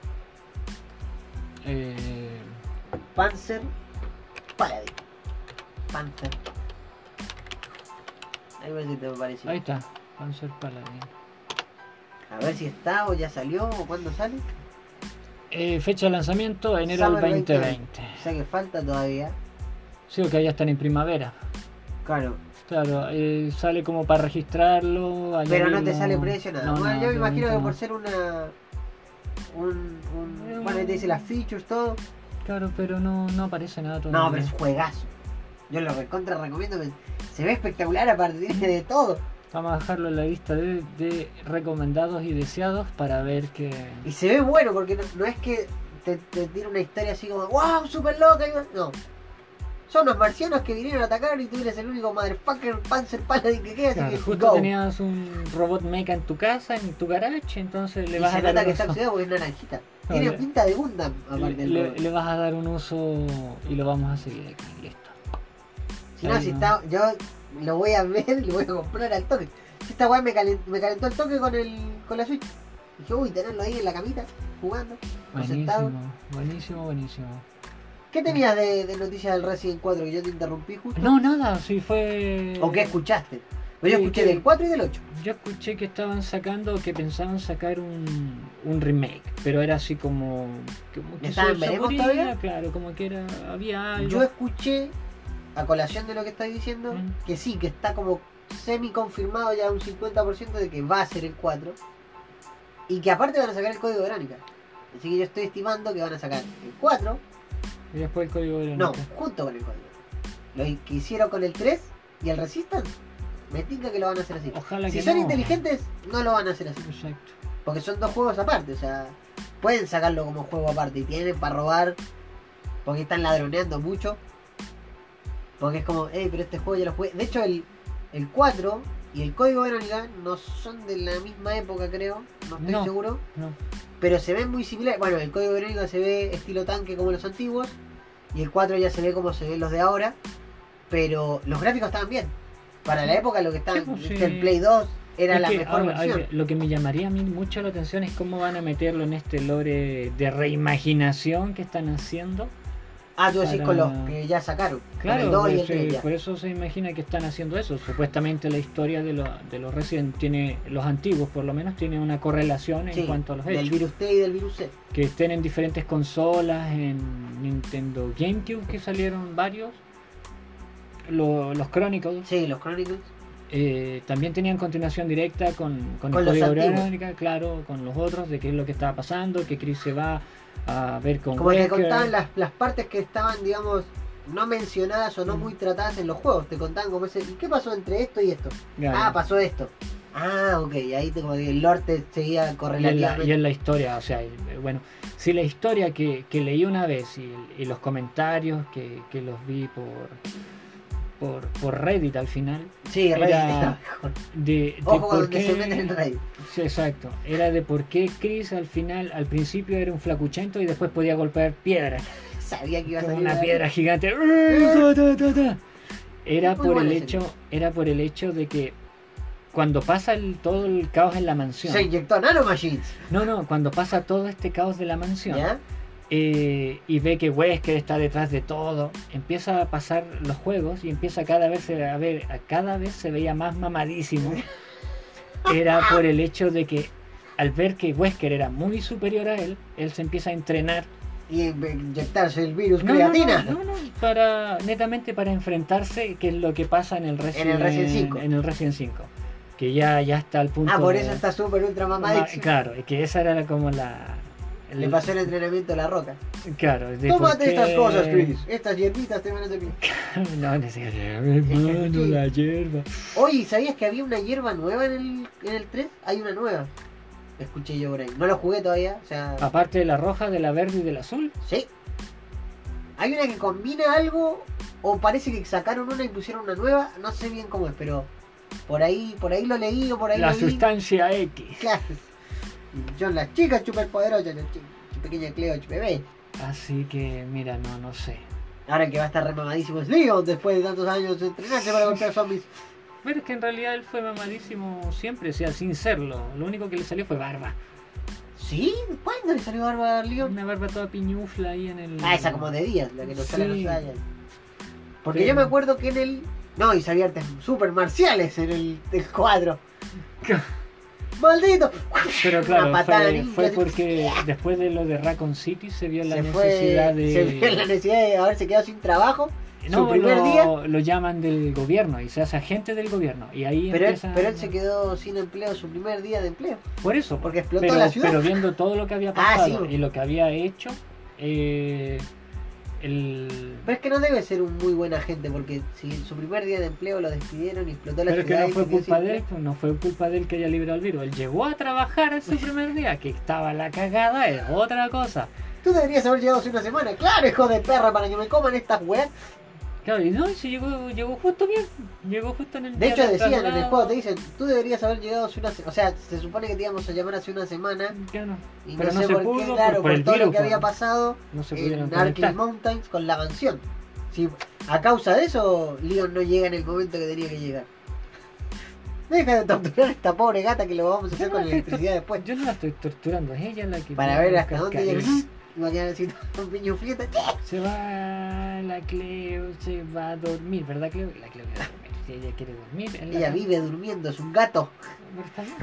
Eh, Panzer Paladin. Panzer. Ahí te parece. ahí está, Panzer Paladin. A ver si está o ya salió o cuándo sale. Eh, fecha de lanzamiento, enero del 2020. O sea que falta todavía. Sí, que ya están en primavera. Claro. Claro, eh, sale como para registrarlo. Pero no añadirlo- te sale precio nada. No, bueno, no, yo me imagino que por no. ser una. Un, un, Eh, bueno, te dice las features, todo. Claro, pero no, no aparece nada todavía. No, pero es juegazo. Yo lo recontra recomiendo. Se ve espectacular aparte, tiene de todo. Vamos a dejarlo en la lista de, de recomendados y deseados para ver que... Y se ve bueno porque no, no es que te, te tire una historia así como, wow, super loca. No. Son unos marcianos que vinieron a atacar y tú eres el único motherfucker Panzer Paladin que queda. Claro, así que justo go. tenías un robot mecha en tu casa, en tu garage, entonces le Y vas se a dar nota un que está oxidado porque es naranjita. Tiene pinta de Gundam, aparte del le- le vas a dar un uso y lo vamos a seguir aquí, listo. Si no, si está, yo lo voy a ver y lo voy a comprar al toque. Esta weá me, calen- me calentó el toque con el con la Switch. Dije, uy, tenerlo ahí en la camita, jugando, sentado. Buenísimo, buenísimo, buenísimo. ¿Qué tenías de, de noticias del Resident 4 que yo te interrumpí justo? No, nada, sí fue... ¿O qué escuchaste? Pues yo Sí, escuché que- del 4 y del 8. Yo escuché que estaban sacando, que pensaban sacar un, un remake, pero era así como... como que ¿Estaban veremos todavía? Claro, como que era, había algo. Yo escuché, a colación de lo que estás diciendo, Mm. que sí, que está como semi confirmado ya un 50% de que va a ser el 4. Y que aparte van a sacar el código de Verónica. Así que yo estoy estimando que van a sacar el 4 Y después el código de No, junto con el código. Lo que hicieron con el 3 y el Resistance, me tinca que lo van a hacer así. Ojalá Si que son no. inteligentes, no lo van a hacer así. Exacto. Porque son dos juegos aparte, o sea, pueden sacarlo como juego aparte y tienen para robar, porque están ladroneando mucho. Porque es como, hey, pero este juego ya lo jugué. De hecho, el, el 4 y el código Verónica no son de la misma época, creo, no estoy No. seguro. No. Pero se ven muy similares. Bueno, el código Verónica se ve estilo tanque como los antiguos. Y el 4 ya se ve como se ven los de ahora. Pero los gráficos estaban bien. Para la época lo que estaban Sí, pues, viste, sí. el Play 2 era Es la que mejor ahora, versión. lo que me llamaría a mí mucho la atención es cómo van a meterlo en este lore de reimaginación que están haciendo. Ah, tú decís para- con los que ya sacaron. Claro, con el 2 y el 3 ya. por eso se imagina que están haciendo eso. Supuestamente la historia de, lo- de los Resident tiene, los antiguos por lo menos, tiene una correlación en Sí, cuanto a los del hechos. virus T y del virus C. Que estén en diferentes consolas, en Nintendo GameCube que salieron varios. Lo- los Chronicles Sí, los Chronicles. eh, también tenían continuación directa con, con, Con el código claro, con los otros, de qué es lo que estaba pasando, que Chris se va a ver con Como te Wesker. contaban las, las partes que estaban, digamos, no mencionadas o no Mm. muy tratadas en los juegos. Te contaban como ese, ¿y qué pasó entre esto y esto? Claro. Ah, pasó esto. Ah, ok, ahí te, como que el lore te seguía y en, la, correlativamente. y en la historia, o sea, eh, bueno, si la historia que, que leí una vez y, y los comentarios que, que los vi por, por, por Reddit al final, Sí, Reddit era- de, de Ojo por qué- se meten en Reddit. Sí, exacto, era de por qué Chris al final, al principio era un flacuchento y después podía golpear piedras. Sabía que iba a salir una piedra gigante. Era por el hecho, era por el hecho de que cuando pasa el- todo el caos en la mansión. Se inyectó nanomachines. No, no, cuando pasa todo este caos de la mansión ¿Ya? Eh, y ve que Wesker está detrás de todo, empieza a pasar los juegos y empieza cada vez a ver, a cada vez se veía más mamadísimo. Era por el hecho de que al ver que Wesker era muy superior a él, él se empieza a entrenar Y inyectarse el virus No, creatina. No, no, no, para, netamente para enfrentarse, que es lo que pasa en el Resident, En el Resident 5. en el Resident 5. Que ya, ya está al punto. Ah, por de- eso está súper ultra Ma- mamadísimo. Claro, que esa era como la, Le pasó el entrenamiento a la roca. Claro, de Tómate estas cosas, Chris. Estas hierbitas te van a servir. no, decía, hermano, la hierba. Oye, ¿sabías que había una hierba nueva en el, en el 3? Hay una nueva. Escuché yo por ahí. No lo jugué todavía, o sea... Aparte de la roja, de la verde y del azul. Sí. Hay una que combina algo o parece que sacaron una y pusieron una nueva. No sé bien cómo es, pero por ahí, por ahí lo leí o por ahí La lo vi. sustancia X. Claro. Son las chicas superpoderosas, las chicas. Pequeña Cleo, bebé. Así que, mira, no, no sé. Ahora que va a estar remamadísimo es Leon después de tantos años de entrenarse para golpear zombies. Pero es que en realidad él fue mamadísimo siempre, o sea, sin serlo. Lo único que le salió fue barba. ¿Sí? ¿Cuándo le salió barba a Leon? Una barba toda piñufla ahí en el. Ah, esa como de días, la que nos sale a Sí. los años. Porque Pero- yo me acuerdo que en el. No, y sabía artes super marciales en el, el cuadro. ¡Maldito! Pero claro, fue, porque después de lo de Raccoon City se vio la se necesidad fue, de. se vio la necesidad de haberse quedado sin trabajo. No, su primer lo, día. lo llaman del gobierno y se hace agente del gobierno. Y ahí Pero él, empieza- pero él se quedó sin empleo su primer día de empleo. Por eso, Porque explotó pero, la ciudad. pero viendo todo lo que había Ah, pasado sí. y lo que había hecho, eh, el... Pero es que no debe ser un muy buen agente porque si en su primer día de empleo lo despidieron y explotó la Pero es que ciudad. no fue culpa de él, no fue culpa de él que haya librado el virus. Él llegó a trabajar en su primer día, que estaba la cagada, es otra cosa. Tú deberías haber llegado hace una semana. Claro, hijo de perra, para que me coman estas weas. Claro, y no, se llegó, llegó justo bien, llegó justo en el De hecho decían en el juego, te dicen, tú deberías haber llegado hace una semana. O sea, se supone que te íbamos a llamar hace una semana. Claro, Y Pero no, no sé por pudo qué, por- claro, por por, el todo virus, lo que había pues. pasado no se en. Arklay Mountains con la mansión. Sí, a causa de eso, Leon no llega en el momento que tenía que llegar. Deja de torturar a esta pobre gata que lo vamos a hacer Yo con no, electricidad después. yo no la estoy torturando, es ella la que... Para ver hasta dónde llega. Va a quedar así un piñuflita. Se va la Cleo, se va a dormir, ¿verdad Cleo? La Cleo quiere dormir, si ella quiere dormir. la Ella vive durmiendo, es un gato. pero está bien.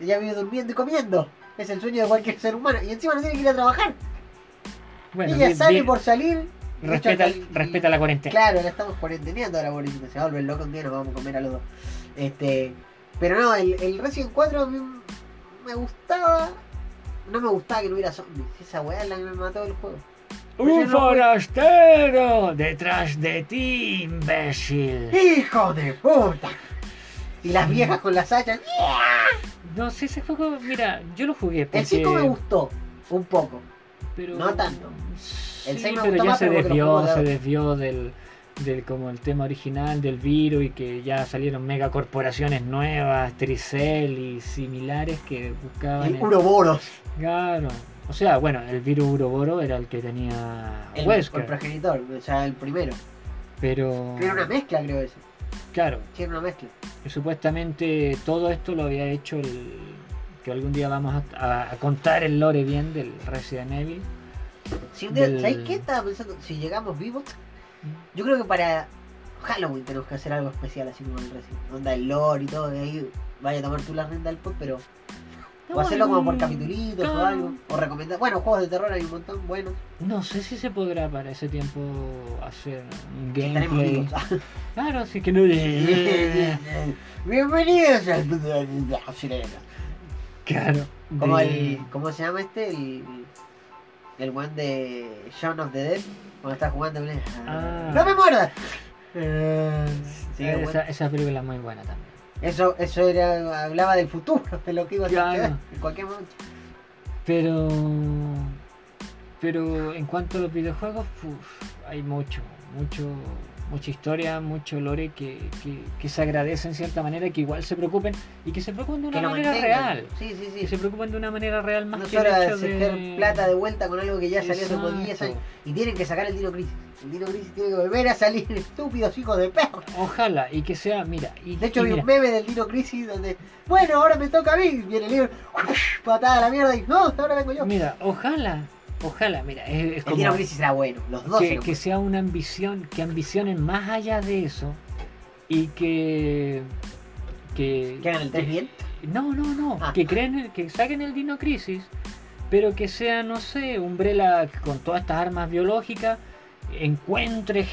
Ella vive durmiendo y comiendo. Es el sueño de cualquier ser humano. Y encima no tiene que ir a trabajar. Bueno, Ella bien, sale bien. por salir. De hecho, respeta, respeta la cuarentena. Claro, la estamos cuarenteneando ahora, pobrecita. Se va a volver loco un día, nos vamos a comer a los dos. Este, pero no, el, el Resident 4 a mí me gustaba. No me gustaba que no hubiera zombies. Esa weá es la que me mató el juego. Pero ¡Un no forastero! ¡Detrás de ti, imbécil! ¡Hijo de puta! Y las viejas con las hachas. No sé, ese juego, mira, yo lo jugué porque... El 5 me gustó, un poco. pero... no tanto. El Sí, seis me pero gustó ya más, se pero desvió, se desvió del, del como el tema original del virus y que ya salieron megacorporaciones nuevas, Tricel y similares que buscaban... Y el- Uroboros. Claro. O sea, bueno, el virus Uroboro era el que tenía El, Wesker, el progenitor, o sea, el primero. pero... Era una mezcla, creo ese. Claro, Sí, era una mezcla. y supuestamente todo esto lo había hecho el... que algún día vamos a, a- a contar el lore bien del Resident Evil. Si un día, Del- ¿Sabes qué estaba pensando? Si llegamos vivos, yo creo que para Halloween tenemos que hacer algo especial así como el Resident. Onda el lore y todo, y ahí vaya a tomar tú la renta del pod, pero. O hacerlo como por capitulitos o algo. O recomendar. Bueno, juegos de terror hay un montón buenos. No sé si se podrá para ese tiempo hacer un gameplay. Claro, sí que no. Bienvenidos al. Claro. Como el. ¿Cómo se llama este? El. El one de Shaun of the Dead. Cuando está jugando. Ah. ¡No me muerdas! Sí, esa, bueno. esa película es muy buena también. Eso, eso era, hablaba del futuro, de lo que iba a Claro. suceder en cualquier momento. Pero. Pero en cuanto a los videojuegos, uf, hay mucho, mucho, mucha historia, mucho lore que, que, que se agradece en cierta manera, que igual se preocupen y que se preocupen de una Que manera mantengan. real. Sí, sí, Que sí. se preocupen de una manera real más No que el solo hecho hacer de plata de vuelta con algo que ya salió hace como 10 Exacto. años. Y tienen que sacar el Dino Crisis. El Dino Crisis tiene que volver a salir, estúpidos hijos de perro. Ojalá, y que sea, mira, y, De hecho, y vi mira, un meme del Dino Crisis donde, bueno, ahora me toca a mí. Viene el libro, patada a la mierda y no, ahora vengo yo. mira, ojalá, ojalá, mira, es, es El como Dino Crisis era bueno, los dos que, sea una ambición, que ambicionen más allá de eso y que que, hagan el 3 bien. no, no, no, Ah. que creen el- que saquen el Dino Crisis, pero que sea, no sé, Umbrella con todas estas armas biológicas encuentre,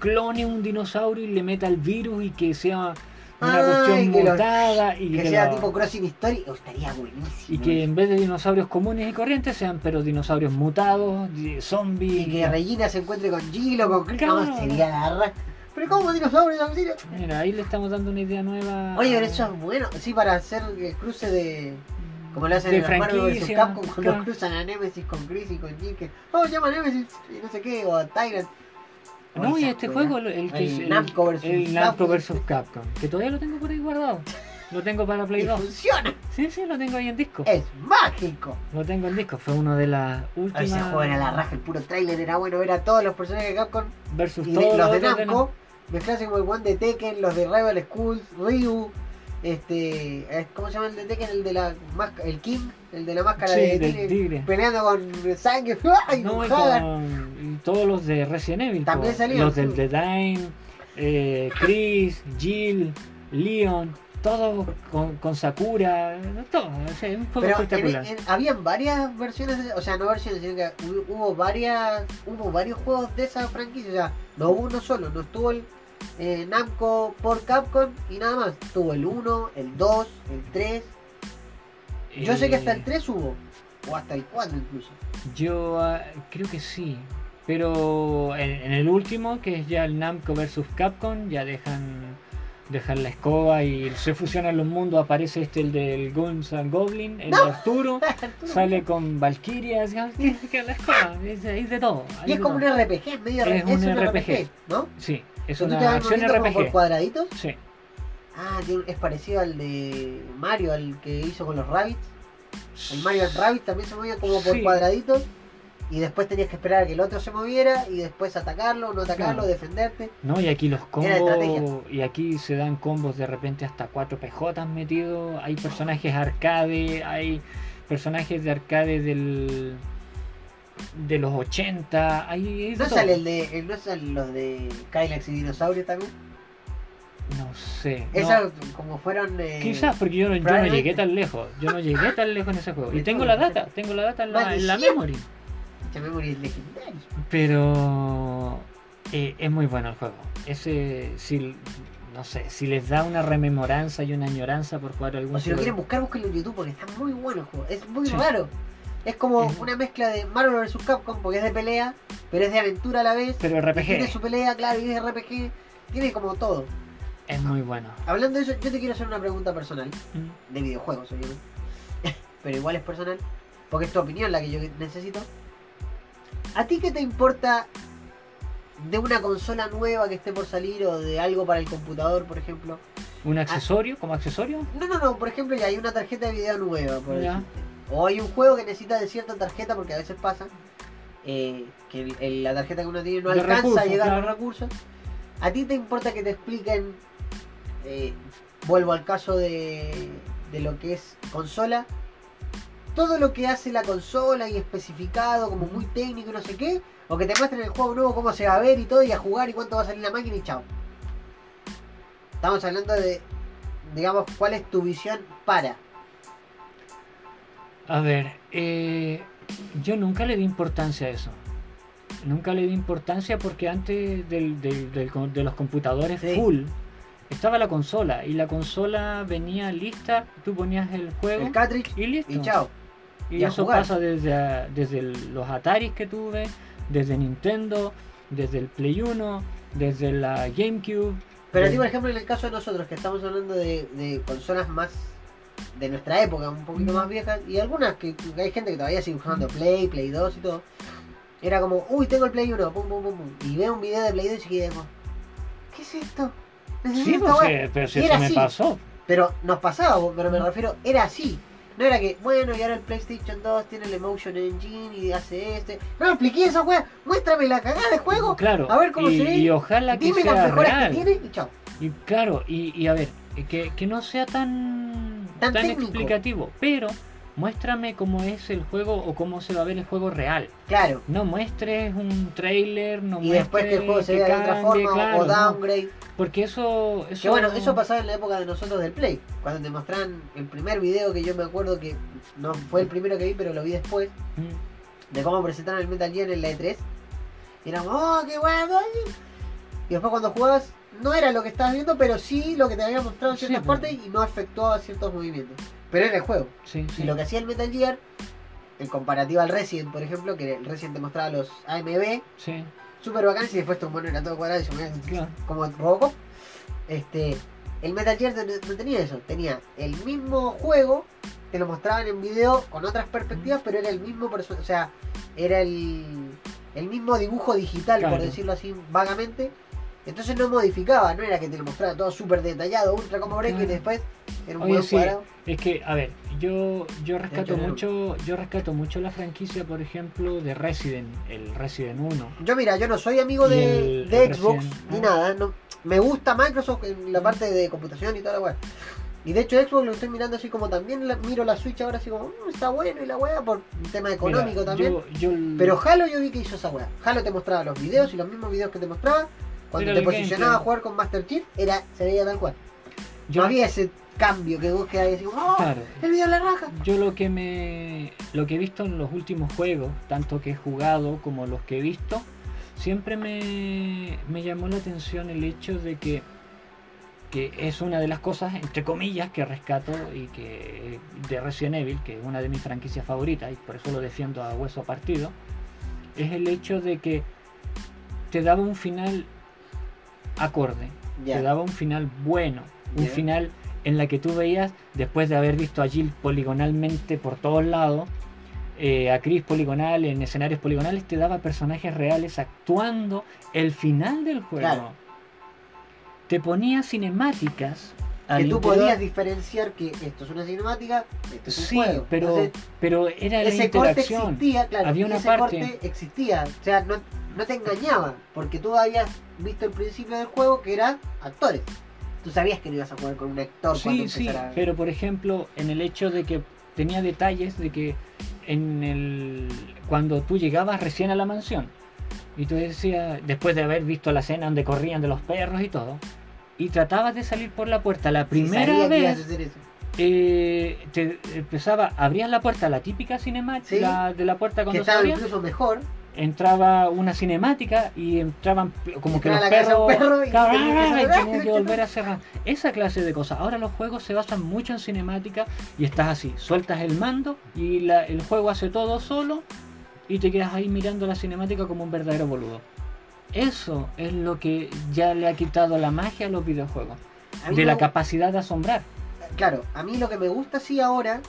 clone un dinosaurio y le meta el virus y que sea una Ay, cuestión que montada y Que que, sea tipo Crossing Story, oh, estaría buenísimo. y que en vez de dinosaurios comunes y corrientes sean pero dinosaurios mutados, zombies. Y que Regina se encuentre con Gilo, con Chris. Claro. No, sería la Pero ¿cómo dinosaurios? auxilio? Mira, ahí le estamos dando una idea nueva. Oye, pero eso es bueno. Sí, para hacer el cruce de. Como lo hacen de en los Marvel vs. Capcom cuando claro. cruzan a Nemesis con Chris y con Jim. Que, oh, llama a Nemesis y no sé qué, o a Tyrant. No, y este juego, el que El es el, Namco versus el Namco vs Capcom, que todavía lo tengo por ahí guardado. Lo tengo para Play Y 2. funciona. Sí, sí, lo tengo ahí en disco. Es mágico. Lo tengo en disco. Fue uno de las últimas. ese juego era la raja, el puro trailer era bueno ver a todos los personajes de Capcom Versus y todos los de Namco. Mezclarse como el one de Tekken, los de Rival Schools, Ryu. Este, eh, ¿cómo se llama el de Tekken? El de la el King, el de la máscara Sí, de tigre, tigre. peleando con sangre, y, enojada. con- y todos los de Resident Evil. También salieron, Los del. The Dime, eh, Chris, Jill, Leon, todos con, con Sakura. Todo. O sea, un Pero en- espectacular. en- habían varias versiones, de- o sea, no versiones, sino que hu- hubo varias, hubo varios juegos de esa franquicia, o sea, no hubo uno solo, no estuvo el eh, Namco por Capcom y nada más, tuvo el 1, el 2, el 3, yo sé que hasta el Eh, 3 hubo, o hasta el 4 incluso. Yo ah, creo que sí. Pero en, en el último, que es ya el Namco vs Capcom, ya dejan dejan la escoba y se fusionan los mundos. Aparece este, el del Guns and Goblin, el de Arturo. Sale con escoba, es, de- es de todo. Y es como un. RPG, es medio Es un RPG, ¿no? Sí, es ¿Tú te una acción como por RPG. cuadraditos? Sí, Ah, es parecido al de Mario, al que hizo con los Rabbits. El Mario and Rabbit también se movía como por Sí. cuadraditos. Y después tenías que esperar a que el otro se moviera y después atacarlo, no atacarlo, Claro. defenderte. No, y aquí los combos, y aquí se dan combos de repente hasta 4 PJ metidos, hay personajes arcade, hay personajes de arcade del de los 80, hay ¿No todo. sale el de. el- ¿No salen los de Kylax y Dinosaurio también? No sé. no. Esas como fueron. eh, Quizás porque yo, no- yo no llegué tan lejos, yo no llegué tan lejos en ese juego. Y tengo la data, tengo la data en la, en la memory. Esta es legendaria. Pero eh, es muy bueno el juego. Ese, si, no sé, si les da una rememoranza y una añoranza por jugar algún O si lo quieren buscar, búsquenlo en YouTube porque está muy bueno el juego. Es muy Sí. raro. Es como Es- una mezcla de Marvel vs. Capcom porque es de pelea, pero es de aventura a la vez. Pero RPG. Tiene su pelea, claro, y es RPG. Tiene como todo. Es muy bueno. Hablando de eso, yo te quiero hacer una pregunta personal. Mm. De videojuegos, obviamente. pero igual es personal. Porque es tu opinión la que yo necesito. ¿A ti qué te importa de una consola nueva que esté por salir o de algo para el computador, por ejemplo? ¿Un accesorio? ¿Como accesorio? No, no, no, por ejemplo, ya hay una tarjeta de video nueva, por Ya. O hay un juego que necesita de cierta tarjeta, porque a veces pasa eh, que el- el- la tarjeta que uno tiene no De alcanza a recursos, llegar a los recursos. ¿A ti te importa que te expliquen, eh, vuelvo al caso de, de lo que es consola, todo lo que hace la consola y especificado como muy técnico y no sé qué? O que te muestren el juego nuevo, cómo se va a ver y todo, y a jugar y cuánto va a salir la máquina y chao. Estamos hablando de, digamos, cuál es tu visión para. A ver, eh, yo nunca le di importancia a eso. Nunca le di importancia porque antes del, del- del de los computadores Sí. full estaba la consola y la consola venía lista, tú ponías el juego El cartridge y listo. y chao. Y eso jugar. pasa desde, desde los Ataris que tuve, desde Nintendo, desde el Play 1, desde la GameCube. Pero a ti, por ejemplo, en el caso de nosotros, que estamos hablando de, de consolas más de nuestra época, un poquito Mm. más viejas, y algunas que, que hay gente que todavía sigue usando Play, Play 2 y todo, era como, uy, tengo el Play 1, pum, pum, pum, pum, y veo un video de Play 2 y digo, ¿qué es esto? Sí, pues, weá". eh, pero si eso era me así. pasó. Pero nos pasaba, pero me refiero, era así. No era que, bueno, y ahora el PlayStation 2 tiene el Emotion Engine y hace este. No expliqué esa weá, muéstrame la cagada de juego. Claro, A ver cómo y, se ve. y ojalá que Dime las sea mejoras real. que tiene y chao. Y claro, y, y a ver, eh, que, que no sea tan, Tan explicativo, pero muéstrame cómo es el juego o cómo se va a ver el juego real. Claro. No muestres un trailer, no Y después que el juego se vea de otra forma claro, o no, downgrade. porque eso, eso Que bueno, eso pasaba en la época de nosotros del Play. Cuando te mostraban el primer video que yo me acuerdo que no fue el primero que vi, pero lo vi después, Mm, de cómo presentaron el Metal Gear en la E3. Y como, oh, qué bueno. Y después cuando jugabas, no era lo que estabas viendo, pero sí lo que te había mostrado en ciertas pero- partes y no efectuaba ciertos movimientos. Pero era el juego. Sí, sí. Y lo que hacía el Metal Gear, en comparativa al Resident, por ejemplo, que el Resident te mostraba los AMB, Sí, súper bacanes, y después tu mono era todo cuadrado y se movía Claro. como Robocop. Este, el Metal Gear no, tenía eso, tenía el mismo juego, te lo mostraban en video con otras perspectivas, pero era el mismo o sea, era el, el mismo dibujo digital, por decirlo así vagamente. Entonces no modificaba, no era que te lo mostraba todo súper detallado, ultra como break, y después era un Oye, buen sí, cuadrado. es que, a ver, yo, yo rescato mucho, yo rescato mucho la franquicia, por ejemplo, de Resident, el Resident 1. Yo mira, yo no soy amigo de, el- de el Xbox Resident, ni nada. No, me gusta Microsoft en la parte de computación y toda la weá. Y de hecho Xbox lo estoy mirando así como también la- miro la Switch ahora así como, "Mm, está bueno y la weá por un tema económico Mira, también. yo- yo- Pero Halo yo vi que hizo esa weá. Halo te mostraba los videos y los mismos videos que te mostraba. Cuando Era te posicionaba a jugar con Master Chief, era, se veía tal cual. yo- no había ese cambio que vos así como, ¡oh! claro, El video de la raja. Yo lo que me lo que he visto en los últimos juegos, tanto que he jugado como los que he visto, siempre me, me llamó la atención el hecho de que que es una de las cosas entre comillas que rescato y que de Resident Evil, que es una de mis franquicias favoritas y por eso lo defiendo a hueso partido, es el hecho de que te daba un final acorde, te daba un final bueno, un final en la que tú veías, después de haber visto a Jill poligonalmente por todos lados, eh, a Chris poligonal en escenarios poligonales, te daba personajes reales actuando el final del juego. Claro. Te ponía cinemáticas. Que tú interior. podías diferenciar que esto es una cinemática, esto es un Sí, juego. pero, Entonces, pero era la ese corte interacción. existía, claro, Había una ese parte- corte existía, o sea, no, no te engañaba, porque tú habías visto el principio del juego que eran actores. Tú sabías que no ibas a jugar con un actor cuando Sí, sí, empezara. pero por ejemplo, en el hecho de que tenía detalles de que en el cuando tú llegabas recién a la mansión y tú decías, después de haber visto la escena donde corrían de los perros y todo, y tratabas de salir por la puerta la primera que vez, eh, te empezaba, abrías la puerta, la típica cinemática Sí. la- de la puerta Que cuando se estaba incluso mejor. entraba una cinemática y entraban como que los perros perro y que y cerrar. tenía que volver a cerrar esa clase de cosas ahora los juegos se basan mucho en cinemática y estás así sueltas el mando y la- el juego hace todo solo y te quedas ahí mirando la cinemática como un verdadero boludo eso es lo que ya le ha quitado la magia a los videojuegos A de la capacidad de asombrar Claro, a mí lo que me gusta sí ahora,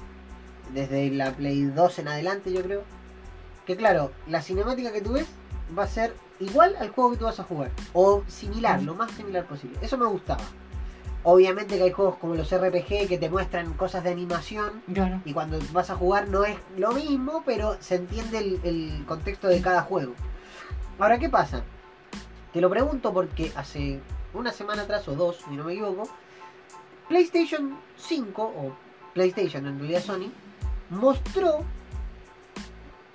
desde la Play 2 en adelante yo creo, que claro, la cinemática que tú ves va a ser igual al juego que tú vas a jugar, o similar, lo más similar posible. Eso me gustaba. Obviamente que hay juegos como los RPG que te muestran cosas de animación claro y cuando vas a jugar no es lo mismo, pero se entiende el, el contexto de cada juego. Ahora, ¿qué pasa? Te lo pregunto porque hace una semana atrás o dos, si no me equivoco, PlayStation 5 o PlayStation en realidad Sony mostró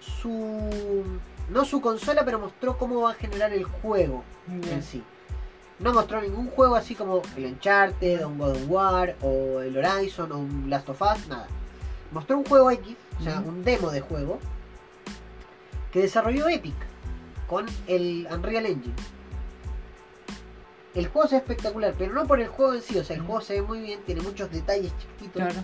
su no su consola, pero mostró cómo va a generar el juego en sí. No mostró ningún juego así como el Uncharted, un God of War, o el Horizon, o un Last of Us, nada. Mostró un juego X, o sea, un demo de juego, que desarrolló Epic con el Unreal Engine. El juego se ve espectacular, pero no por el juego en sí, o sea, el juego se ve muy bien, tiene muchos detalles chiquititos. claro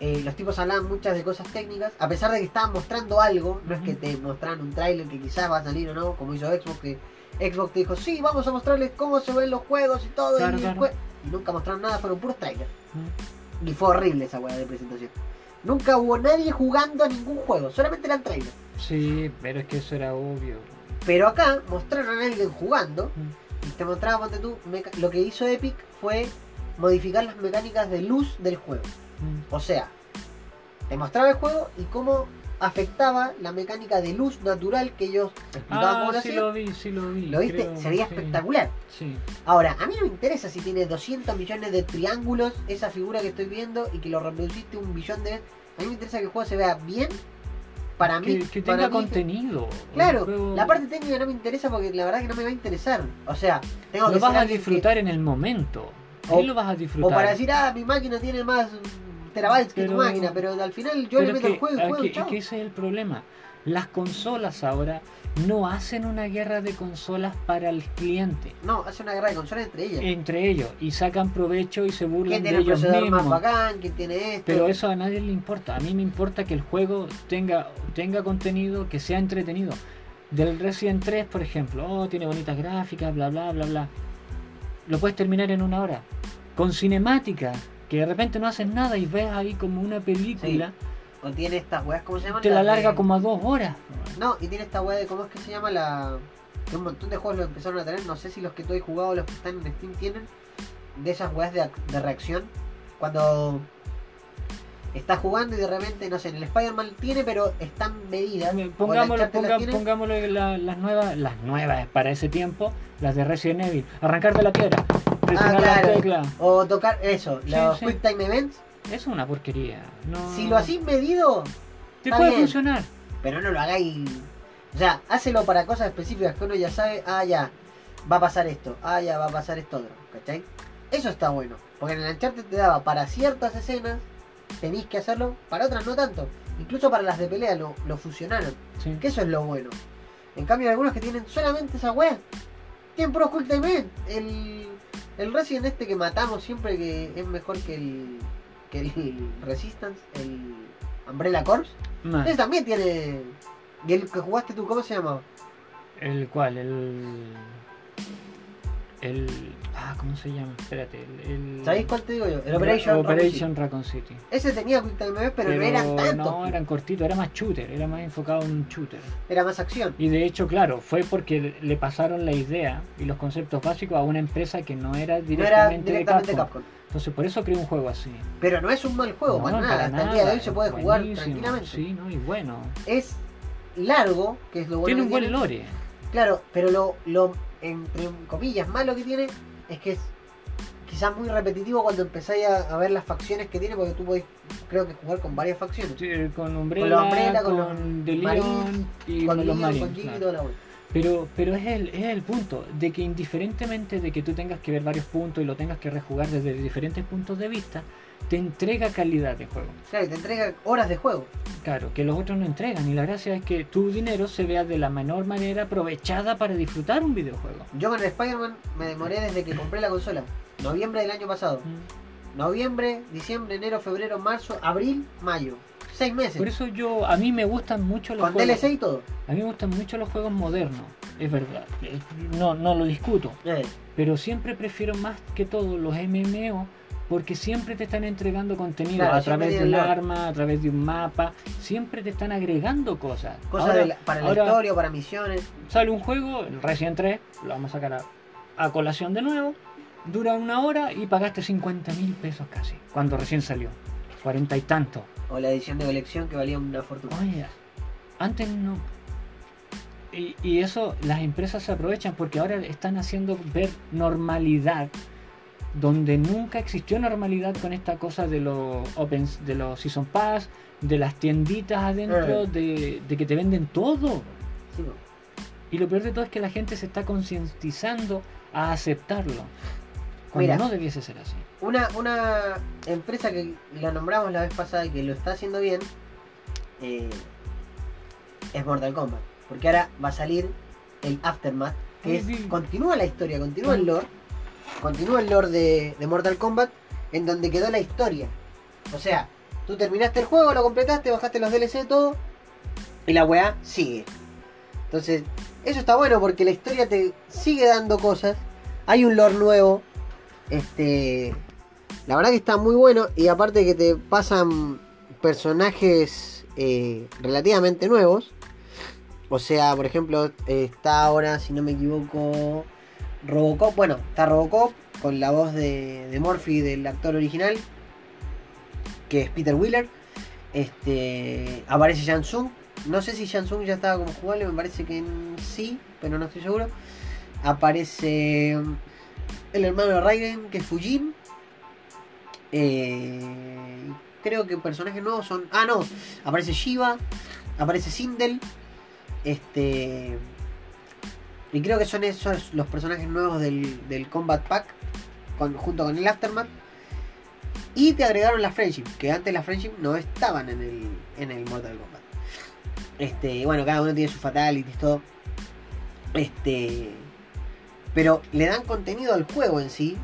Eh, los tipos hablaban muchas de cosas técnicas, a pesar de que estaban mostrando algo, no es que te mostraran un tráiler que quizás va a salir o no, como hizo Xbox, que Xbox te dijo, sí, vamos a mostrarles cómo se ven los juegos y todo, Claro, y, claro. jue-". y nunca mostraron nada, fueron puros trailers. Mm. Y fue horrible esa weá de presentación. Nunca hubo nadie jugando a ningún juego, solamente eran trailers. sí pero es que eso era obvio Pero acá mostraron a alguien jugando, Mm. Y te mostraba, ponte tú, meca- lo que hizo Epic fue modificar las mecánicas de luz del juego. Mm. O sea, te mostraba el juego y cómo afectaba la mecánica de luz natural que ellos explicaban Ah, cómo lo sí hacían. lo vi, sí lo vi. ¿Lo viste? creo, Se veía sí. espectacular. Sí. Ahora, a mí no me interesa si tiene 200 millones de triángulos esa figura que estoy viendo y que lo reproduciste un billón de veces. A mí me interesa que el juego se vea bien. Para mí, Que, que para tenga mí- contenido. Claro, juego- la parte técnica no me interesa porque la verdad que no me va a interesar. O sea, tengo lo que vas a que- disfrutar en el momento. O- lo vas a disfrutar. O para decir, ah, mi máquina tiene más terabytes que tu máquina, pero al final yo le meto el juego y ah, juego, que- chao. que ese es el problema. Las consolas ahora no hacen una guerra de consolas para el cliente No, hace una guerra de consolas entre ellas. entre ellos y sacan provecho y se burlan ¿Quién de tiene el ellos procesador más mismos. bacán? ¿Quién tiene esto? Pero eso a nadie le importa. A mí me importa que el juego tenga, tenga contenido que sea entretenido. Del Resident 3, por ejemplo, oh, tiene bonitas gráficas, bla, bla, bla, bla. Lo puedes terminar en una hora. Con cinemática, que de repente no haces nada y ves ahí como una película, tiene estas weas, ¿cómo se llaman? te la de- larga como a dos horas. No, y tiene esta wea de cómo es que se llama la. Que un montón de juegos lo empezaron a tener. No sé si los que tú has jugado o los que están en Steam tienen. De esas weas de, de reacción. Cuando estás jugando y de repente, no sé, en el Spider-Man tiene, pero están medidas. la Pongámoslo, las ponga- tiene. pongámosle la- las nuevas, las nuevas para ese tiempo, las de Resident Evil. Arrancar de la piedra, presionar Ah, claro. la tecla. O tocar eso, Sí, los sí. Quick Time Events. Eso es una porquería. No... Si lo hacís medido, te puede bien. funcionar. pero no lo hagáis. O sea, hácelo para cosas específicas que uno ya sabe, ah, ya, va a pasar esto, ah, ya, va a pasar esto otro, ¿cachai? Eso está bueno, porque en el Uncharted te daba para ciertas escenas, tenéis que hacerlo, para otras no tanto. Incluso para las de pelea lo, lo fusionaron, Sí. que eso es lo bueno. En cambio, hay algunos que tienen solamente esa wea, tienen puro Quick Time Event. El, el Resident este que matamos siempre que es mejor que el, que el Resistance, el Umbrella Corps. Ese también tiene. ¿Y el que jugaste tú, cómo se llama? ¿El cual? El. El. Ah, ¿cómo se llama? Espérate. El, el- ¿Sabéis cuál te digo yo? El Operation. Operation Raccoon City. Ese tenía Quick Time Event, pero, no eran tantos. No, eran cortitos, era más shooter, era más enfocado en un shooter. Era más acción. Y de hecho, claro, fue porque le pasaron la idea y los conceptos básicos a una empresa que no era No era directamente, directamente de Capcom. Capcom. Entonces, por eso creó un juego así. Pero no es un mal juego, No, para nada. Hasta el día de hoy se puede jugar tranquilamente. Sí, ¿no? Y bueno. Es largo, que es lo bueno. tiene un buen tiene. lore. Claro, pero lo, lo, entre comillas, malo que tiene es que es quizás muy repetitivo cuando empezáis a, a ver las facciones que tiene, porque tú podés, creo que jugar con varias facciones. Sí, Con Umbrella, Umbrella, con con, los Marines, y con con los Leon, Marines. con Jimmy y toda la wea. Pero, pero es, el, es el punto, de que indiferentemente de que tú tengas que ver varios puntos y lo tengas que rejugar desde diferentes puntos de vista, te entrega calidad de juego. Claro, y te entrega horas de juego. Claro, que los otros no entregan. Y la gracia es que tu dinero se vea de la menor manera aprovechada para disfrutar un videojuego. Yo con el Spider-Man me demoré desde que compré la consola. Noviembre del año pasado. Noviembre, diciembre, enero, febrero, marzo, abril, mayo. Seis meses. Por eso yo, a mí me gustan mucho los con juegos. DLC y todo. A mí me gustan mucho los juegos modernos, es verdad. No, no lo discuto. Eh, Pero siempre prefiero más que todo los MMO porque siempre te están entregando contenido Claro, a través de un arma, a través de un mapa. Siempre te están agregando cosas. cosas Ahora- la- para la ahora historia, para misiones. sale un juego, el Resident 3, lo vamos a sacar a, a colación de nuevo. Dura una hora y pagaste 50 mil pesos casi. Cuando recién salió. 40 y tanto. O la edición de colección que valía una fortuna. Oye, antes no. Y, y eso las empresas se aprovechan porque ahora están haciendo ver normalidad donde nunca existió normalidad con esta cosa de los open, de los season pass, de las tienditas adentro, Eh. de, de que te venden todo. Sí, no. Y lo peor de todo es que la gente se está concientizando a aceptarlo. Cuando Mira. no debiese ser así. Una, una empresa que la nombramos la vez pasada y que lo está haciendo bien eh, es Mortal Kombat. Porque ahora va a salir el Aftermath, que es, sí. continúa la historia, continúa el lore, continúa el lore de, de Mortal Kombat en donde quedó la historia. O sea, tú terminaste el juego, lo completaste, bajaste los DLC, todo, y la weá sigue. Entonces, eso está bueno porque la historia te sigue dando cosas. Hay un lore nuevo. Este. La verdad que está muy bueno. Y aparte que te pasan personajes eh, relativamente nuevos. O sea, por ejemplo, está ahora, si no me equivoco, Robocop. Bueno, está Robocop con la voz de, de Morphy del actor original. Que es Peter Wheeler. Este. Aparece Shansung. No sé si Shansung ya estaba como jugable, me parece que sí, pero no estoy seguro. Aparece el hermano de Raiden, que es Fujin. Eh, creo que personajes nuevos son. Ah, no. Aparece Shiva. Aparece Sindel. Este. Y creo que son esos los personajes nuevos del, del Combat Pack. junto con el Aftermath. Y te agregaron las friendship, que antes las friendship no estaban en el, en el Mortal Kombat. Este, bueno, cada uno tiene sus fatalities, todo. Este. Pero le dan contenido al juego en sí.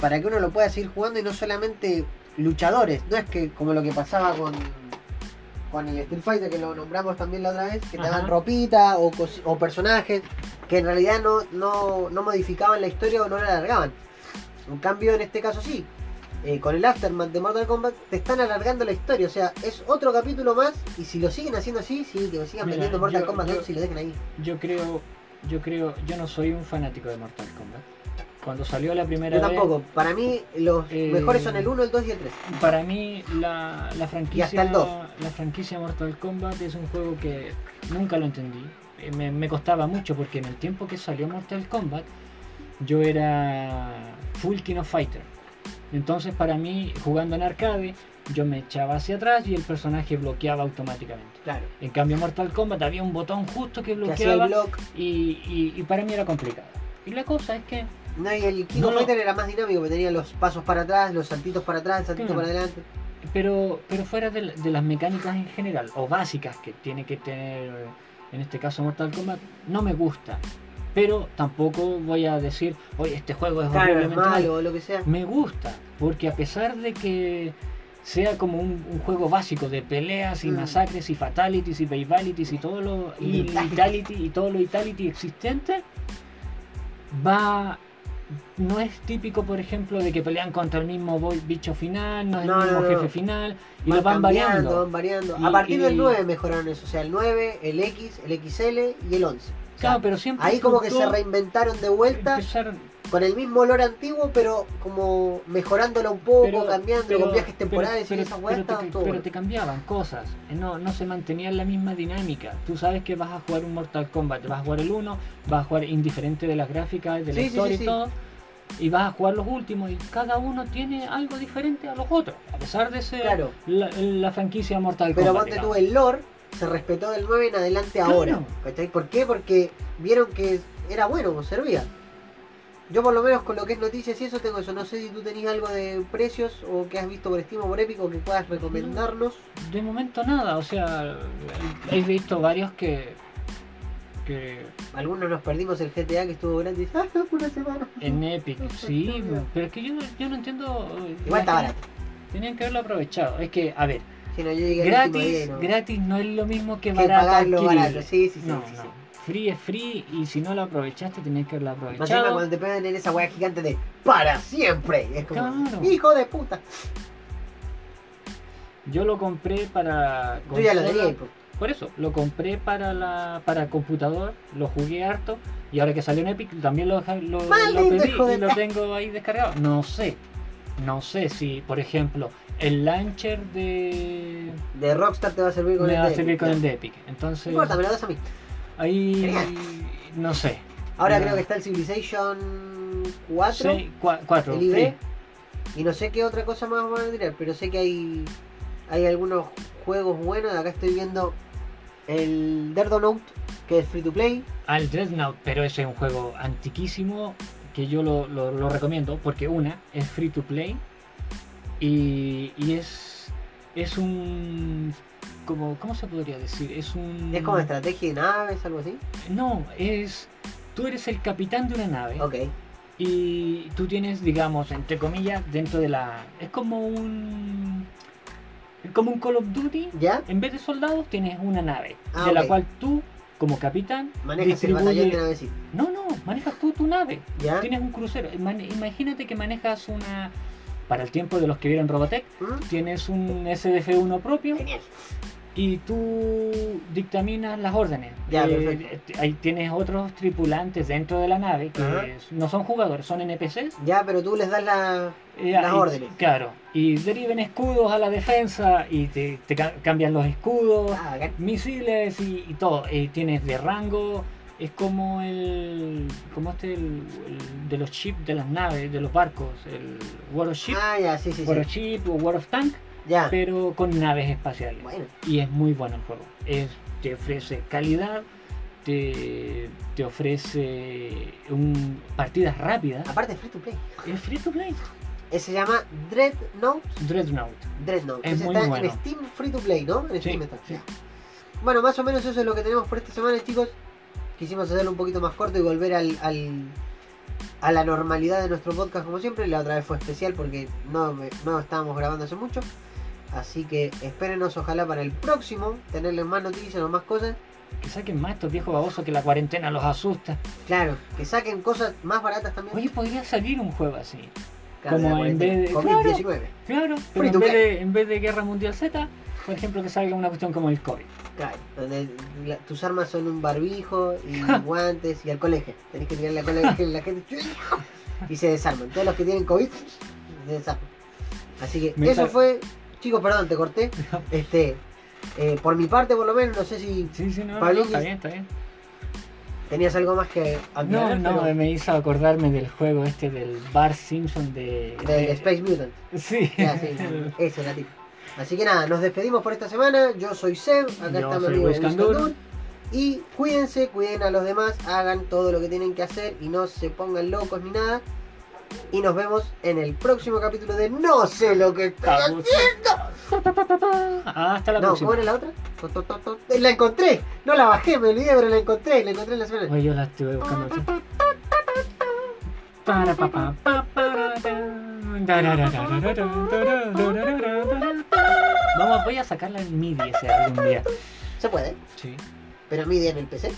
Para que uno lo pueda seguir jugando y no solamente luchadores. No es que como lo que pasaba con. Con el Street Fighter, que lo nombramos también la otra vez, que te daban ropita o, o personajes que en realidad no, no, no modificaban la historia o no la alargaban. En cambio, en este caso sí. Eh, con el Aftermath de Mortal Kombat te están alargando la historia. O sea, es otro capítulo más. Y si lo siguen haciendo así, sí, que sigan vendiendo Mortal yo- Kombat yo- 2 y lo dejen ahí. Yo creo, yo creo, yo no soy un fanático de Mortal Kombat. Cuando salió la primera Yo vez, tampoco. Para mí, los Eh, mejores son el 1, el 2 y el 3. para mí la, la franquicia, hasta el dos. la franquicia Mortal Kombat es un juego que nunca lo entendí. Eh, Me, me costaba mucho porque en el tiempo que salió Mortal Kombat yo era full King of Fighter. Entonces para mí, jugando en arcade, yo me echaba hacia atrás y el personaje bloqueaba automáticamente. Claro. En cambio en Mortal Kombat había un botón justo que bloqueaba block. y, y- y para mí era complicado. Y la cosa es que No, y el King No of lo- Fighter era más dinámico, que tenía los pasos para atrás, los saltitos para atrás, el saltito Claro. para adelante. Pero, pero fuera de, de las mecánicas en general, o básicas que tiene que tener, en este caso Mortal Kombat, no me gusta. Pero tampoco voy a decir, oye, este juego es Claro, horriblemente malo. malo o lo que sea. Me gusta, porque a pesar de que sea como un, un juego básico de peleas y Mm. masacres y fatalities y babalities y todo lo y Vitality. vitality y todo lo existente, va no es típico, por ejemplo, de que pelean contra el mismo bicho final, no es No, el mismo no, jefe final, y lo van variando. van variando. Y- a partir del y- 9 mejoraron eso. O sea, el 9, el X, el XL y el 11. O sea, Claro, pero siempre ahí como que se reinventaron de vuelta con el mismo olor antiguo, pero como mejorándolo un poco, pero- cambiando pero- con viajes pero- temporales pero- y esas weas pero te, todo pero cambiaban cosas, eh, no, no se mantenía la misma dinámica. Tú sabes que vas a jugar un Mortal Kombat, vas a jugar el 1, vas a jugar indiferente de las gráficas, de la Sí, historia sí, y todo, y vas a jugar los últimos, y cada uno tiene algo diferente a los otros, a pesar de ser Claro. la, la franquicia Mortal Pero Kombat. ponte tú, el lore se respetó del 9 en adelante Claro. ahora. ¿Por qué? Porque vieron que era bueno, servía. Yo por lo menos con lo que es noticias y eso tengo eso. No sé si tú tenías algo de precios o que has visto por Steam o por Epic o que puedas recomendarnos. De momento nada, o sea, he visto varios que... que Algunos nos perdimos el GTA que estuvo gratis ah, una semana. en Epic, sí, pero es que yo, yo no entiendo... eh, Igual está barato. Tenían que haberlo aprovechado. Es que, a ver, Si no, yo gratis, no- gratis no es lo mismo que que barato. pagarlo barato. Sí, sí, sí. no, sí, no. sí. Free es free y si no lo aprovechaste tenías que haberlo Más encima aprovechado. cuando te pegan en esa weá gigante de para siempre. Es como, Claro. hijo de puta. Yo lo compré para. Tú ya lo pues. Por eso, lo compré para la para computador, lo jugué harto y ahora que salió en Epic también lo, lo, pedí de y lo tengo ahí descargado. No sé, no sé si, por ejemplo, el launcher de De Rockstar te va a servir con me el va a de servir Epic, con el de Epic. No Entonces, importa, me lo das a mí. Ahí no sé. Ahora creo que está el Civilization 4 Sí, cua- cuatro, el libre. sí. Y no sé qué otra cosa más van a tirar, pero sé que hay hay algunos juegos buenos. Acá estoy viendo el Note que es free to play. al Dreadnought, pero ese es un juego antiquísimo que yo lo, lo- lo recomiendo porque una es free to play y, y es es un como cómo se podría decir es un Es como estrategia de naves, algo así. no es tú eres el capitán de una nave Ok. y tú tienes digamos entre comillas dentro de la es como un es como un Call of Duty ¿Ya? en vez de soldados tienes una nave Ah, de la cual tú como capitán Manejas el batallón de navecito. no, no, manejas tú tu nave. ¿Ya? Tienes un crucero. Imagínate que manejas una. Para el tiempo de los que vieron Robotech, ¿Mm? tienes un SDF-1 propio Genial. Y tú dictaminas las órdenes. Ya, Eh, perfecto. ahí tienes otros tripulantes dentro de la nave que Ajá. no son jugadores, son NPCs. Ya, pero tú les das la. Eh, Las y- órdenes. Claro. Y deriven escudos a la defensa y te, te ca- cambian los escudos. Ah, misiles y, y todo. Y tienes de rango, es como el. como este, el, el de los chips de las naves, de los barcos, el War of Ship, Ah, ya, sí, sí, War of sí. Ship o War of Tank, Ya. pero con naves espaciales. Bueno, Y es muy bueno el juego. Es, te ofrece calidad, te, te ofrece un, partidas rápidas. aparte es free to play. Es free to play. Eh, Se llama Dreadnought. Dreadnought. Dreadnought. Es Ese muy está bueno. en Steam Free to Play, ¿no? En Sí, Steam está. sí. Bueno, más o menos eso es lo que tenemos por esta semana, chicos. Quisimos hacerlo un poquito más corto y volver al, al- a la normalidad de nuestro podcast como siempre. La otra vez fue especial porque no, no estábamos grabando hace mucho. Así que espérenos ojalá para el próximo tenerles más noticias o más cosas. Que saquen más estos viejos babosos que la cuarentena los asusta. Claro, que saquen cosas más baratas también. Oye, podría salir un juego así. Claro, como la en vez de- COVID-19. Claro, pero en vez, de, en vez de Guerra Mundial Z, por ejemplo, que salga una cuestión como el COVID. Claro, donde la- tus armas son un barbijo y guantes y al colegio. Tenés que tirarle al colegio y la gente y se desarman. Todos los que tienen COVID se desarman. Así que Me eso fue, chicos, perdón, te corté. Este, eh, por mi parte por lo menos, no sé si Sí, sí, no, no, está bien, está bien. tenías algo más que No, aclarar, no, pero me hizo acordarme del juego este del Bar Simpson de... del de- Space Mutant. Sí. Ya, sí, ese era tipo. Así que nada, nos despedimos por esta semana. Yo soy Seb, acá Yo está mi amigo. Y cuídense, cuiden a los demás, hagan todo lo que tienen que hacer y no se pongan locos ni nada. Y nos vemos en el próximo capítulo de No sé lo que estoy Vamos. haciendo. Hasta la No, próxima. ¿cómo era la otra? To, to, to, to. La encontré, no la bajé, me olvidé, pero la encontré, la encontré en la semana. Oye, yo la estuve buscando Vamos, voy a sacarla en MIDI ese algún día. Se puede, Sí. pero mide en el PC.